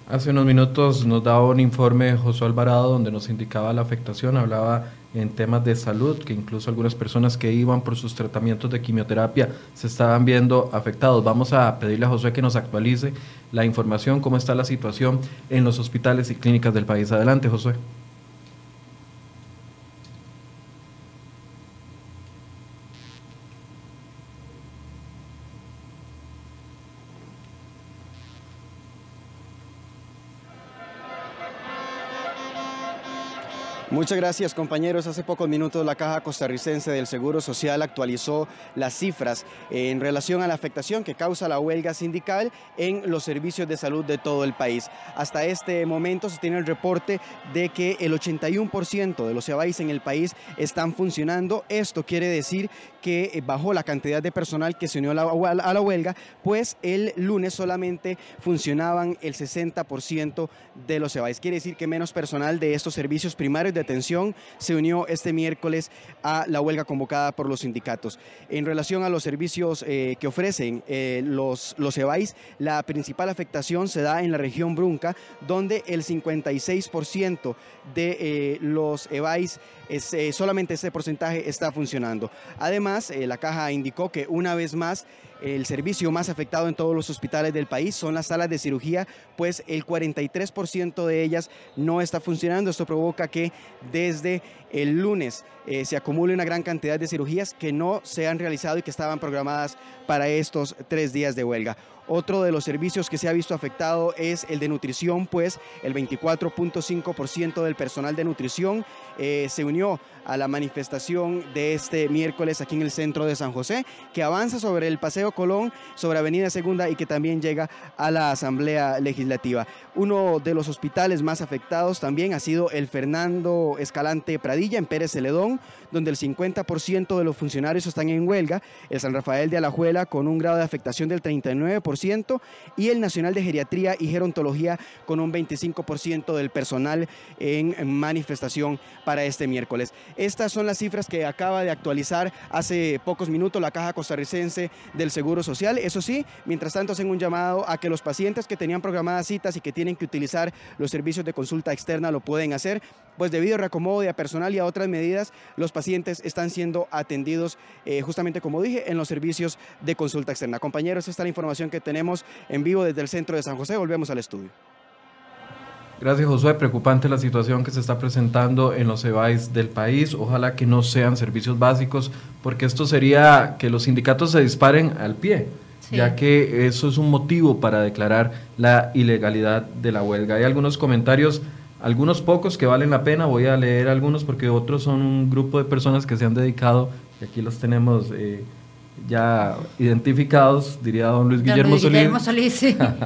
Hace unos minutos nos daba un informe José Alvarado donde nos indicaba la afectación, hablaba en temas de salud, que incluso algunas personas que iban por sus tratamientos de quimioterapia se estaban viendo afectados. Vamos a pedirle a José que nos actualice la información, cómo está la situación en los hospitales y clínicas del país. Adelante, José. Muchas gracias compañeros. Hace pocos minutos la Caja Costarricense del Seguro Social actualizó las cifras en relación a la afectación que causa la huelga sindical en los servicios de salud de todo el país. Hasta este momento se tiene el reporte de que el 81% de los EBAIS en el país están funcionando. Esto quiere decir que bajó la cantidad de personal que se unió a la, huelga, pues el lunes solamente funcionaban el 60% de los EBAIS. Quiere decir que menos personal de estos servicios primarios atención se unió este miércoles a la huelga convocada por los sindicatos. En relación a los servicios eh, que ofrecen eh, los, los EBAIS, la principal afectación se da en la región Brunca, donde el 56% de eh, los EBAIS, es, solamente ese porcentaje está funcionando. Además, la caja indicó que una vez más, el servicio más afectado en todos los hospitales del país son las salas de cirugía, pues el 43% de ellas no está funcionando. Esto provoca que desde el lunes eh, se acumule una gran cantidad de cirugías que no se han realizado y que estaban programadas para estos tres días de huelga. Otro de los servicios que se ha visto afectado es el de nutrición, pues el 24.5% del personal de nutrición eh, se unió a la manifestación de este miércoles aquí en el centro de San José, que avanza sobre el Paseo Colón, sobre Avenida Segunda y que también llega a la Asamblea Legislativa. Uno de los hospitales más afectados también ha sido el Fernando Escalante Pradilla en Pérez Celedón, donde el 50% de los funcionarios están en huelga, el San Rafael de Alajuela con un grado de afectación del 39% y el Nacional de Geriatría y Gerontología con un 25% del personal en manifestación para este miércoles. Estas son las cifras que acaba de actualizar hace pocos minutos la Caja Costarricense del Seguro Social. Eso sí, mientras tanto hacen un llamado a que los pacientes que tenían programadas citas y que tienen que utilizar los servicios de consulta externa lo pueden hacer, pues debido a reacomodo de personal y a otras medidas, los pacientes están siendo atendidos eh, justamente como dije en los servicios de consulta externa. Compañeros, esta es la información que tenemos en vivo desde el centro de San José. Volvemos al estudio. Gracias, Josué. Preocupante la situación que se está presentando en los EBAIS del país. Ojalá que no sean servicios básicos, porque esto sería que los sindicatos se disparen al pie, ya que eso es un motivo para declarar la ilegalidad de la huelga. Hay algunos comentarios, algunos pocos que valen la pena. Voy a leer algunos porque otros son un grupo de personas que se han dedicado, y aquí los tenemos eh, ya identificados, diría don Luis Guillermo Solís. Guillermo Solís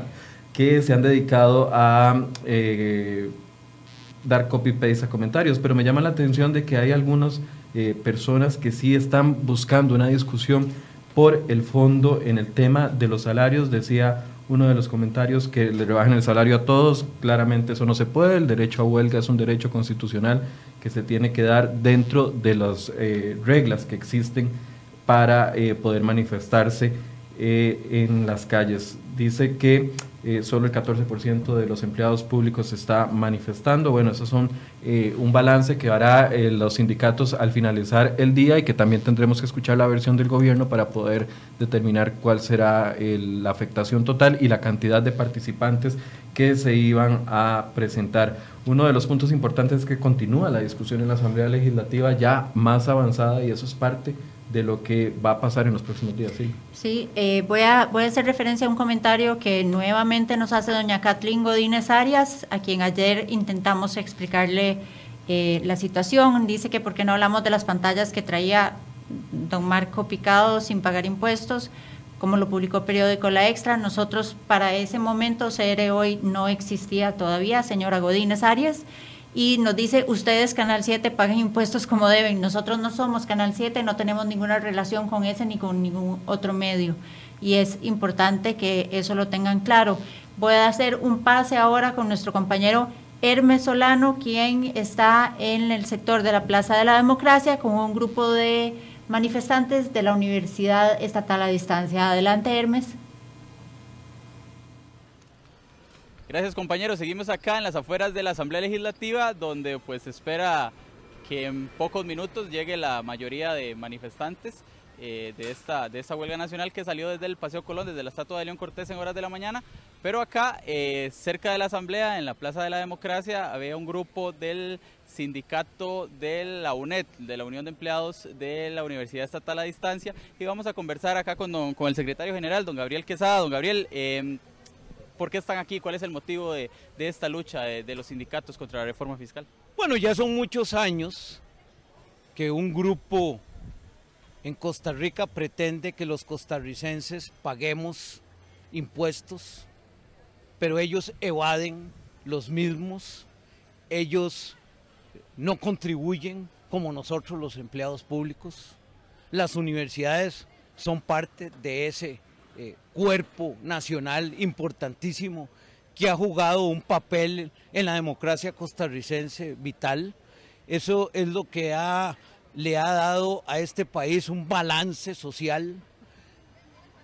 (laughs) que se han dedicado a eh, dar copy-paste a comentarios, pero me llama la atención de que hay algunas eh, personas que sí están buscando una discusión por el fondo en el tema de los salarios. Decía uno de los comentarios que le rebajen el salario a todos, claramente eso no se puede, el derecho a huelga es un derecho constitucional que se tiene que dar dentro de las eh, reglas que existen para poder manifestarse en las calles. Dice que eh, solo el 14% de los empleados públicos está manifestando. Bueno, esos son eh, un balance que hará eh, los sindicatos al finalizar el día y que también tendremos que escuchar la versión del gobierno para poder determinar cuál será la afectación total y la cantidad de participantes que se iban a presentar. Uno de los puntos importantes es que continúa la discusión en la Asamblea Legislativa ya más avanzada y eso es parte de lo que va a pasar en los próximos días. Sí, sí eh, voy, a, voy a hacer referencia a un comentario que nuevamente nos hace doña Kathleen Godínez Arias, a quien ayer intentamos explicarle eh, la situación. Dice que por qué no hablamos de las pantallas que traía don Marco Picado sin pagar impuestos, como lo publicó periódico La Extra. Nosotros para ese momento, CR hoy no existía todavía, señora Godínez Arias y nos dice, ustedes Canal 7 paguen impuestos como deben. Nosotros no somos Canal 7, no tenemos ninguna relación con ese ni con ningún otro medio. Y es importante que eso lo tengan claro. Voy a hacer un pase ahora con nuestro compañero Hermes Solano, quien está en el sector de la Plaza de la Democracia con un grupo de manifestantes de la Universidad Estatal a Distancia. Adelante, Hermes. Gracias compañeros, seguimos acá en las afueras de la Asamblea Legislativa donde pues espera que en pocos minutos llegue la mayoría de manifestantes eh, de, esta, de esta huelga nacional que salió desde el Paseo Colón, desde la estatua de León Cortés en horas de la mañana, pero acá eh, cerca de la Asamblea, en la Plaza de la Democracia, había un grupo del sindicato de la UNED, de la Unión de Empleados de la Universidad Estatal a Distancia, y vamos a conversar acá con, el secretario general, don Gabriel Quesada. Don Gabriel, eh, ¿Por qué están aquí? ¿Cuál es el motivo de, esta lucha de, los sindicatos contra la reforma fiscal? Bueno, ya son muchos años que un grupo en Costa Rica pretende que los costarricenses paguemos impuestos, pero ellos evaden los mismos, ellos no contribuyen como nosotros los empleados públicos. Las universidades son parte de ese eh, cuerpo nacional importantísimo que ha jugado un papel en la democracia costarricense vital. Eso es lo que le ha dado a este país un balance social.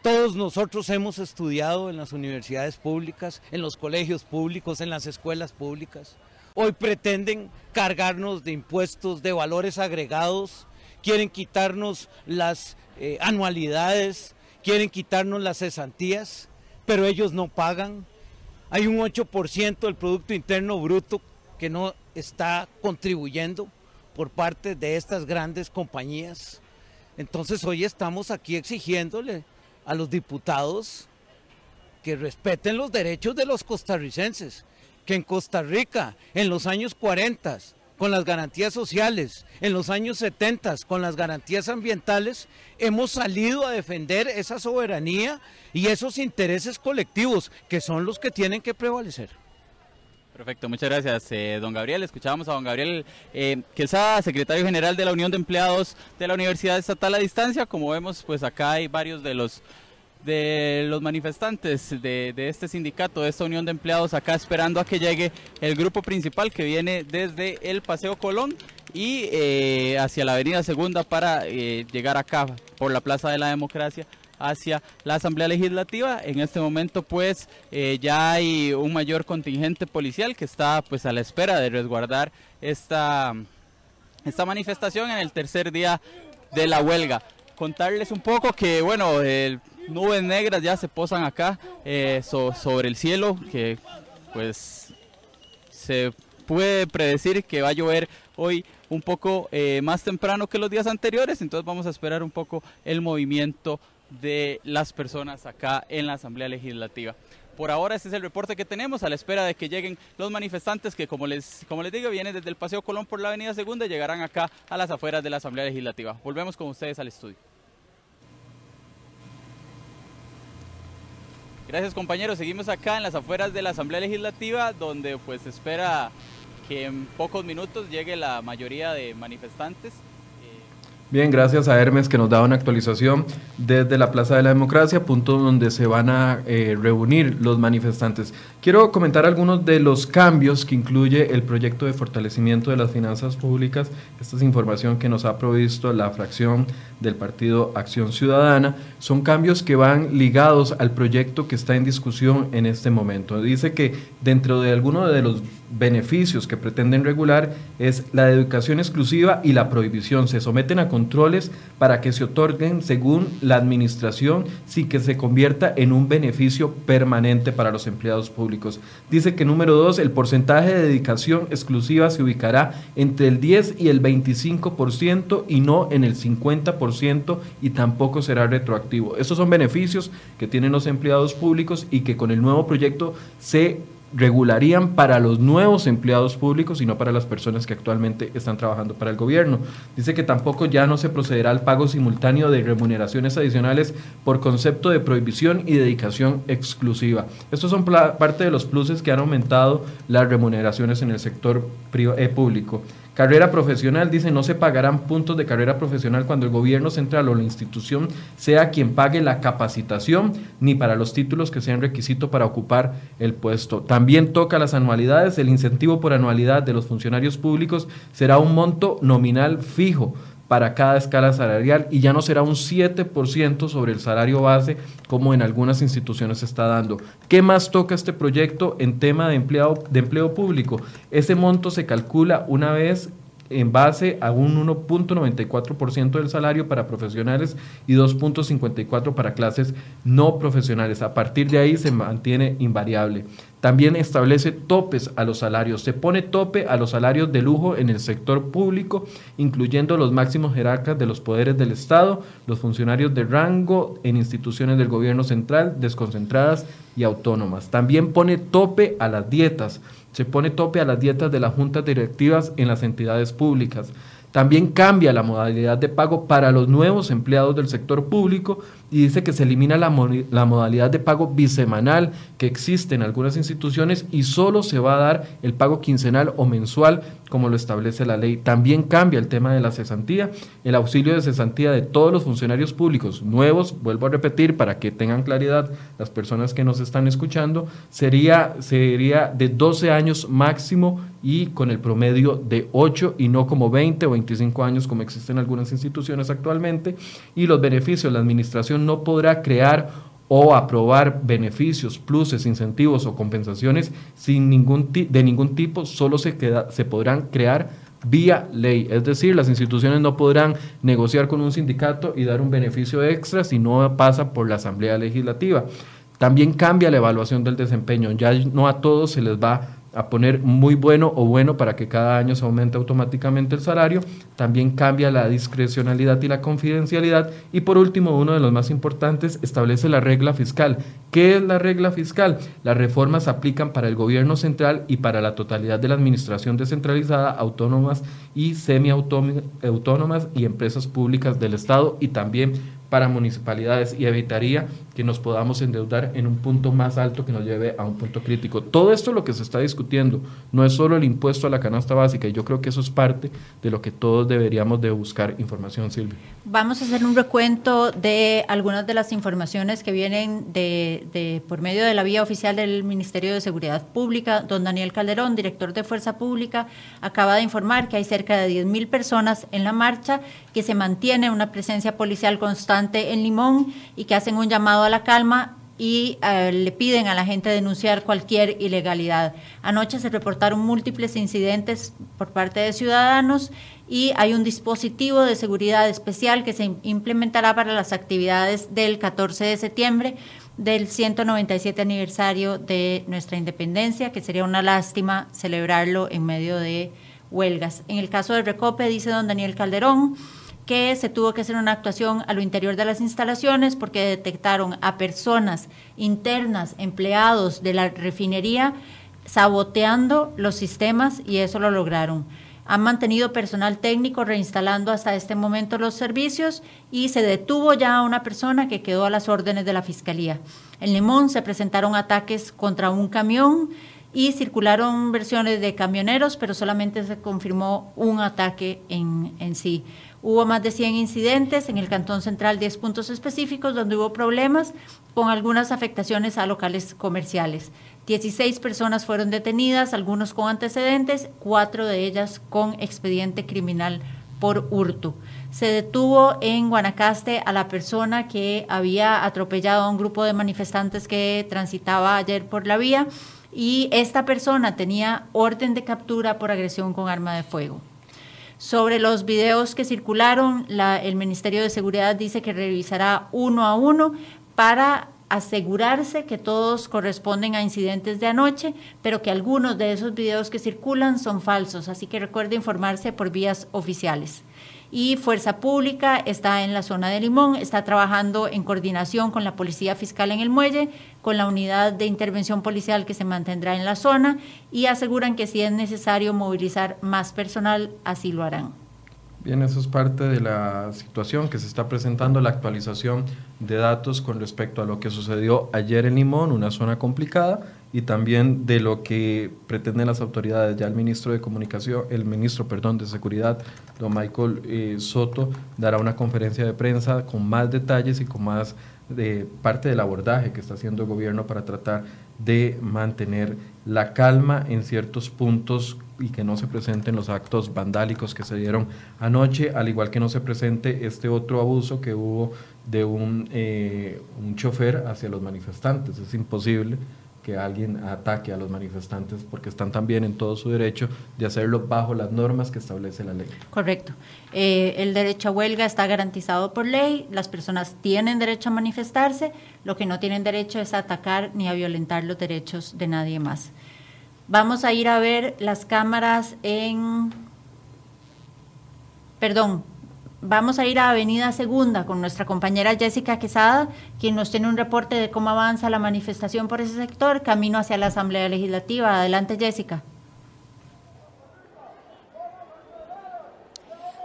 Todos nosotros hemos estudiado en las universidades públicas, en los colegios públicos, en las escuelas públicas. Hoy pretenden cargarnos de impuestos, de valores agregados, quieren quitarnos las eh, anualidades, quieren quitarnos las cesantías, pero ellos no pagan. Hay un 8% del Producto Interno Bruto que no está contribuyendo por parte de estas grandes compañías. Entonces hoy estamos aquí exigiéndole a los diputados que respeten los derechos de los costarricenses, que en Costa Rica en los años 40 con las garantías sociales, en los años 70 con las garantías ambientales, hemos salido a defender esa soberanía y esos intereses colectivos que son los que tienen que prevalecer. Perfecto, muchas gracias, eh, don Gabriel. Escuchábamos a don Gabriel eh, Quesada, secretario general de la Unión de Empleados de la Universidad Estatal a Distancia. Como vemos, pues acá hay varios de los de los manifestantes de, este sindicato, de esta unión de empleados, acá esperando a que llegue el grupo principal que viene desde el Paseo Colón y eh, hacia la Avenida Segunda para eh, llegar acá por la Plaza de la Democracia hacia la Asamblea Legislativa. En este momento pues eh, ya hay un mayor contingente policial que está pues a la espera de resguardar esta, esta manifestación en el tercer día de la huelga contarles un poco que, bueno, el nubes negras ya se posan acá eh, sobre el cielo, que pues se puede predecir que va a llover hoy un poco eh, más temprano que los días anteriores, entonces vamos a esperar un poco el movimiento de las personas acá en la Asamblea Legislativa. Por ahora este es el reporte que tenemos a la espera de que lleguen los manifestantes que como les, como les digo vienen desde el Paseo Colón por la Avenida Segunda y llegarán acá a las afueras de la Asamblea Legislativa. Volvemos con ustedes al estudio. Gracias compañeros, seguimos acá en las afueras de la Asamblea Legislativa donde pues espera que en pocos minutos llegue la mayoría de manifestantes. Bien, gracias a Hermes que nos da una actualización desde la Plaza de la Democracia, punto donde se van a eh, reunir los manifestantes. Quiero comentar algunos de los cambios que incluye el proyecto de fortalecimiento de las finanzas públicas. Esta es información que nos ha provisto la fracción del Partido Acción Ciudadana. Son cambios que van ligados al proyecto que está en discusión en este momento. Dice que dentro de algunos de los beneficios que pretenden regular es la educación exclusiva y la prohibición. Se someten a controles para que se otorguen según la administración sin que se convierta en un beneficio permanente para los empleados públicos. Dice que número dos, el porcentaje de dedicación exclusiva se ubicará entre el 10 y el 25% y no en el 50% y tampoco será retroactivo. Estos son beneficios que tienen los empleados públicos y que con el nuevo proyecto se regularían para los nuevos empleados públicos y no para las personas que actualmente están trabajando para el gobierno. Dice que tampoco ya no se procederá al pago simultáneo de remuneraciones adicionales por concepto de prohibición y dedicación exclusiva. Estos son parte de los pluses que han aumentado las remuneraciones en el sector eh, público. Carrera profesional, dice, no se pagarán puntos de carrera profesional cuando el gobierno central o la institución sea quien pague la capacitación, ni para los títulos que sean requisito para ocupar el puesto. También toca las anualidades, el incentivo por anualidad de los funcionarios públicos será un monto nominal fijo para cada escala salarial y ya no será un 7% sobre el salario base como en algunas instituciones se está dando. ¿Qué más toca este proyecto en tema de, empleado, de empleo público? Ese monto se calcula una vez en base a un 1.94% del salario para profesionales y 2.54% para clases no profesionales. A partir de ahí se mantiene invariable. También establece topes a los salarios. Se pone tope a los salarios de lujo en el sector público, incluyendo los máximos jerarcas de los poderes del Estado, los funcionarios de rango en instituciones del gobierno central, desconcentradas y autónomas. También pone tope a las dietas se pone tope a las dietas de las juntas directivas en las entidades públicas. También cambia la modalidad de pago para los nuevos empleados del sector público y dice que se elimina la, la, modalidad de pago bisemanal que existe en algunas instituciones y solo se va a dar el pago quincenal o mensual como lo establece la ley. También cambia el tema de la cesantía, el auxilio de cesantía de todos los funcionarios públicos nuevos, vuelvo a repetir para que tengan claridad las personas que nos están escuchando, sería, sería de 12 años máximo y con el promedio de 8 y no como 20 o 25 años como existen algunas instituciones actualmente. Y los beneficios, la administración no podrá crear o aprobar beneficios, pluses, incentivos o compensaciones sin ningún de ningún tipo, solo se, se podrán crear vía ley. Es decir, las instituciones no podrán negociar con un sindicato y dar un beneficio extra si no pasa por la Asamblea Legislativa. También cambia la evaluación del desempeño. Ya no a todos se les va a poner muy bueno o bueno para que cada año se aumente automáticamente el salario, también cambia la discrecionalidad y la confidencialidad y por último, uno de los más importantes, establece la regla fiscal. ¿Qué es la regla fiscal? Las reformas aplican para el gobierno central y para la totalidad de la administración descentralizada, autónomas y semiautónomas y empresas públicas del Estado y también para municipalidades y evitaría que nos podamos endeudar en un punto más alto que nos lleve a un punto crítico. Todo esto lo que se está discutiendo no es solo el impuesto a la canasta básica y yo creo que eso es parte de lo que todos deberíamos de buscar información, Silvia. Vamos a hacer un recuento de algunas de las informaciones que vienen de, de por medio de la vía oficial del Ministerio de Seguridad Pública. Don Daniel Calderón, director de Fuerza Pública, acaba de informar que hay cerca de 10.000 personas en la marcha, que se mantiene una presencia policial constante en Limón y que hacen un llamado a la calma y eh, le piden a la gente denunciar cualquier ilegalidad. Anoche se reportaron múltiples incidentes por parte de ciudadanos y hay un dispositivo de seguridad especial que se implementará para las actividades del 14 de septiembre del 197 aniversario de nuestra independencia, que sería una lástima celebrarlo en medio de huelgas. En el caso del Recope, dice don Daniel Calderón, que se tuvo que hacer una actuación a lo interior de las instalaciones porque detectaron a personas internas, empleados de la refinería, saboteando los sistemas y eso lo lograron. Han mantenido personal técnico reinstalando hasta este momento los servicios y se detuvo ya a una persona que quedó a las órdenes de la Fiscalía. En Limón se presentaron ataques contra un camión y circularon versiones de camioneros, pero solamente se confirmó un ataque en, en sí. Hubo más de 100 incidentes en el Cantón Central, 10 puntos específicos donde hubo problemas con algunas afectaciones a locales comerciales. 16 personas fueron detenidas, algunos con antecedentes, cuatro de ellas con expediente criminal por hurto. Se detuvo en Guanacaste a la persona que había atropellado a un grupo de manifestantes que transitaba ayer por la vía y esta persona tenía orden de captura por agresión con arma de fuego. Sobre los videos que circularon, el Ministerio de Seguridad dice que revisará uno a uno para asegurarse que todos corresponden a incidentes de anoche, pero que algunos de esos videos que circulan son falsos, así que recuerde informarse por vías oficiales. Y Fuerza Pública está en la zona de Limón, está trabajando en coordinación con la Policía Fiscal en el Muelle, con la unidad de intervención policial que se mantendrá en la zona y aseguran que si es necesario movilizar más personal, así lo harán. Bien, eso es parte de la situación que se está presentando, la actualización de datos con respecto a lo que sucedió ayer en Limón, una zona complicada, y también de lo que pretenden las autoridades. Ya el ministro de Comunicación, el ministro, perdón, de Seguridad, don Michael eh, Soto, dará una conferencia de prensa con más detalles y con más de parte del abordaje que está haciendo el gobierno para tratar de mantener la calma en ciertos puntos y que no se presenten los actos vandálicos que se dieron anoche, al igual que no se presente este otro abuso que hubo de un, eh, un chofer hacia los manifestantes. Es imposible que alguien ataque a los manifestantes porque están también en todo su derecho de hacerlo bajo las normas que establece la ley. Correcto. Eh, el derecho a huelga está garantizado por ley, las personas tienen derecho a manifestarse, lo que no tienen derecho es a atacar ni a violentar los derechos de nadie más. Vamos a ir a ver las cámaras en... Perdón, vamos a ir a Avenida Segunda con nuestra compañera Jessica Quesada, quien nos tiene un reporte de cómo avanza la manifestación por ese sector, camino hacia la Asamblea Legislativa. Adelante, Jessica.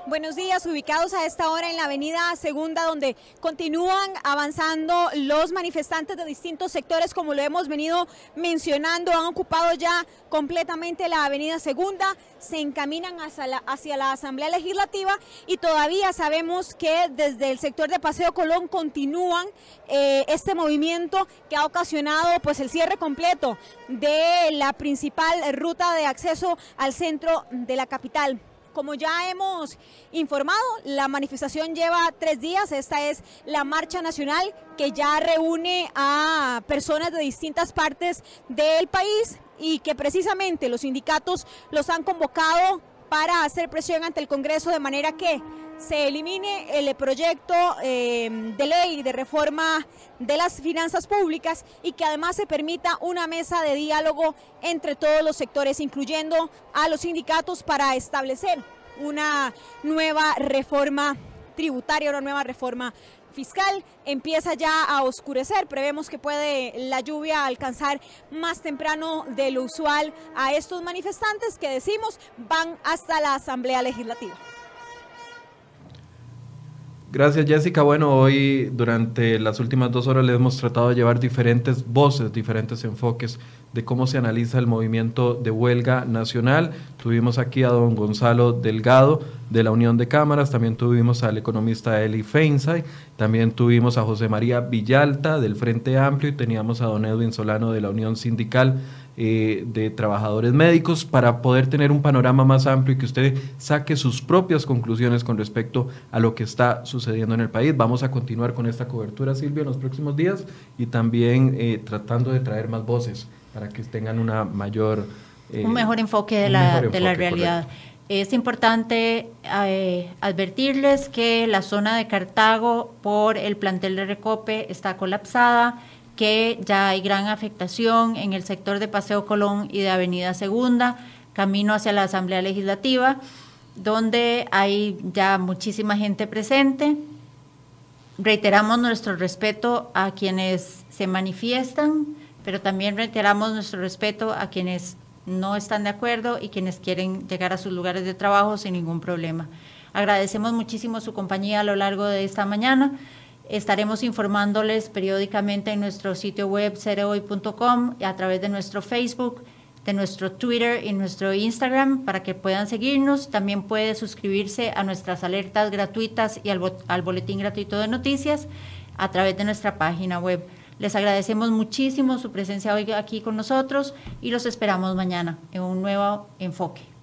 Buenos días, ubicados a esta hora en la avenida Segunda, donde continúan avanzando los manifestantes de distintos sectores, como lo hemos venido mencionando, han ocupado ya completamente la avenida Segunda, se encaminan hacia la, Asamblea Legislativa y todavía sabemos que desde el sector de Paseo Colón continúan eh, este movimiento que ha ocasionado pues el cierre completo de la principal ruta de acceso al centro de la capital. Como ya hemos informado, la manifestación lleva tres días. Esta es la marcha nacional que ya reúne a personas de distintas partes del país y que precisamente los sindicatos los han convocado para hacer presión ante el Congreso de manera que se elimine el proyecto eh, de ley de reforma de las finanzas públicas y que además se permita una mesa de diálogo entre todos los sectores, incluyendo a los sindicatos para establecer una nueva reforma tributaria, una nueva reforma fiscal empieza ya a oscurecer. Prevemos que puede la lluvia alcanzar más temprano de lo usual a estos manifestantes que decimos van hasta la Asamblea Legislativa. Gracias Jessica. Bueno, hoy durante las últimas dos horas le hemos tratado de llevar diferentes voces, diferentes enfoques de cómo se analiza el movimiento de huelga nacional. Tuvimos aquí a don Gonzalo Delgado de la Unión de Cámaras, también tuvimos al economista Eli Feinsay, también tuvimos a José María Villalta del Frente Amplio y teníamos a don Edwin Solano de la Unión Sindical. Eh, de trabajadores médicos para poder tener un panorama más amplio y que usted saque sus propias conclusiones con respecto a lo que está sucediendo en el país. Vamos a continuar con esta cobertura, Silvia, en los próximos días y también eh, tratando de traer más voces para que tengan una mayor... Eh, un mejor enfoque de la, de la realidad. Es importante advertirles que la zona de Cartago por el plantel de Recope está colapsada que ya hay gran afectación en el sector de Paseo Colón y de Avenida Segunda, camino hacia la Asamblea Legislativa, donde hay ya muchísima gente presente. Reiteramos nuestro respeto a quienes se manifiestan, pero también reiteramos nuestro respeto a quienes no están de acuerdo y quienes quieren llegar a sus lugares de trabajo sin ningún problema. Agradecemos muchísimo su compañía a lo largo de esta mañana. Estaremos informándoles periódicamente en nuestro sitio web cereoy.com y a través de nuestro Facebook, de nuestro Twitter y nuestro Instagram para que puedan seguirnos. También puede suscribirse a nuestras alertas gratuitas y al, al boletín gratuito de noticias a través de nuestra página web. Les agradecemos muchísimo su presencia hoy aquí con nosotros y los esperamos mañana en un nuevo enfoque.